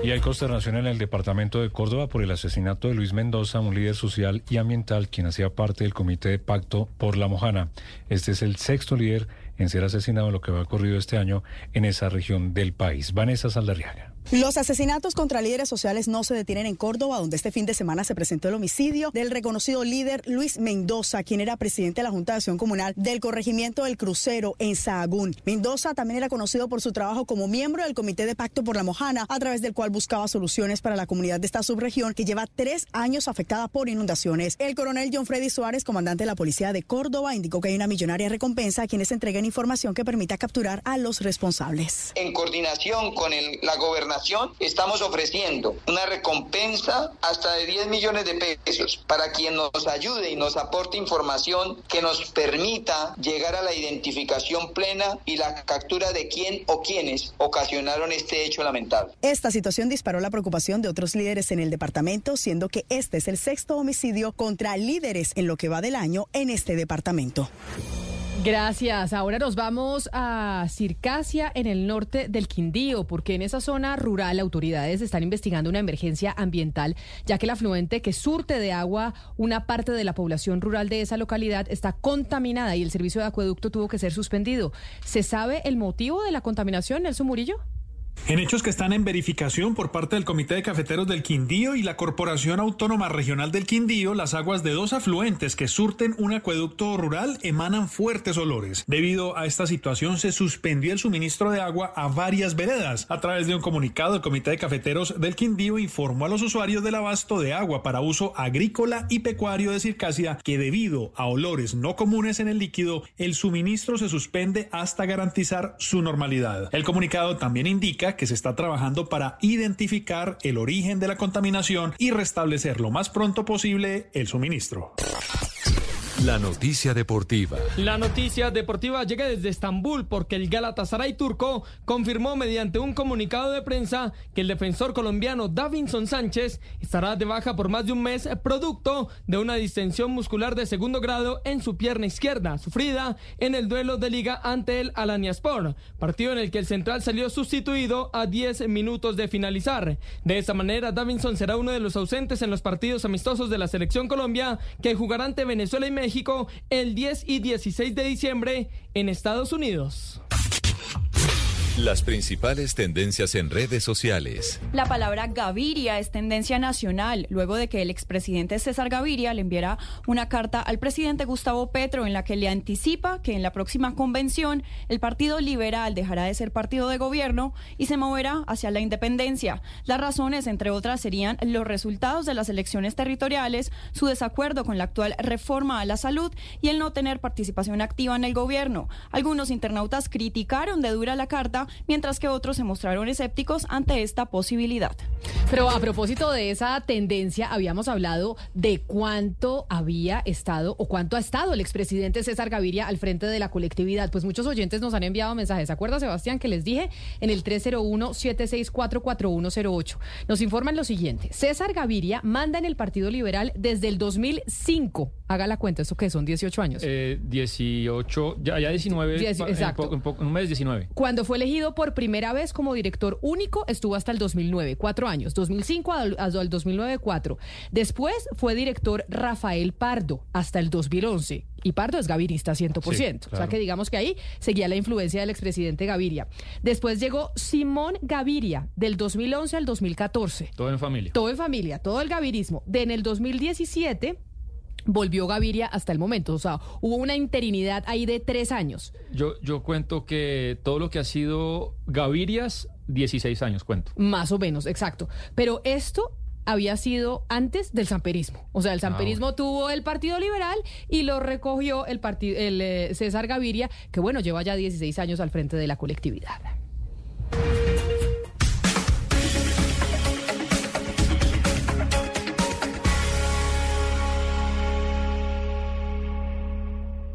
S18: Y hay consternación en el departamento de Córdoba por el asesinato de Luis Mendoza, un líder social y ambiental quien hacía parte del comité de pacto por la Mojana. Este es el sexto líder en ser asesinado en lo que va ocurrido este año en esa región del país. Vanessa Saldarriaga.
S32: Los asesinatos contra líderes sociales no se detienen en Córdoba, donde este fin de semana se presentó el homicidio del reconocido líder Luis Mendoza, quien era presidente de la Junta de Acción Comunal del corregimiento del Crucero en Sahagún. Mendoza también era conocido por su trabajo como miembro del Comité de Pacto por la Mojana, a través del cual buscaba soluciones para la comunidad de esta subregión que lleva tres años afectada por inundaciones. El coronel John Freddy Suárez, comandante de la Policía de Córdoba, indicó que hay una millonaria recompensa a quienes entreguen información que permita capturar a los responsables.
S33: En coordinación con la gobernación estamos ofreciendo una recompensa hasta de 10 millones de pesos para quien nos ayude y nos aporte información que nos permita llegar a la identificación plena y la captura de quién o quienes ocasionaron este hecho lamentable.
S32: Esta situación disparó la preocupación de otros líderes en el departamento, siendo que este es el sexto homicidio contra líderes en lo que va del año en este departamento.
S1: Gracias. Ahora nos vamos a Circasia, en el norte del Quindío, porque en esa zona rural autoridades están investigando una emergencia ambiental, ya que el afluente que surte de agua una parte de la población rural de esa localidad está contaminada y el servicio de acueducto tuvo que ser suspendido. ¿Se sabe el motivo de la contaminación, Nelson Murillo?
S34: En hechos que están en verificación por parte del Comité de Cafeteros del Quindío y la Corporación Autónoma Regional del Quindío, las aguas de dos afluentes que surten un acueducto rural emanan fuertes olores. Debido a esta situación se suspendió el suministro de agua a varias veredas. A través de un comunicado, el Comité de Cafeteros del Quindío informó a los usuarios del abasto de agua para uso agrícola y pecuario de Circasia que debido a olores no comunes en el líquido, el suministro se suspende hasta garantizar su normalidad. El comunicado también indica que se está trabajando para identificar el origen de la contaminación y restablecer lo más pronto posible el suministro.
S10: La noticia deportiva.
S35: La noticia deportiva llega desde Estambul porque el Galatasaray turco confirmó mediante un comunicado de prensa que el defensor colombiano Davinson Sánchez estará de baja por más de un mes producto de una distensión muscular de segundo grado en su pierna izquierda, sufrida en el duelo de liga ante el Alaniaspor, partido en el que el central salió sustituido a 10 minutos de finalizar. De esa manera, Davinson será uno de los ausentes en los partidos amistosos de la selección Colombia que jugará ante Venezuela y México El 10 y 16 de diciembre en Estados Unidos.
S10: Las principales tendencias en redes sociales.
S36: La palabra Gaviria es tendencia nacional, luego de que el expresidente César Gaviria le enviara una carta al presidente Gustavo Petro en la que le anticipa que en la próxima convención el Partido Liberal dejará de ser partido de gobierno y se moverá hacia la independencia. Las razones, entre otras, serían los resultados de las elecciones territoriales, su desacuerdo con la actual reforma a la salud y el no tener participación activa en el gobierno. Algunos internautas criticaron de dura la carta mientras que otros se mostraron escépticos ante esta posibilidad.
S1: Pero a propósito de esa tendencia, habíamos hablado de cuánto había estado o cuánto ha estado el expresidente César Gaviria al frente de la colectividad. Pues muchos oyentes nos han enviado mensajes. ¿Se acuerda, Sebastián, que les dije en el 301-764-4108? Nos informan lo siguiente. César Gaviria manda en el Partido Liberal desde el 2005. Haga la cuenta, ¿eso qué son? ¿18 años?
S9: Eh, 18, ya, ya 19.
S1: Diez-
S9: en
S1: exacto.
S9: po- En, po- un mes 19.
S1: Cuando fue elegido por primera vez como director único, estuvo hasta el 2009, cuatro años. 2005 al, al 2009, 4. Después fue director Rafael Pardo hasta el 2011. Y Pardo es gavirista 100%.
S9: Sí,
S1: O sea que digamos que ahí seguía la influencia del expresidente Gaviria. Después llegó Simón Gaviria del 2011 al 2014.
S9: Todo en familia.
S1: Todo en familia, todo el gavirismo. De en el 2017 volvió Gaviria hasta el momento. O sea, hubo una interinidad ahí de tres años.
S9: Yo, yo cuento que todo lo que ha sido Gavirias, 16 años cuento.
S1: Más o menos, exacto. Pero esto había sido antes del samperismo. O sea, el samperismo tuvo el Partido Liberal y lo recogió el, partido, el eh, César Gaviria, que bueno, lleva ya 16 años al frente de la colectividad.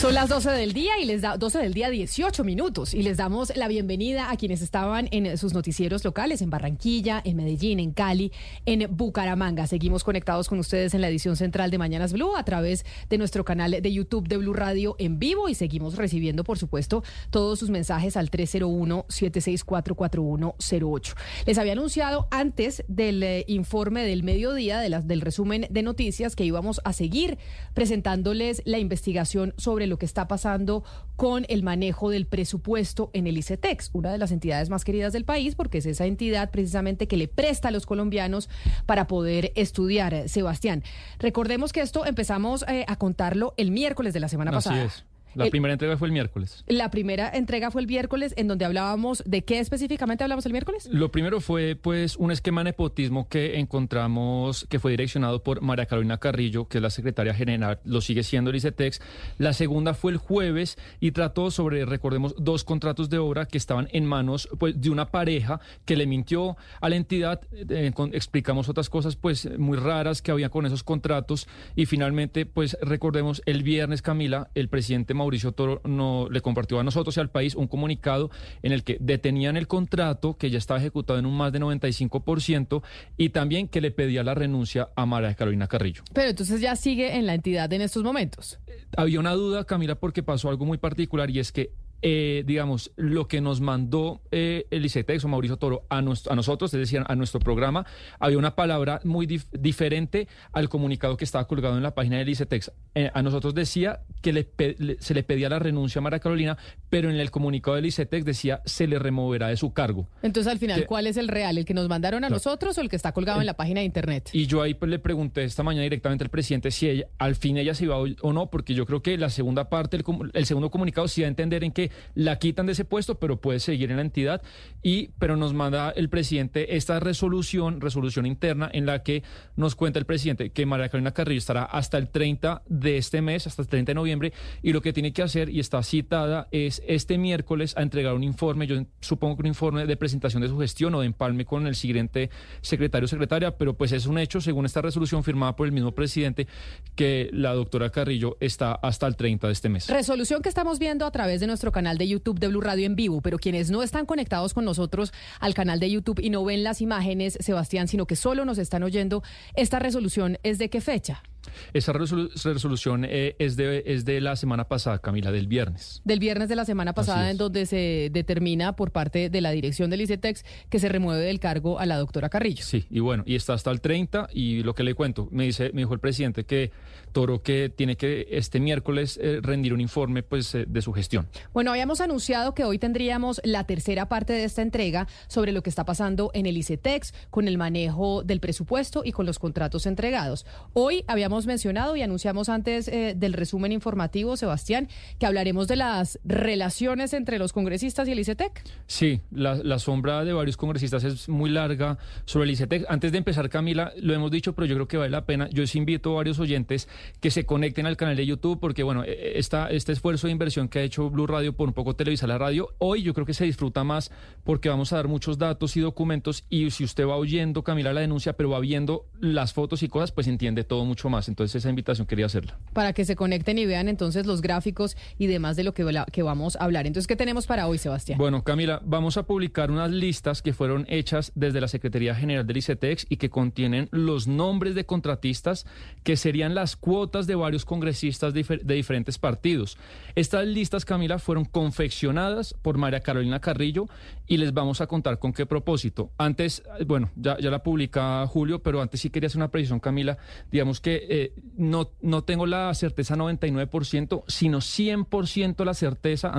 S1: Son las 12 del día y les da 12 del día 18 minutos y les damos la bienvenida a quienes estaban en sus noticieros locales en Barranquilla, en Medellín, en Cali, en Bucaramanga. Seguimos conectados con ustedes en la edición central de Mañanas Blue a través de nuestro canal de YouTube de Blue Radio en vivo y seguimos recibiendo, por supuesto, todos sus mensajes al 301-764-4108. Les había anunciado antes del eh, informe del mediodía, de las, del resumen de noticias, que íbamos a seguir presentándoles la investigación sobre lo que está pasando con el manejo del presupuesto en el ICETEX, una de las entidades más queridas del país, porque es esa entidad precisamente que le presta a los colombianos para poder estudiar. Sebastián, recordemos que esto empezamos eh, a contarlo el miércoles de la semana
S9: Así
S1: pasada.
S9: es. La
S1: El-
S9: primera entrega fue el miércoles.
S1: La primera entrega fue el miércoles, en donde hablábamos de qué específicamente hablamos el miércoles.
S9: Lo primero fue pues un esquema de nepotismo que encontramos que fue direccionado por María Carolina Carrillo, que es la secretaria general, lo sigue siendo el ICETEX. La segunda fue el jueves y trató sobre, recordemos, dos contratos de obra que estaban en manos pues de una pareja que le mintió a la entidad. Eh, con- explicamos otras cosas pues muy raras que había con esos contratos y finalmente pues recordemos el viernes Camila, el presidente Mauricio Toro no, le compartió a nosotros y al país un comunicado en el que detenían el contrato que ya estaba ejecutado en un más de 95% y también que le pedía la renuncia a María Carolina Carrillo.
S1: Pero entonces ya sigue en la entidad en estos momentos.
S9: Había una duda, Camila, porque pasó algo muy particular y es que, eh, digamos, lo que nos mandó eh, el ICETEX o Mauricio Toro a, nos- a nosotros, es decir, a nuestro programa, había una palabra muy dif- diferente al comunicado que estaba colgado en la página del ICETEX. Eh, a nosotros decía que le le- se le pedía la renuncia a María Carolina, pero en el comunicado del ICETEX decía se le removerá de su cargo.
S1: Entonces, al final,
S9: Que-
S1: ¿cuál es el real? ¿El que nos mandaron a
S9: Claro.
S1: nosotros o el que está colgado en la página de internet?
S9: Y yo ahí pues le pregunté esta mañana directamente al presidente si ella, al fin ella se iba o o no, porque yo creo que la segunda parte, el, el segundo comunicado sí da a entender en que la quitan de ese puesto, pero puede seguir en la entidad. Y, pero nos manda el presidente esta resolución, resolución interna, en la que nos cuenta el presidente que María Carolina Carrillo estará hasta el 30 de este mes, hasta el 30 de noviembre, y lo que tiene que hacer, y está citada, es este miércoles a entregar un informe, yo supongo que un informe de presentación de su gestión o de empalme con el siguiente secretario o secretaria, pero pues es un hecho, según esta resolución firmada por el mismo presidente, que la doctora Carrillo está hasta el 30 de este mes.
S1: Resolución que estamos viendo a través de nuestro canal de YouTube de Blue Radio en vivo, pero quienes no están conectados con nosotros al canal de YouTube y no ven las imágenes, Sebastián, sino que solo nos están oyendo, ¿esta resolución es de qué fecha?
S9: Esa resolu- resolución eh, es, de, es de la semana pasada, Camila, del viernes.
S1: Del viernes de la semana pasada, en donde se determina por parte de la dirección del ICETEX que se remueve del cargo a la doctora Carrillo.
S9: Sí, y bueno, y está hasta el 30 y lo que le cuento, me dice, me dijo el presidente que Toro que tiene que este miércoles eh, rendir un informe pues eh, de su gestión.
S1: Bueno, habíamos anunciado que hoy tendríamos la tercera parte de esta entrega sobre lo que está pasando en el ICETEX con el manejo del presupuesto y con los contratos entregados. Hoy habíamos mencionado y anunciamos antes eh, del resumen informativo, Sebastián, que hablaremos de las relaciones entre los congresistas y el ICETEC.
S9: Sí, la, sombra de varios congresistas es muy larga sobre el ICETEX. Antes de empezar, Camila, lo hemos dicho, pero yo creo que vale la pena. Yo sí invito a varios oyentes que se conecten al canal de YouTube, porque bueno, eh, esta, este esfuerzo de inversión que ha hecho Blue Radio por un poco televisar la radio, hoy yo creo que se disfruta más porque vamos a dar muchos datos y documentos y si usted va oyendo, Camila, la denuncia, pero va viendo las fotos y cosas, pues entiende todo mucho más. Más. Entonces esa invitación quería hacerla.
S1: Para que se conecten y vean entonces los gráficos y demás de lo que, que vamos a hablar. Entonces, ¿qué tenemos para hoy, Sebastián?
S9: Bueno, Camila, vamos a publicar unas listas que fueron hechas desde la Secretaría General del ICETEX y que contienen los nombres de contratistas que serían las cuotas de varios congresistas de, de diferentes partidos. Estas listas, Camila, fueron confeccionadas por María Carolina Carrillo y les vamos a contar con qué propósito. Antes, bueno, ya, ya la publica Julio, pero antes sí quería hacer una precisión, Camila. Digamos que eh, no, no tengo la certeza 99%, sino 100% la certeza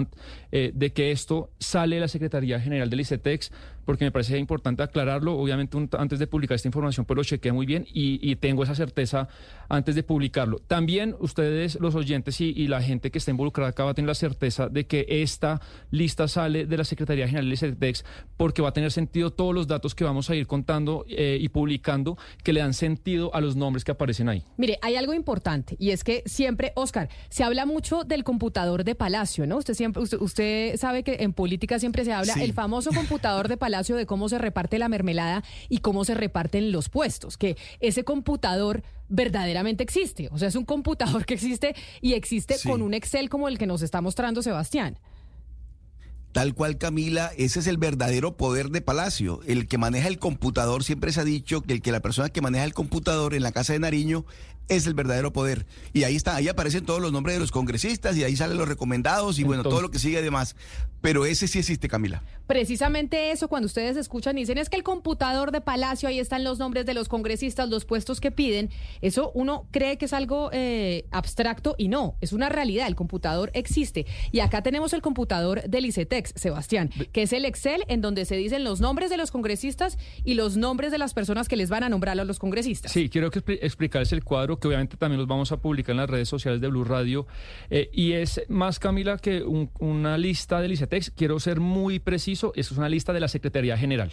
S9: eh, de que esto sale de la Secretaría General del ICETEX porque me parece importante aclararlo. Obviamente, antes de publicar esta información, pues lo chequeé muy bien y, tengo esa certeza antes de publicarlo. También ustedes, los oyentes y, la gente que está involucrada acá va a tener la certeza de que esta lista sale de la Secretaría General del ICETEX porque va a tener sentido todos los datos que vamos a ir contando eh, y publicando que le dan sentido a los nombres que aparecen ahí.
S1: Mire, hay algo importante y es que siempre, Oscar, se habla mucho del computador de Palacio, ¿no? Usted siempre, usted, sabe que en política siempre se habla el famoso computador de Palacio de cómo se reparte la mermelada y cómo se reparten los puestos, que ese computador verdaderamente existe, o sea, es un computador que existe y existe con un Excel como el que nos está mostrando Sebastián.
S37: Tal cual, Camila, ese es el verdadero poder de Palacio. El que maneja el computador, siempre se ha dicho que el que la persona que maneja el computador en la Casa de Nariño es el verdadero poder. Y ahí está, ahí aparecen todos los nombres de los congresistas y ahí salen los recomendados y bueno, todo lo que sigue además. Pero ese sí existe, Camila.
S1: Precisamente eso, cuando ustedes escuchan y dicen es que el computador de Palacio, ahí están los nombres de los congresistas, los puestos que piden, eso uno cree que es algo eh, abstracto y no, es una realidad, el computador existe. Y acá tenemos el computador del ICETEX, Sebastián, que es el Excel en donde se dicen los nombres de los congresistas y los nombres de las personas que les van a nombrar a los congresistas.
S9: Sí, quiero que explicarles el cuadro que obviamente también los vamos a publicar en las redes sociales de Blue Radio. Eh, y es más, Camila, que una lista del ICETEX. Quiero ser muy preciso, es una lista de la Secretaría General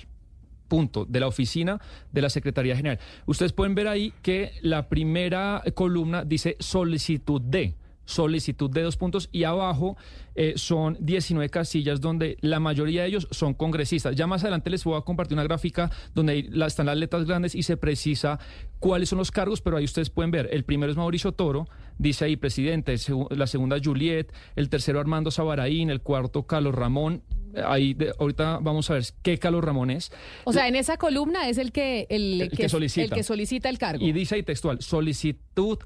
S9: punto, de la oficina de la Secretaría General. Ustedes pueden ver ahí que la primera columna dice solicitud de solicitud de dos puntos y abajo eh, son 19 casillas donde la mayoría de ellos son congresistas. Ya más adelante les voy a compartir una gráfica donde están las letras grandes y se precisa cuáles son los cargos, pero ahí ustedes pueden ver. El primero es Mauricio Toro, dice ahí presidente, la segunda Juliet, el tercero Armando Sabaraín, el cuarto Carlos Ramón. Ahí ahorita vamos a ver qué Carlos Ramón es.
S1: O sea, en esa columna es el que el, que, solicita. el que solicita el cargo.
S9: Y dice ahí textual,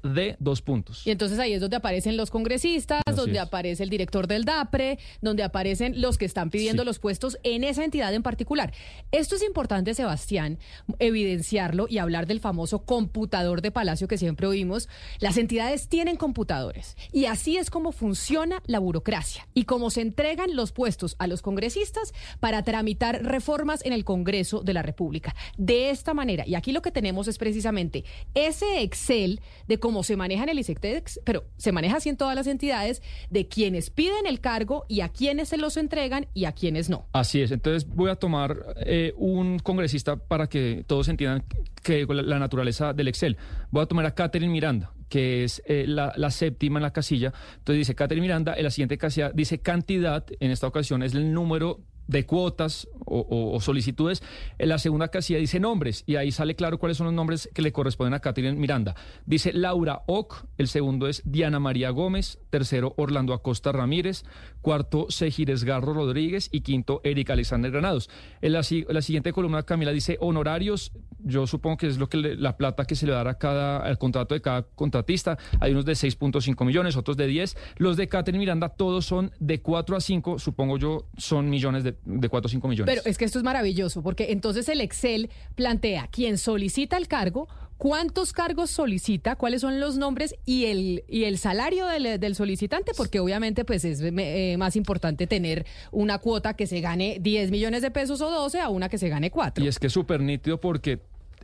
S9: de dos puntos.
S1: Y entonces ahí es donde aparecen los congresistas, donde aparece el director del DAPRE, donde aparecen los que están pidiendo los puestos en esa entidad en particular. Esto es importante, Sebastián, evidenciarlo y hablar del famoso computador de Palacio que siempre oímos. Las entidades tienen computadores y así es como funciona la burocracia y cómo se entregan los puestos a los congresistas para tramitar reformas en el Congreso de la República. De esta manera, y aquí lo que tenemos es precisamente ese Excel de cómo se maneja en el ICETEX, pero se maneja así en todas las entidades, de quienes piden el cargo y a quienes se los entregan y a quienes no.
S9: Así es, entonces voy a tomar eh, un congresista para que todos entiendan que la, naturaleza del Excel. Voy a tomar a Catherine Miranda, que es eh, la, la, séptima en la casilla. Entonces dice Catherine Miranda, en la siguiente casilla dice cantidad, en esta ocasión es el número de cuotas o, solicitudes. En la segunda casilla dice nombres y ahí sale claro cuáles son los nombres que le corresponden a Catherine Miranda. Dice Laura Ock, el segundo es Diana María Gómez, tercero Orlando Acosta Ramírez, cuarto Sejires Garro Rodríguez y quinto Erika Alexander Granados. En la, siguiente columna Camila dice honorarios, yo supongo que es lo que la plata que se le dará a cada al contrato de cada contratista. Hay unos de 6.5 millones, otros de 10. Los de Catherine Miranda todos son de 4 a 5, supongo yo, son millones de de, 4 o 5 millones.
S1: Pero es que esto es maravilloso, porque entonces el Excel plantea quién solicita el cargo, cuántos cargos solicita, cuáles son los nombres y el, y el salario del, solicitante, porque obviamente pues es eh, más importante tener una cuota que se gane 10 millones de pesos o 12 a una que se gane 4.
S9: Y es que es súper nítido porque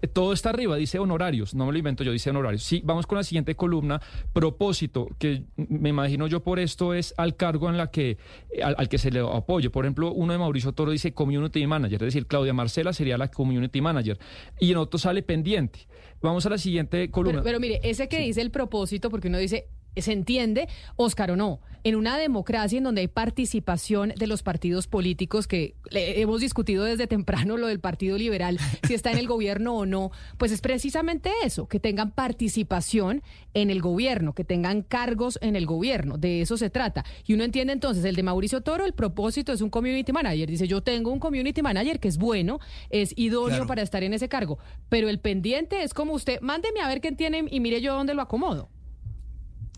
S9: todo está arriba, dice honorarios, no me lo invento yo, dice honorarios. Sí, vamos con la siguiente columna, propósito, que me imagino yo por esto es al cargo en la que, al, que se le apoye. Por ejemplo, uno de Mauricio Toro dice community manager, es decir, Claudia Marcela sería la community manager. Y en otro sale pendiente. Vamos a la siguiente columna.
S1: Pero, mire, ese que dice el propósito, porque uno dice se entiende, Oscar o no, en una democracia en donde hay participación de los partidos políticos, que hemos discutido desde temprano lo del Partido Liberal, si está en el gobierno o no, pues es precisamente eso, que tengan participación en el gobierno, que tengan cargos en el gobierno, de eso se trata. Y uno entiende entonces, el de Mauricio Toro, el propósito es un community manager, dice, yo tengo un community manager que es bueno, es idóneo para estar en ese cargo, pero el pendiente es como usted, mándeme a ver qué tiene y mire yo dónde lo acomodo.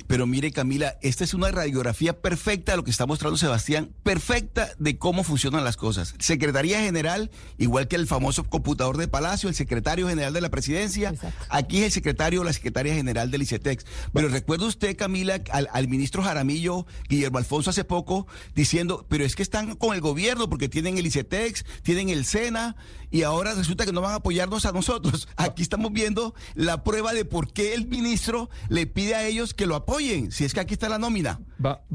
S37: Pero mire, Camila, esta es una radiografía perfecta de lo que está mostrando Sebastián, perfecta de cómo funcionan las cosas. Secretaría General, igual que el famoso computador de Palacio, el secretario general de la presidencia, aquí es el secretario o la secretaria general del ICETEX. Pero recuerda usted, Camila, al, al, ministro Jaramillo, Guillermo Alfonso, hace poco, diciendo, pero es que están con el gobierno porque tienen el ICETEX, tienen el SENA, y ahora resulta que no van a apoyarnos a nosotros. Aquí estamos viendo la prueba de por qué el ministro le pide a ellos que lo apoyen, si es que aquí está la nómina.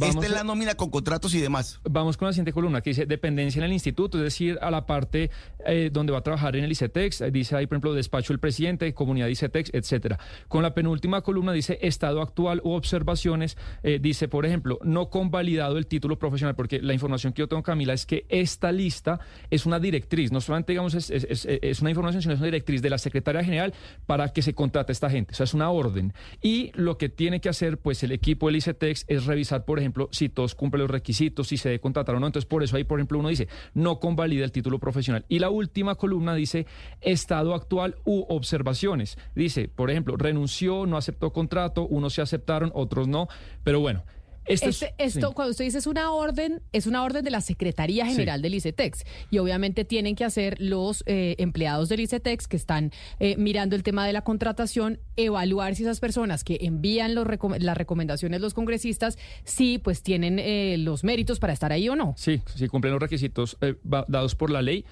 S37: Esta es la nómina con contratos y demás.
S9: Vamos con la siguiente columna que dice dependencia en el instituto, es decir, a la parte eh, donde va a trabajar en el ICETEX, dice ahí, por ejemplo, despacho del presidente, comunidad ICETEX, etcétera. Con la penúltima columna dice estado actual u observaciones, eh, dice, por ejemplo, no convalidado el título profesional, porque la información que yo tengo, Camila, es que esta lista es una directriz, no solamente, digamos, es, es una información, sino es una directriz de la secretaria general para que se contrate a esta gente. O sea, es una orden. Y lo que tiene que hacer, pues, el equipo del ICETEX es revisar por ejemplo, si todos cumplen los requisitos, si se debe contratar o no. Entonces, por eso ahí, por ejemplo, uno dice, no convalida el título profesional. Y la última columna dice, estado actual u observaciones. Dice, por ejemplo, renunció, no aceptó contrato, unos se aceptaron, otros no. Pero bueno,
S1: este, esto, cuando usted dice es una orden, es una orden de la Secretaría General del ICETEX. Y obviamente tienen que hacer los eh, empleados del ICETEX que están eh, mirando el tema de la contratación, evaluar si esas personas que envían los las recomendaciones los congresistas, sí, pues tienen eh, los méritos para estar ahí o no.
S9: Sí, sí cumplen los requisitos dados por la ley.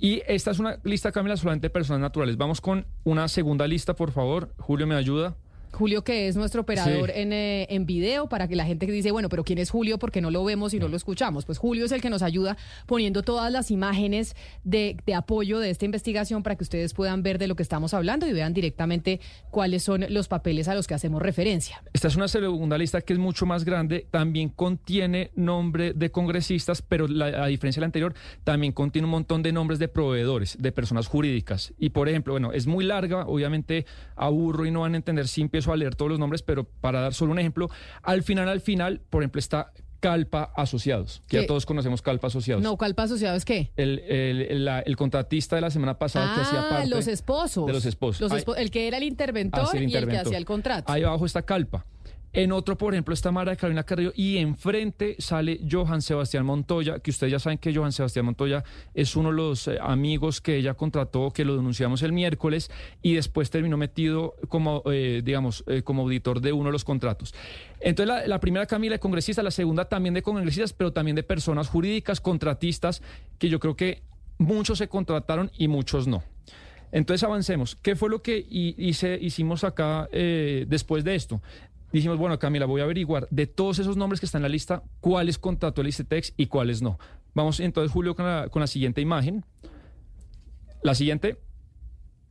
S9: Y esta es una lista, Camila, solamente de personas naturales. Vamos con una segunda lista, por favor. Julio, ¿me ayuda?
S1: Julio, que es nuestro operador en, eh, en video, para que la gente que dice, bueno, pero ¿quién es Julio? Porque no lo vemos y no lo escuchamos. Pues Julio es el que nos ayuda poniendo todas las imágenes de, de, apoyo de esta investigación para que ustedes puedan ver de lo que estamos hablando y vean directamente cuáles son los papeles a los que hacemos referencia.
S9: Esta es una segunda lista que es mucho más grande, también contiene nombre de congresistas, pero la, a diferencia de la anterior, también contiene un montón de nombres de proveedores, de personas jurídicas. Y por ejemplo, bueno, es muy larga, obviamente aburro y no van a entender sin empiezo a leer todos los nombres, pero para dar solo un ejemplo, al final, al final, por ejemplo, está Calpa Asociados, que ya todos conocemos Calpa Asociados.
S1: No, Calpa Asociados, ¿qué?
S9: El, el, el, contratista de la semana pasada que hacía ah, parte.
S1: los esposos.
S9: De los esposos.
S1: el que era el interventor, ah, y el que hacía el contrato.
S9: Ahí abajo está Calpa. En otro, por ejemplo, está Mara Carolina Carrillo y enfrente sale Johan Sebastián Montoya, que ustedes ya saben que Johan Sebastián Montoya es uno de los eh, amigos que ella contrató, que lo denunciamos el miércoles y después terminó metido como, eh, digamos, eh, como auditor de uno de los contratos. Entonces, la, la primera Camila de congresistas, la segunda también de congresistas, pero también de personas jurídicas, contratistas, que yo creo que muchos se contrataron y muchos no. Entonces avancemos. ¿Qué fue lo que hice, hicimos acá después de esto? Dijimos, bueno, Camila, voy a averiguar de todos esos nombres que están en la lista, cuáles contrató el ICETEX y cuáles no. Vamos entonces, Julio, con la, con la siguiente imagen. La siguiente.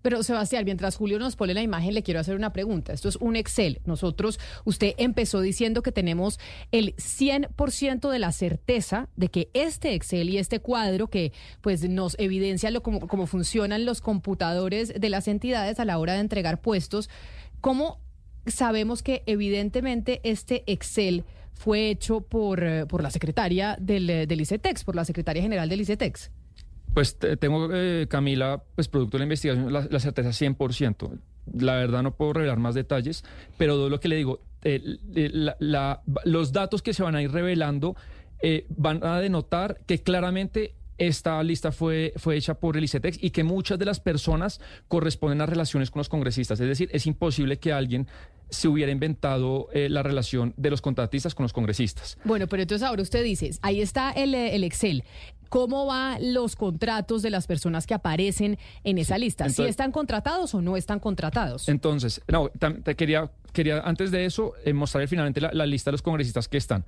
S1: Pero Sebastián, mientras Julio nos pone la imagen, le quiero hacer una pregunta. Esto es un Excel. Nosotros, usted empezó diciendo que tenemos el 100% de la certeza de que este Excel y este cuadro que pues nos evidencia lo, cómo, cómo funcionan los computadores de las entidades a la hora de entregar puestos, ¿cómo sabemos que evidentemente este Excel fue hecho por, eh, por la secretaria del, eh, del ICETEX, por la secretaria general del ICETEX.
S9: Pues tengo, eh, Camila, pues producto de la investigación, la, certeza 100%. La verdad no puedo revelar más detalles, pero lo que le digo, los datos que se van a ir revelando van a denotar que claramente esta lista fue, fue hecha por el ICETEX y que muchas de las personas corresponden a relaciones con los congresistas. Es decir, es imposible que alguien se hubiera inventado eh, la relación de los contratistas con los congresistas.
S1: Bueno, pero entonces ahora usted dice, ahí está el, eh, el Excel. ¿Cómo van los contratos de las personas que aparecen en esa lista? ¿Si están contratados o no están contratados?
S9: Entonces, no, te quería, quería antes de eso eh, mostrar finalmente la, la lista de los congresistas que están.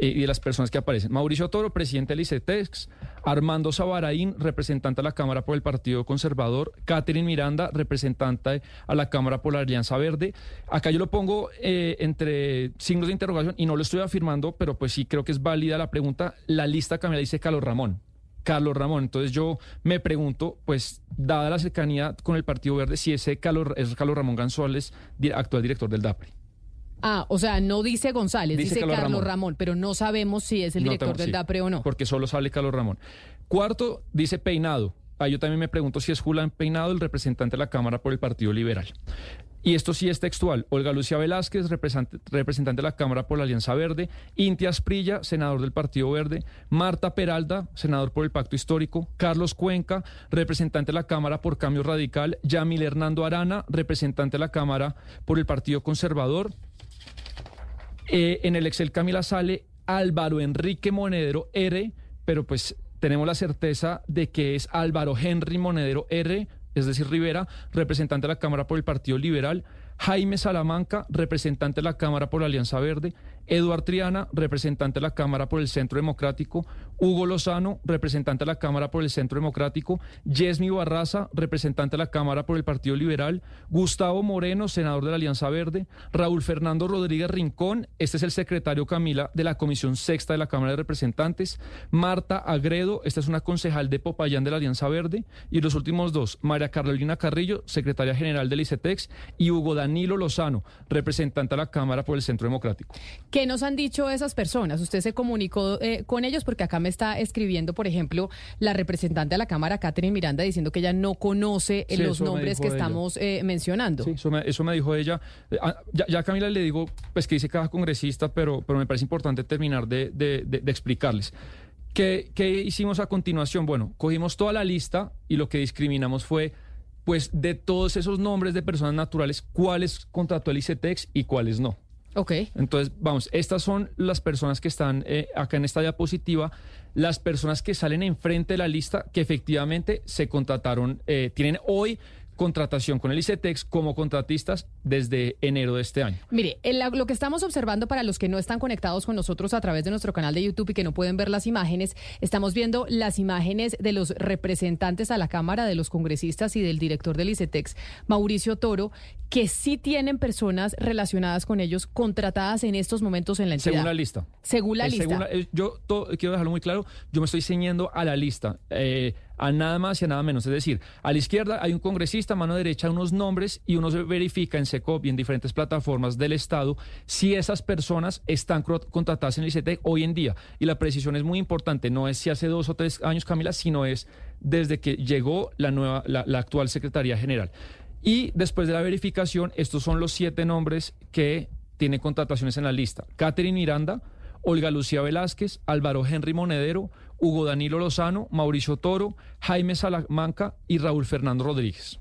S9: eh, y de las personas que aparecen. Mauricio Toro, presidente del ICETEX, Armando Sabaraín, representante a la Cámara por el Partido Conservador, Catherine Miranda, representante a la Cámara por la Alianza Verde. Acá yo lo pongo eh, entre signos de interrogación y no lo estoy afirmando, pero pues sí creo que es válida la pregunta. La lista Camila dice Carlos Ramón. Carlos Ramón. Entonces yo me pregunto, pues, dada la cercanía con el Partido Verde, si ese Carlos, es Carlos Ramón González, actual director del DAPRE.
S1: Ah, o sea, no dice González,
S9: Dice
S1: dice,
S9: Carlos
S1: Carlos,
S9: Ramón.
S1: Ramón. pero no sabemos si es el
S9: No
S1: director
S9: tengo-
S1: del
S9: sí,
S1: DAPRE o no.
S9: Porque solo sale Carlos Ramón. Cuarto, dice Peinado. Ah, yo también me pregunto si es Julián Peinado el representante de la Cámara por el Partido Liberal. Y esto sí es textual. Olga Lucia Velázquez, representante, representante de la Cámara por la Alianza Verde. Inti Asprilla, senador del Partido Verde. Marta Peralta, senador por el Pacto Histórico. Carlos Cuenca, representante de la Cámara por Cambio Radical. Yamil Hernando Arana, representante de la Cámara por el Partido Conservador. Eh, en el Excel Camila sale Álvaro Enrique Monedero R, pero pues tenemos la certeza de que es Álvaro Henry Monedero R, es decir, Rivera, representante de la Cámara por el Partido Liberal, Jaime Salamanca, representante de la Cámara por la Alianza Verde, Eduard Triana, representante de la Cámara por el Centro Democrático, Hugo Lozano, representante de la Cámara por el Centro Democrático, Yesmi Barraza, representante de la Cámara por el Partido Liberal, Gustavo Moreno, senador de la Alianza Verde, Raúl Fernando Rodríguez Rincón, este es el secretario Camila de la Comisión Sexta de la Cámara de Representantes, Marta Agredo, esta es una concejal de Popayán de la Alianza Verde, y los últimos dos, María Carolina Carrillo, secretaria general del ICETEX, y Hugo Danilo Lozano, representante de la Cámara por el Centro Democrático.
S1: ¿Qué nos han dicho esas personas? Usted se comunicó eh, con ellos porque acá me está escribiendo, por ejemplo, la representante de la Cámara, Catherine Miranda, diciendo que ella no conoce eh,
S9: Sí,
S1: los nombres que
S9: ella.
S1: estamos eh, mencionando.
S9: Sí, eso me, eso me dijo ella. Ah, ya, ya a Camila le digo, pues que dice cada congresista, pero, pero me parece importante terminar de, de- de- de explicarles. ¿Qué, ¿Qué hicimos a continuación? Bueno, cogimos toda la lista y lo que discriminamos fue, pues, de todos esos nombres de personas naturales, cuáles contrató el ICETEX y cuáles no.
S1: Ok.
S9: Entonces, vamos, estas son las personas que están eh, acá en esta diapositiva, las personas que salen enfrente de la lista que efectivamente se contrataron, eh, tienen hoy contratación con el ICETEX como contratistas desde enero de este año.
S1: Mire, el- lo que estamos observando para los que no están conectados con nosotros a través de nuestro canal de YouTube y que no pueden ver las imágenes, estamos viendo las imágenes de los representantes a la Cámara, de los congresistas y del director del ICETEX, Mauricio Toro, que sí tienen personas relacionadas con ellos contratadas en estos momentos en la entidad.
S9: Según la lista.
S1: Según la
S9: Eh,
S1: lista.
S9: según la- eh, yo to- quiero dejarlo muy claro, yo me estoy ceñiendo a la lista, eh, a nada más y a nada menos. Es decir, a la izquierda hay un congresista, a mano derecha unos nombres y uno se verifica en SECOP y en diferentes plataformas del Estado si esas personas están contratadas en el ICETEC hoy en día. Y la precisión es muy importante, no es si hace dos o tres años, Camila, sino es desde que llegó la, nueva, la, la actual Secretaría General. Y después de la verificación, estos son los siete nombres que tienen contrataciones en la lista. Catherine Miranda, Olga Lucía Velázquez, Álvaro Henry Monedero, Hugo Danilo Lozano, Mauricio Toro, Jaime Salamanca y Raúl Fernando Rodríguez.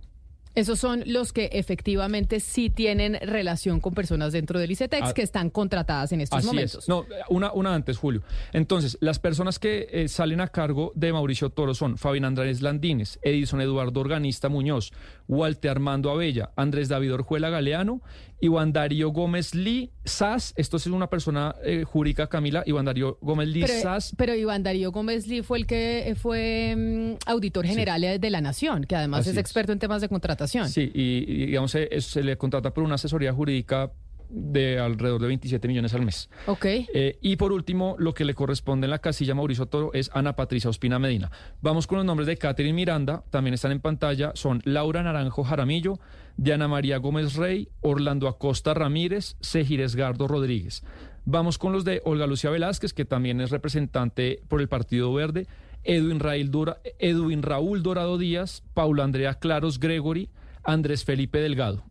S1: Esos son los que efectivamente sí tienen relación con personas dentro del ICETEX
S9: Ah,
S1: que están contratadas en estos
S9: Así
S1: momentos.
S9: es. No, una, una antes, Julio. Entonces, las personas que eh, salen a cargo de Mauricio Toro son Fabián Andrés Landines, Edison Eduardo Organista Muñoz, Walter Armando Abella, Andrés David Orjuela Galeano, Iván Darío Gómez Lee Sas. Esto es una persona eh, jurídica, Camila. Iván Darío Gómez Lee
S1: Pero, pero Iván Darío Gómez Lee fue el que eh, fue mm, auditor general eh, de la Nación, que además es
S9: es.
S1: experto en temas de contratación.
S9: Sí, y, y, digamos, se le contrata por una asesoría jurídica de alrededor de 27 millones al mes.
S1: Ok.
S9: Eh, y por último, lo que le corresponde en la casilla Mauricio Toro es Ana Patricia Ospina Medina. Vamos con los nombres de Catherine Miranda, también están en pantalla, son Laura Naranjo Jaramillo, Diana María Gómez Rey, Orlando Acosta Ramírez, Sejires Gardo Rodríguez. Vamos con los de Olga Lucía Velázquez, que también es representante por el Partido Verde, Edwin, Raúl Dora- Edwin Raúl Dorado Díaz, Paula Andrea Claros Gregory, Andrés Felipe Delgado.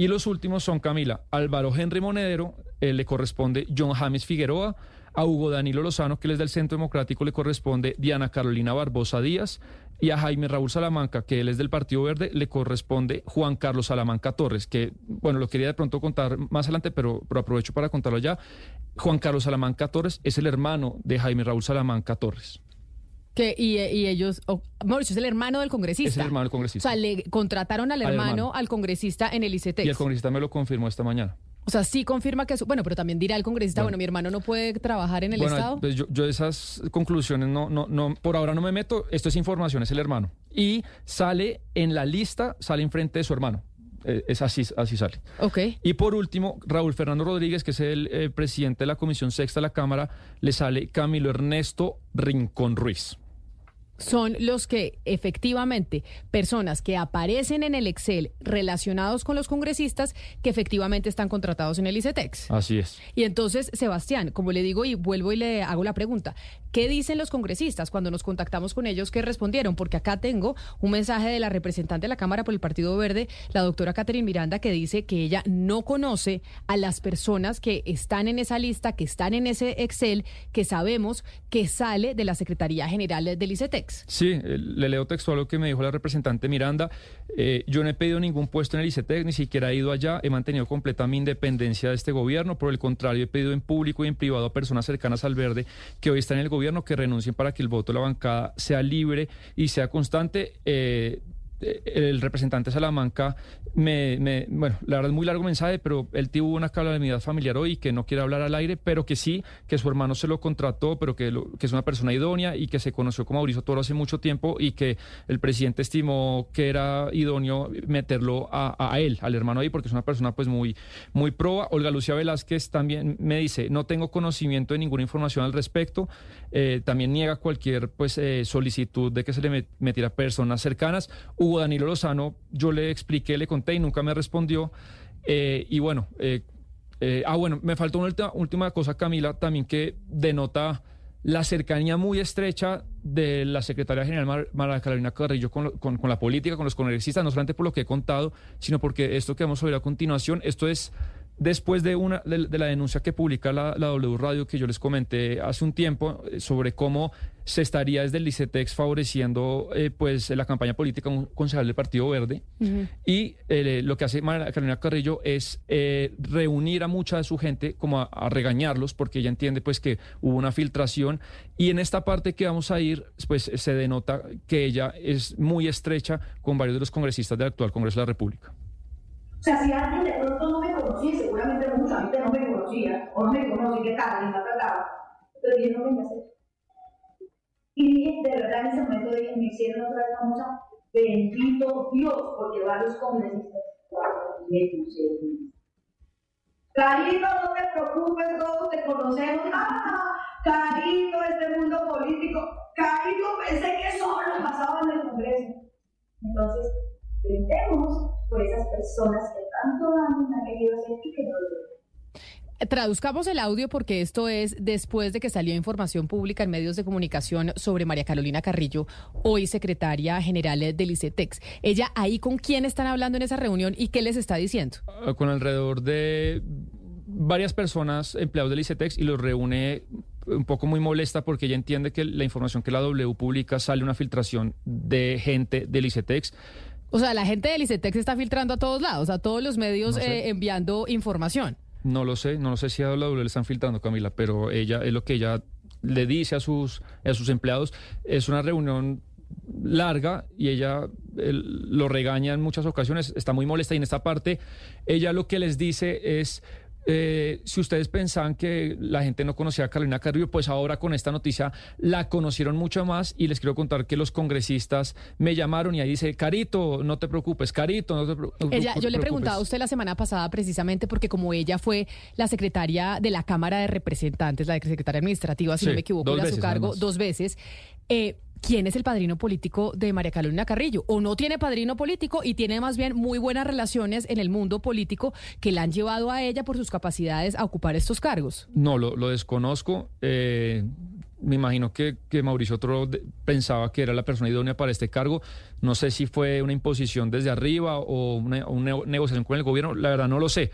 S9: Y los últimos son Camila, Álvaro Henry Monedero, eh, le corresponde John James Figueroa, a Hugo Danilo Lozano, que él es del Centro Democrático, le corresponde Diana Carolina Barbosa Díaz, y a Jaime Raúl Salamanca, que él es del Partido Verde, le corresponde Juan Carlos Salamanca Torres, que, bueno, lo quería de pronto contar más adelante, pero, pero aprovecho para contarlo ya. Juan Carlos Salamanca Torres es el hermano de Jaime Raúl Salamanca Torres.
S1: Que, y, y ellos, oh, Mauricio es el hermano del congresista.
S9: Es el hermano del congresista.
S1: O sea, le contrataron al
S9: Al
S1: hermano,
S9: hermano.
S1: al congresista en el ICETEX.
S9: Y el congresista me lo confirmó esta mañana.
S1: O sea, sí confirma que eso. Bueno, pero también dirá el congresista, bueno,
S9: Bueno.
S1: mi hermano no puede trabajar en el
S9: bueno,
S1: Estado.
S9: pues yo, yo esas conclusiones no, no, no, por ahora no me meto. Esto es información, es el hermano. Y sale en la lista, sale enfrente de su hermano. Eh, es así, así sale.
S1: Ok.
S9: Y por último, Raúl Fernando Rodríguez, que es el eh, presidente de la Comisión Sexta de la Cámara, le sale Camilo Ernesto Rincón Ruiz.
S1: Son los que efectivamente, personas que aparecen en el Excel relacionados con los congresistas que efectivamente están contratados en el ICETEX.
S9: Así es.
S1: Y entonces, Sebastián, como le digo y vuelvo y le hago la pregunta, ¿qué dicen los congresistas cuando nos contactamos con ellos? ¿Qué respondieron? Porque acá tengo un mensaje de la representante de la Cámara por el Partido Verde, la doctora Catherine Miranda, que dice que ella no conoce a las personas que están en esa lista, que están en ese Excel, que sabemos que sale de la Secretaría General del ICETEX.
S9: Sí, eh, le leo textual lo que me dijo la representante Miranda. Eh, yo no he pedido ningún puesto en el ICETEC, ni siquiera he ido allá. He mantenido completa mi independencia de este gobierno. Por el contrario, he pedido en público y en privado a personas cercanas al verde que hoy están en el gobierno que renuncien para que el voto de la bancada sea libre y sea constante. Eh, el representante Salamanca me, bueno, la verdad es muy largo mensaje, pero él tuvo una calamidad familiar hoy que no quiere hablar al aire, pero que sí, que su hermano se lo contrató, pero que, lo- que es una persona idónea y que se conoció con Mauricio Toro hace mucho tiempo y que el presidente estimó que era idóneo meterlo a, él, al hermano ahí, porque es una persona pues muy, muy proba. Olga Lucía Velázquez también me dice, no tengo conocimiento de ninguna información al respecto, eh, también niega cualquier pues eh, solicitud de que se le met- metiera personas cercanas. Hugo Danilo Lozano, yo le expliqué, le conté y nunca me respondió. Eh, y bueno, eh, eh, ah, bueno, me faltó una última, cosa, Camila, también que denota la cercanía muy estrecha de la secretaria general Mar- Carolina Carrillo con, con- con la política, con los congresistas, no solamente por lo que he contado, sino porque esto que vamos a ver a continuación, esto es después de, una, de, la denuncia que publica la, la W Radio que yo les comenté hace un tiempo eh, sobre cómo se estaría desde el ICETEX favoreciendo eh, pues la campaña política de un concejal del Partido Verde. Y eh, lo que hace María Carolina Carrillo es eh, reunir a mucha de su gente, como a, a regañarlos, porque ella entiende pues que hubo una filtración. Y en esta parte que vamos a ir, pues se denota que ella es muy estrecha con varios de los congresistas del actual Congreso de la República.
S38: O sea, si alguien de pronto no me conocía, seguramente mucha gente no me conocía, o no me conoce, qué tal, ta. Pero yo no hacer. Y de verdad, en ese momento dije, me hicieron otra vez famosa, bendito Dios, porque varios congresistas me pusieron. Carito, no te preocupes, todos te conocemos. ¡Ah! Carito, este mundo político. Carito, pensé que solo pasaba en el Congreso. Entonces, brindemos por esas personas que tanto han querido hacer y que no lo.
S1: Traduzcamos el audio porque esto es después de que salió información pública en medios de comunicación sobre María Carolina Carrillo, hoy secretaria general del ICETEX. Ella ahí con quién están hablando en esa reunión y qué les está diciendo.
S9: eh, con alrededor de varias personas empleados del ICETEX y los reúne un poco muy molesta porque ella entiende que la información que la W publica sale una filtración de gente del ICETEX.
S1: O sea, la gente del ICETEX está filtrando a todos lados, a todos los medios
S9: No sé.
S1: eh, enviando información.
S9: No lo sé, no lo sé si a W le están filtrando, Camila, pero ella es lo que ella le dice a sus, a sus empleados. Es una reunión larga y ella lo regaña en muchas ocasiones, está muy molesta y en esta parte ella lo que les dice es... eh, si ustedes pensaban que la gente no conocía a Carolina Carrillo, pues ahora con esta noticia la conocieron mucho más y les quiero contar que los congresistas me llamaron y ahí dice, Carito, no te preocupes, Carito, no te pre- no
S1: Ella, yo le
S9: preocupes".
S1: preguntaba a usted la semana pasada precisamente porque como ella fue la secretaria de la Cámara de Representantes, la secretaria administrativa, si
S9: Sí,
S1: no me equivoco, era su
S9: veces,
S1: cargo
S9: además.
S1: dos veces, eh, ¿quién es el padrino político de María Carolina Carrillo? ¿O no tiene padrino político y tiene más bien muy buenas relaciones en el mundo político que la han llevado a ella por sus capacidades a ocupar estos cargos?
S9: No, lo, desconozco. Eh, me imagino que, Mauricio Toro pensaba que era la persona idónea para este cargo. No sé si fue una imposición desde arriba o una, una negociación con el gobierno. La verdad no lo sé.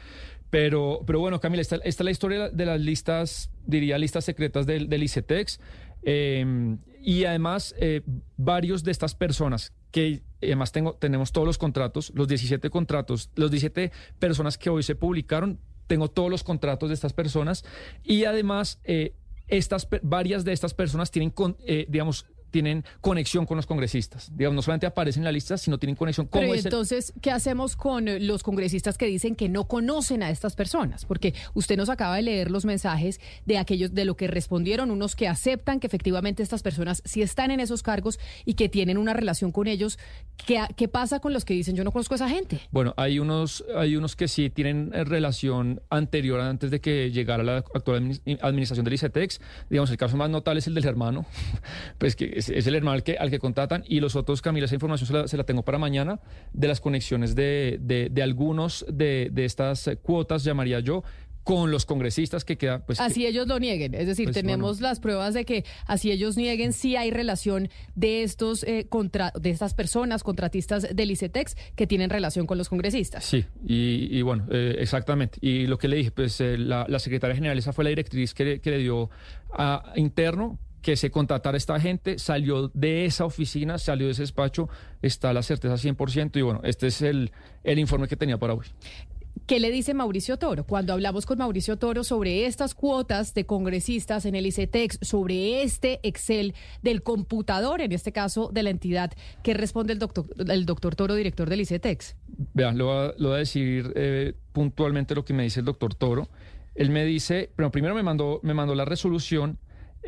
S9: Pero, pero bueno, Camila, esta, esta es la historia de las listas, diría listas secretas del, del ICETEX. Eh, y además, eh, varios de estas personas que además tengo, tenemos todos los contratos, los 17 contratos, los 17 personas que hoy se publicaron, tengo todos los contratos de estas personas. Y además eh, estas varias de estas personas tienen, con- eh, digamos, tienen conexión con los congresistas. Digamos, no solamente aparecen en la lista, sino tienen conexión con
S1: Pero entonces, ¿qué hacemos con los congresistas que dicen que no conocen a estas personas? Porque usted nos acaba de leer los mensajes de aquellos de lo que respondieron, unos que aceptan que efectivamente estas personas sí están en esos cargos y que tienen una relación con ellos. ¿Qué, qué pasa con los que dicen yo no conozco a esa gente?
S9: Bueno, hay unos, hay unos que sí tienen eh, relación anterior antes de que llegara la actual administración del ICETEX. Digamos, el caso más notable es el del hermano, pues que es, el hermano al que, al que contratan. Y los otros, Camila, esa información se la, tengo para mañana, de las conexiones de, de, algunos de, de estas cuotas, llamaría yo, con los congresistas que quedan. Pues,
S1: así ellos lo nieguen. Es decir, pues, tenemos las pruebas de que así ellos nieguen si hay relación de estos eh, contra, de estas personas contratistas del ICETEX que tienen relación con los congresistas.
S9: Sí, y, bueno, eh, exactamente. Y lo que le dije, pues eh, la, secretaria general, esa fue la directriz que, que le dio a interno que se contratara esta gente, salió de esa oficina, salió de ese despacho, está la certeza 100% y bueno, este es el, el informe que tenía para hoy.
S1: ¿Qué le dice Mauricio Toro? Cuando hablamos con Mauricio Toro sobre estas cuotas de congresistas en el ICETEX, sobre este Excel del computador, en este caso de la entidad, ¿qué responde el doctor, el doctor Toro, director del ICETEX?
S9: Vean, lo voy a, decir eh, puntualmente lo que me dice el doctor Toro. Él me dice, pero primero me mandó, me mandó la resolución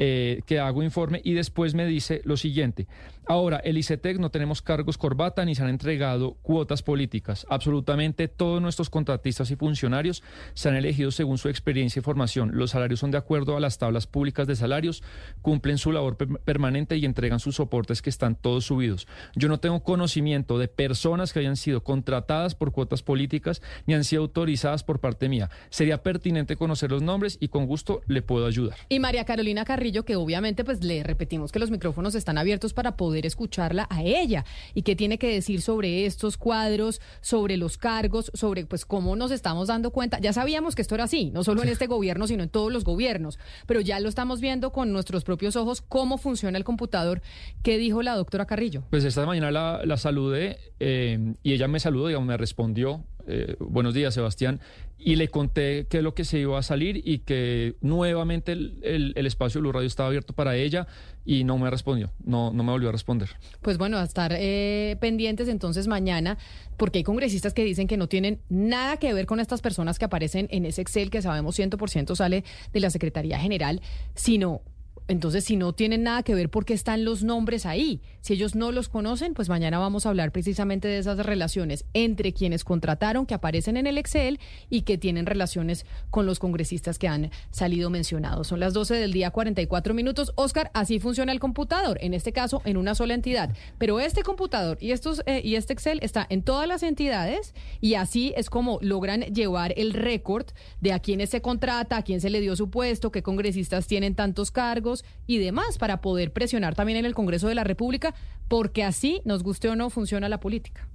S9: eh, que hago informe y después me dice lo siguiente. Ahora, el ICETEC no tenemos cargos corbata ni se han entregado cuotas políticas. Absolutamente todos nuestros contratistas y funcionarios se han elegido según su experiencia y formación. Los salarios son de acuerdo a las tablas públicas de salarios, cumplen su labor permanente y entregan sus soportes que están todos subidos. Yo no tengo conocimiento de personas que hayan sido contratadas por cuotas políticas ni han sido autorizadas por parte mía. Sería pertinente conocer los nombres y con gusto le puedo ayudar.
S1: Y María Carolina Carrillo, que obviamente pues le repetimos que los micrófonos están abiertos para poder escucharla a ella y qué tiene que decir sobre estos cuadros, sobre los cargos, sobre pues cómo nos estamos dando cuenta. Ya sabíamos que esto era así, no solo en este gobierno, sino en todos los gobiernos, pero ya lo estamos viendo con nuestros propios ojos cómo funciona el computador. ¿Qué dijo la doctora Carrillo?
S9: Pues esta mañana la, saludé eh, y ella me saludó, digamos, me respondió eh, buenos días Sebastián, y le conté qué es lo que se iba a salir y que nuevamente el, espacio de Blue Radio estaba abierto para ella y no me respondió, no, no me volvió a responder.
S1: Pues bueno, a estar eh, pendientes entonces mañana, porque hay congresistas que dicen que no tienen nada que ver con estas personas que aparecen en ese Excel que sabemos 100% sale de la Secretaría General, sino entonces, si no tienen nada que ver, ¿por qué están los nombres ahí? Si ellos no los conocen, pues mañana vamos a hablar precisamente de esas relaciones entre quienes contrataron, que aparecen en el Excel y que tienen relaciones con los congresistas que han salido mencionados. Son las 12 del día, 44 minutos. Oscar, así funciona el computador, en este caso en una sola entidad. Pero este computador y, estos, eh, y este Excel está en todas las entidades y así es como logran llevar el récord de a quiénes se contrata, a quién se le dio su puesto, qué congresistas tienen tantos cargos y demás para poder presionar también en el Congreso de la República, porque así, nos guste o no, funciona la política.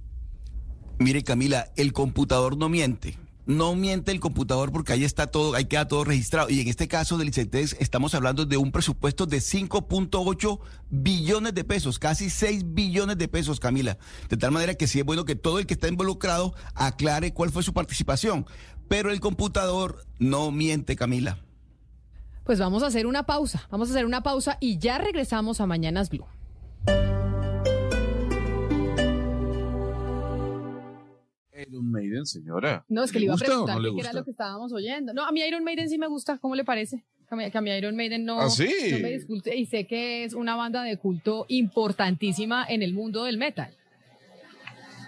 S37: Mire, Camila, el computador no miente. No miente el computador porque ahí está todo, ahí queda todo registrado. Y en este caso del ICETEX estamos hablando de un presupuesto de 5.8 billones de pesos, casi 6 billones de pesos, Camila. De tal manera que sí es bueno que todo el que está involucrado aclare cuál fue su participación. Pero el computador no miente, Camila.
S1: Pues vamos a hacer una pausa, vamos a hacer una pausa y ya regresamos a Mañanas Blue.
S2: Iron Maiden, señora.
S1: No, es que le iba a preguntar qué era lo que estábamos oyendo. No, a mí Iron Maiden sí me gusta, ¿cómo le parece? Que a mí Iron Maiden no,
S2: ¿Ah,
S1: no me y sé que es una banda de culto importantísima en el mundo del metal.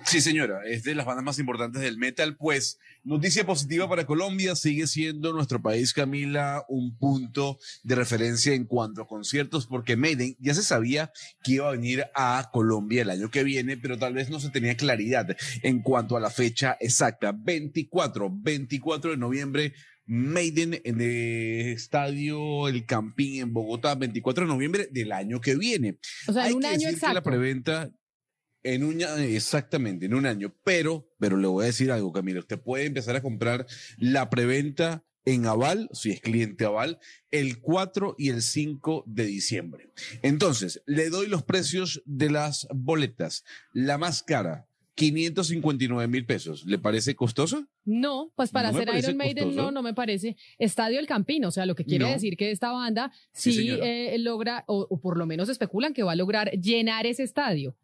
S2: Sí, señora, es de las bandas más importantes del metal. Pues, noticia positiva para Colombia, sigue siendo nuestro país, Camila, un punto de referencia en cuanto a conciertos, porque Maiden ya se sabía que iba a venir a Colombia el año que viene, pero tal vez no se tenía claridad en cuanto a la fecha exacta. 24, 24 de noviembre. Maiden en el estadio El Campín en Bogotá, 24 de noviembre del año que viene.
S1: O sea, un año exacto.
S2: la preventa, en un exactamente, en un año. Pero, pero le voy a decir algo, Camila. Usted puede empezar a comprar la preventa en Aval, si es cliente Aval, el 4 y el 5 de diciembre. Entonces, le doy los precios de las boletas. La más cara, 559 mil pesos. ¿Le parece costoso?
S1: No, pues para
S2: No
S1: hacer Iron Maiden
S2: costoso.
S1: no, no me parece. Estadio El Campín, o sea, lo que quiere
S2: No.
S1: decir que esta banda
S2: Sí,
S1: eh, logra, o, o por lo menos especulan que va a lograr llenar ese estadio.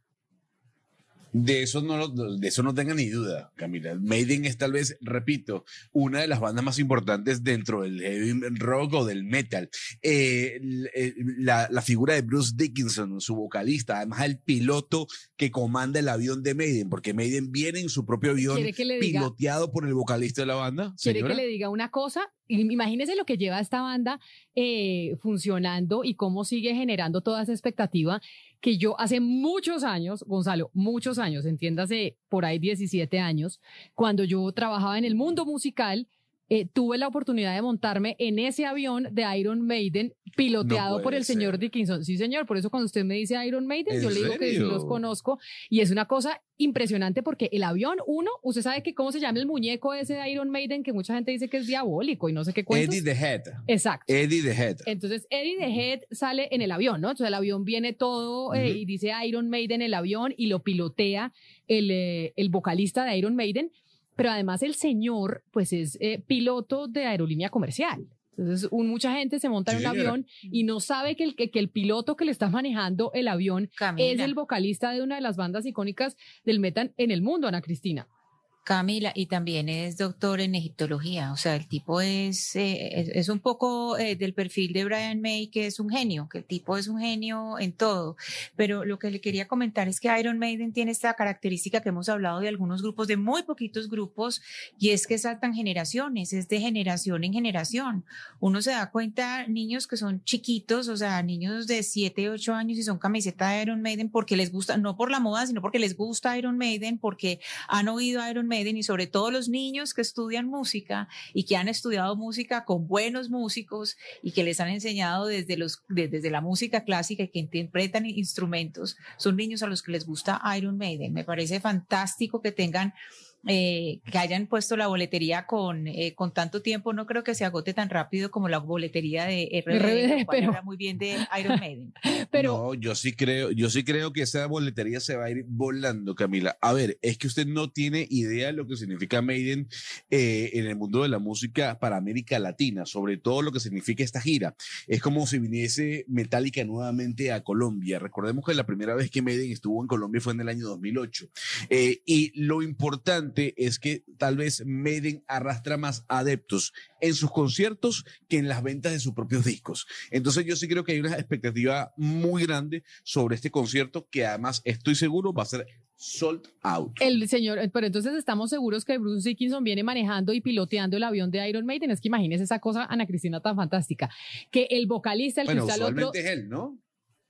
S2: De eso no, lo- de eso no tenga ni duda, Camila. Maiden es tal vez, repito, una de las bandas más importantes dentro del heavy rock o del metal. Eh, eh, la, la figura de Bruce Dickinson, su vocalista, además el piloto que comanda el avión de Maiden, porque Maiden viene en su propio avión
S1: ¿Quiere que le diga-
S2: piloteado por el vocalista de la banda.
S1: Quiere
S2: señora?
S1: que le diga una cosa, y imagínese lo que lleva esta banda eh, funcionando y cómo sigue generando toda esa expectativa que yo hace muchos años, Gonzalo, muchos años, entiéndase por ahí 17 años, cuando yo trabajaba en el mundo musical, eh, tuve la oportunidad de montarme en ese avión de Iron Maiden piloteado
S2: No
S1: por el señor Dickinson. Sí, señor, por eso cuando usted me dice Iron Maiden,
S2: ¿En
S1: yo le digo que los conozco y es una cosa impresionante porque el avión, uno, usted sabe que cómo se llama el muñeco ese de Iron Maiden que mucha gente dice que es diabólico y no sé qué cuentos.
S2: Eddie the Head.
S1: Exacto.
S2: Eddie the Head.
S1: Entonces, Eddie the Head sale en el avión, ¿no? Entonces, el avión viene todo eh, y dice Iron Maiden en el avión y lo pilotea el, eh, el vocalista de Iron Maiden, pero además el señor, pues es eh, piloto de aerolínea comercial. Entonces, un- mucha gente se monta
S4: Sí,
S1: en un
S4: señora.
S1: avión y no sabe que el, que, que el piloto que le está manejando el avión es el vocalista de una de las bandas icónicas del metal en el mundo, Ana Cristina.
S4: Camila, y también es doctor en egiptología, o sea, el tipo es, eh, es, un poco eh, del perfil de Brian May, que es un genio, que el tipo es un genio en todo. Pero lo que le quería comentar es que Iron Maiden tiene esta característica que hemos hablado de algunos grupos, de muy poquitos grupos, y es que saltan generaciones, es de generación en generación. Uno se da cuenta, niños que son chiquitos, o sea, niños de 7, 8 años y son camiseta de Iron Maiden porque les gusta, no por la moda, sino porque les gusta Iron Maiden, porque han oído Iron Maiden y sobre todo los niños que estudian música y que han estudiado música con buenos músicos y que les han enseñado desde, los, de- desde la música clásica y que interpretan instrumentos, son niños a los que les gusta Iron Maiden. Me parece fantástico que tengan... eh, que hayan puesto la boletería con, eh, con tanto tiempo, no creo que se agote tan rápido como la boletería de RBD,
S1: pero-
S4: habla muy bien de Iron Maiden.
S2: no, yo sí creo, yo sí creo que esa boletería se va a ir volando, Camila. A ver, es que usted no tiene idea de lo que significa Maiden eh, en el mundo de la música para América Latina, sobre todo lo que significa esta gira. Es como si viniese Metallica nuevamente a Colombia. Recordemos que la primera vez que Maiden estuvo en Colombia fue en el año 2008. Eh, y lo importante es que tal vez Maiden arrastra más adeptos en sus conciertos que en las ventas de sus propios discos. Entonces yo sí creo que hay una expectativa muy grande sobre este concierto que además estoy seguro va a ser sold out.
S1: El señor, eh, pero entonces estamos seguros que Bruce Dickinson viene manejando y piloteando el avión de Iron Maiden. Es que imagínese esa cosa, Ana Cristina, tan fantástica. Que el vocalista, el
S2: Bueno,
S1: que está al otro.
S2: usualmente es él, ¿no?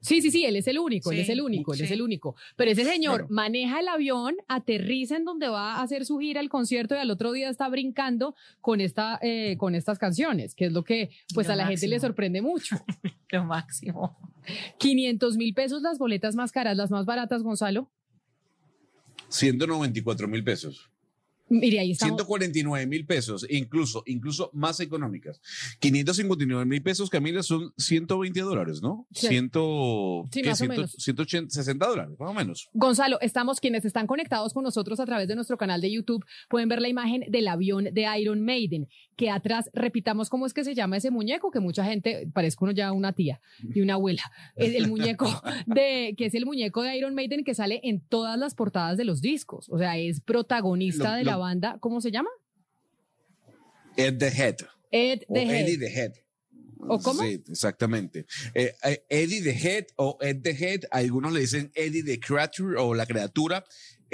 S1: Sí, sí, sí, él es el único, él es el único, él es el único. Pero ese señor
S2: Bueno.
S1: maneja el avión, aterriza en donde va a hacer su gira, el concierto, y al otro día está brincando con, esta, eh, con estas canciones, que es lo que pues
S4: Lo
S1: a la gente le sorprende mucho.
S4: Lo máximo.
S1: 500 mil pesos las boletas más caras, las más baratas, Gonzalo.
S2: 194 mil pesos.
S1: Mire, ahí estamos.
S2: 149 mil pesos, incluso, incluso más económicas. 559 mil pesos, Camila, son 120 dólares, ¿no?
S1: Sí.
S2: Ciento,
S1: Sí,
S2: ¿qué?
S1: más o
S2: 100,
S1: menos.
S2: 180, 60 dólares, más o menos.
S1: Gonzalo, estamos quienes están conectados con nosotros a través de nuestro canal de YouTube, pueden ver la imagen del avión de Iron Maiden, que atrás, repitamos cómo es que se llama ese muñeco, que mucha gente, parezco uno ya una tía y una abuela, es el muñeco de, que es el muñeco de Iron Maiden que sale en todas las portadas de los discos, o sea, es protagonista
S2: Lo-
S1: de la banda, ¿cómo se llama?
S2: Ed the Head.
S1: Ed the Head.
S2: Eddie the Head.
S1: ¿O cómo?
S2: Sí, exactamente. Eh, eh, Eddie the Head o Ed the Head, algunos le dicen Eddie the Creature o la criatura,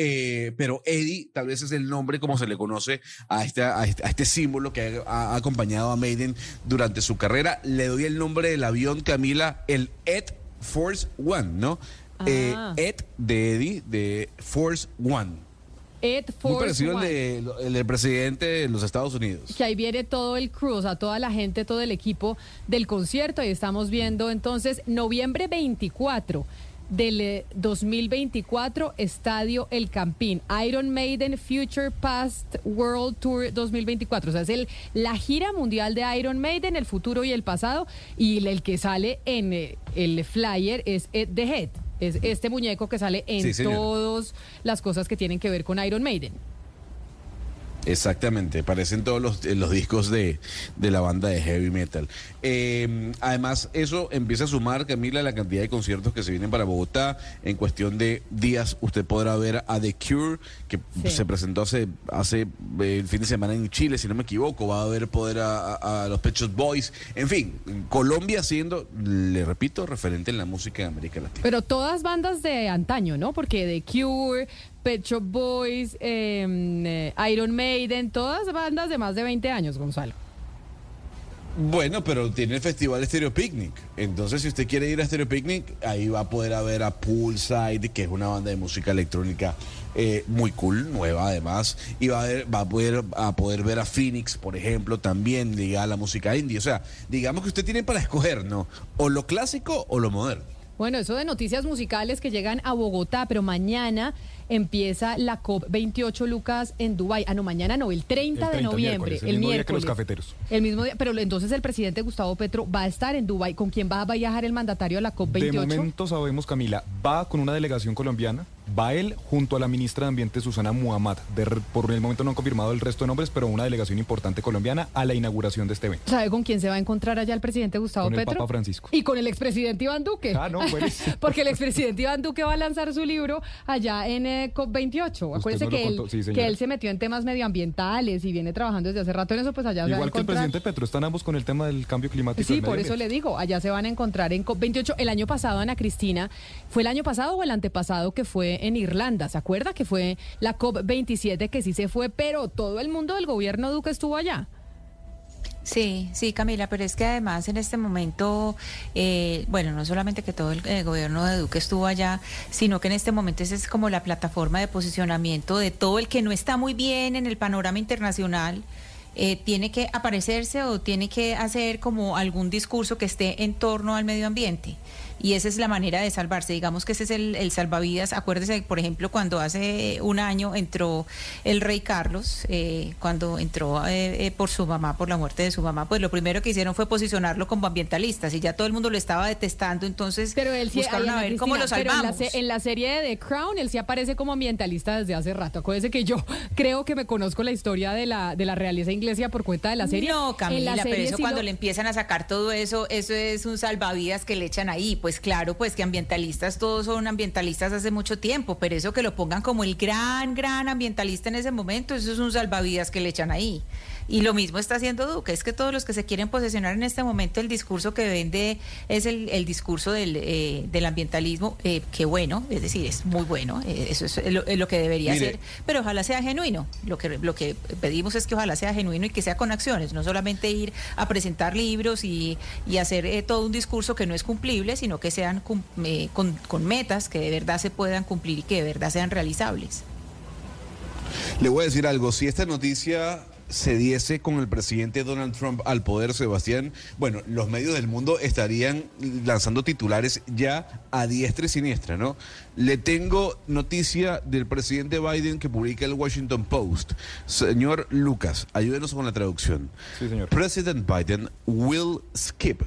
S2: eh, pero Eddie tal vez es el nombre como se le conoce a, esta- a, este, a este símbolo que ha, ha acompañado a Maiden durante su carrera. Le doy el nombre del avión, Camila, el Ed Force One, ¿no? Eh,
S1: Ah.
S2: Ed de Eddie de Force One.
S1: Ed
S2: Muy
S1: Force
S2: parecido al
S1: One.
S2: de- el del presidente de los Estados Unidos.
S1: que ahí viene todo el o sea, toda la gente, todo el equipo del concierto. Y estamos viendo entonces noviembre 24 del eh, 2024, Estadio El Campín, Iron Maiden Future Past World Tour 2024. O sea, es el, la gira mundial de Iron Maiden, el futuro y el pasado. Y el, el que sale en eh, el flyer es Ed the Head. Es este muñeco que sale en
S2: Sí,
S1: todas las cosas que tienen que ver con Iron Maiden.
S2: Exactamente, parecen todos los, eh, los discos de, de la banda de heavy metal. Eh, además, eso empieza a sumar, Camila, la cantidad de conciertos que se vienen para Bogotá. En cuestión de días, usted podrá ver a The Cure, que
S1: Sí.
S2: se presentó hace, hace eh, el fin de semana en Chile, si no me equivoco. Va a haber poder a, a- a los Pet Shop Boys. En fin, Colombia siendo, le repito, referente en la música de América Latina.
S1: Pero todas bandas de antaño, ¿no? Porque The Cure, Pet Shop Boys, eh, eh, Iron Maiden, todas bandas de más de 20 años, Gonzalo.
S2: Bueno, pero tiene el festival Stereo Picnic. Entonces, si usted quiere ir a Stereo Picnic, ahí va a poder ver a Poolside, que es una banda de música electrónica eh, muy cool, nueva además. Y va a, ver- va a poder, a poder ver a Phoenix, por ejemplo, también ligada a la música indie. O sea, digamos que usted tiene para escoger, ¿no? O lo clásico o lo moderno.
S1: Bueno, eso de noticias musicales que llegan a Bogotá, pero mañana empieza la COP28 Lucas en Dubái. Ah, no, mañana no, el 30,
S11: El 30,
S1: de noviembre,
S11: miércoles, el
S1: el
S11: mismo día que
S1: miércoles.
S11: los cafeteros.
S1: El mismo día, pero entonces el presidente Gustavo Petro va a estar en Dubái. ¿Con quién va a viajar el mandatario a la
S11: De
S1: COP28?
S11: momento sabemos, Camila, va con una delegación colombiana, va él junto a la ministra de Ambiente Susana Muhammad. De por el momento no han confirmado el resto de nombres, pero una delegación importante colombiana a la inauguración de este evento.
S1: ¿Sabe con quién se va a encontrar allá el presidente Gustavo
S11: Con el? Papa Francisco.
S1: Y con el expresidente Iván Duque.
S11: Ah, no, buenísimo.
S1: Porque el expresidente Iván Duque va a lanzar su libro allá en eh, COP28. Acuérdese
S11: nos lo
S1: que, él,
S11: contó, sí,
S1: que
S11: señora.
S1: él se metió en temas medioambientales y viene trabajando desde hace rato en eso, pues allá se va a
S11: Igual que el
S1: encontrar.
S11: presidente Petro, están ambos con el tema del cambio climático.
S1: Sí, por eso le digo, allá se van a encontrar en COP28. El año pasado, Ana Cristina, ¿fue el año pasado o el antepasado que fue en Irlanda? ¿Se acuerda que fue la COP27 que sí se fue, pero todo el mundo del gobierno Duque estuvo allá?
S4: Sí, sí, Camila, pero es que además en este momento, eh, bueno, no solamente que todo el gobierno de Duque estuvo allá, sino que en este momento esa es como la plataforma de posicionamiento de todo el que no está muy bien en el panorama internacional. eh, tiene que aparecerse o tiene que hacer como algún discurso que esté en torno al medio ambiente. Y esa es la manera de salvarse. Digamos que ese es el, el salvavidas. Acuérdese, por ejemplo, cuando hace un año entró el rey Carlos, eh, cuando entró eh, eh, por su mamá, por la muerte de su mamá, pues lo primero que hicieron fue posicionarlo como ambientalista. Y ya todo el mundo lo estaba detestando, entonces
S1: Pero él sí,
S4: buscaron
S1: ay,
S4: a ver cómo lo
S1: Cristina, pero en la
S4: salvamos.
S1: se- En la, serie de The Crown, él sí aparece como ambientalista desde hace rato. Acuérdese que yo creo que me conozco la historia de la, de la realeza inglesa por cuenta de la serie.
S4: No, Camila,
S1: la
S4: pero
S1: serie
S4: eso
S1: sí
S4: cuando le empiezan a sacar todo eso, eso es un salvavidas que le echan ahí. Pues claro, pues que ambientalistas, todos son ambientalistas hace mucho tiempo, pero eso que lo pongan como el gran, gran ambientalista en ese momento, eso es un salvavidas que le echan ahí. Y lo mismo está haciendo Duque, es que todos los que se quieren posesionar en este momento, el discurso que vende es el, el discurso del, eh, del ambientalismo, eh, que bueno, es decir, es muy bueno, eh, eso es lo, es lo que debería
S2: Mire.
S4: ser, pero ojalá sea genuino. Lo que, lo que pedimos es que ojalá sea genuino y que sea con acciones, no solamente ir a presentar libros y, y hacer eh, todo un discurso que no es cumplible, sino que sean cum- eh, con, con metas que de verdad se puedan cumplir y que de verdad sean realizables.
S2: Le voy a decir algo, si esta noticia se diese con el presidente Donald Trump al poder, Sebastián, bueno, los medios del mundo estarían lanzando titulares ya a diestra y siniestra, ¿no? Le tengo noticia del presidente Biden que publica el Washington Post. Señor Lucas, ayúdenos con la traducción.
S11: Sí, señor.
S2: President Biden will skip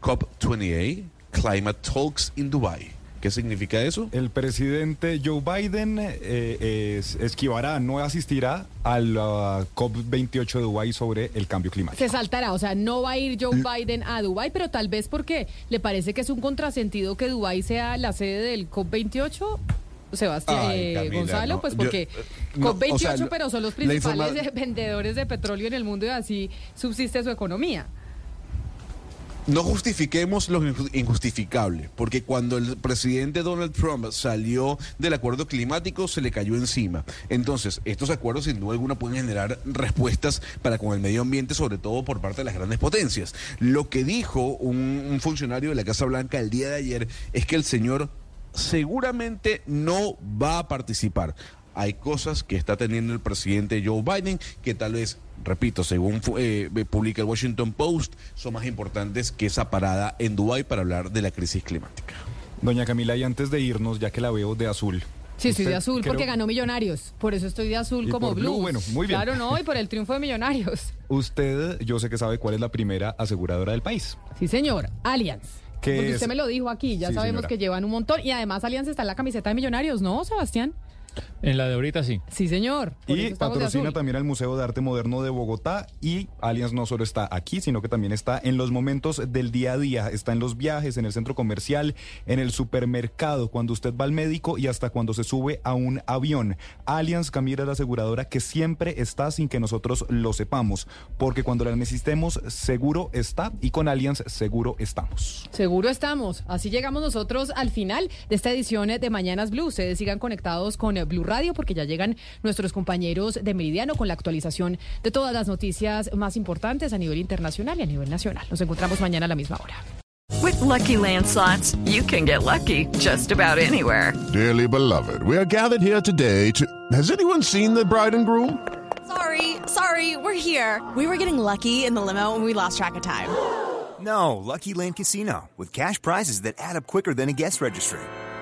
S2: COP28 climate talks in Dubai. ¿Qué significa eso?
S11: El presidente Joe Biden eh, es- esquivará, no asistirá a la COP28 de Dubái sobre el cambio climático.
S1: Se saltará, o sea, no va a ir Joe Biden a Dubái, pero tal vez porque le parece que es un contrasentido que Dubái sea la sede del COP28. Sebastián
S2: Ay,
S1: eh,
S2: Camila,
S1: Gonzalo,
S2: no,
S1: pues
S2: yo,
S1: porque
S2: eh, no,
S1: COP28,
S2: o sea, lo-
S1: pero son los principales
S2: informa-
S1: eh, vendedores de petróleo en el mundo y así subsiste su economía.
S2: No justifiquemos lo inju- injustificable, porque cuando el presidente Donald Trump salió del acuerdo climático se le cayó encima. Entonces, estos acuerdos sin duda alguna pueden generar respuestas para con el medio ambiente, sobre todo por parte de las grandes potencias. Lo que dijo un, un funcionario de la Casa Blanca el día de ayer es que el señor seguramente no va a participar. Hay cosas que está teniendo el presidente Joe Biden que tal vez, repito, según fu- eh, publica el Washington Post, son más importantes que esa parada en Dubái para hablar de la crisis climática.
S11: Doña Camila, y antes de irnos, ya que la veo de azul.
S1: Sí, estoy de azul
S11: creo-
S1: porque ganó Millonarios. Por eso estoy de azul
S11: Y
S1: como
S11: por blue, bueno, muy bien.
S1: Claro, no, y por el triunfo de Millonarios.
S11: Usted, yo sé que sabe cuál es la primera aseguradora del país.
S1: Sí, señor. Allianz.
S11: ¿Qué
S1: Porque
S11: es?
S1: usted me lo dijo aquí, ya
S11: Sí,
S1: sabemos
S11: señora.
S1: que llevan un montón y además Alianza está en la camiseta de Millonarios, ¿no, Sebastián?
S9: En la de ahorita sí.
S1: Sí, señor.
S11: Y patrocina también al Museo de Arte Moderno de Bogotá y Allianz no solo está aquí, sino que también está en los momentos del día a día, está en los viajes, en el centro comercial, en el supermercado, cuando usted va al médico y hasta cuando se sube a un avión. Allianz Camila es la aseguradora que siempre está sin que nosotros lo sepamos, porque cuando la necesitemos seguro está y con Allianz seguro estamos.
S1: Seguro estamos. Así llegamos nosotros al final de esta edición de Mañanas Blue. Ustedes sigan conectados con eh, Blue Radio porque ya llegan nuestros compañeros de Meridiano con la actualización de todas las noticias más importantes a nivel internacional y a nivel nacional. Nos encontramos mañana a la misma hora.
S39: With Lucky Land slots, you can get lucky just about anywhere.
S40: Dearly beloved, we are gathered here today to. Has anyone seen the bride and groom?
S41: Sorry, sorry, we're here. We were getting lucky in the limo and we lost track of time.
S42: No, Lucky Land Casino, with cash prizes that add up quicker than a guest registry.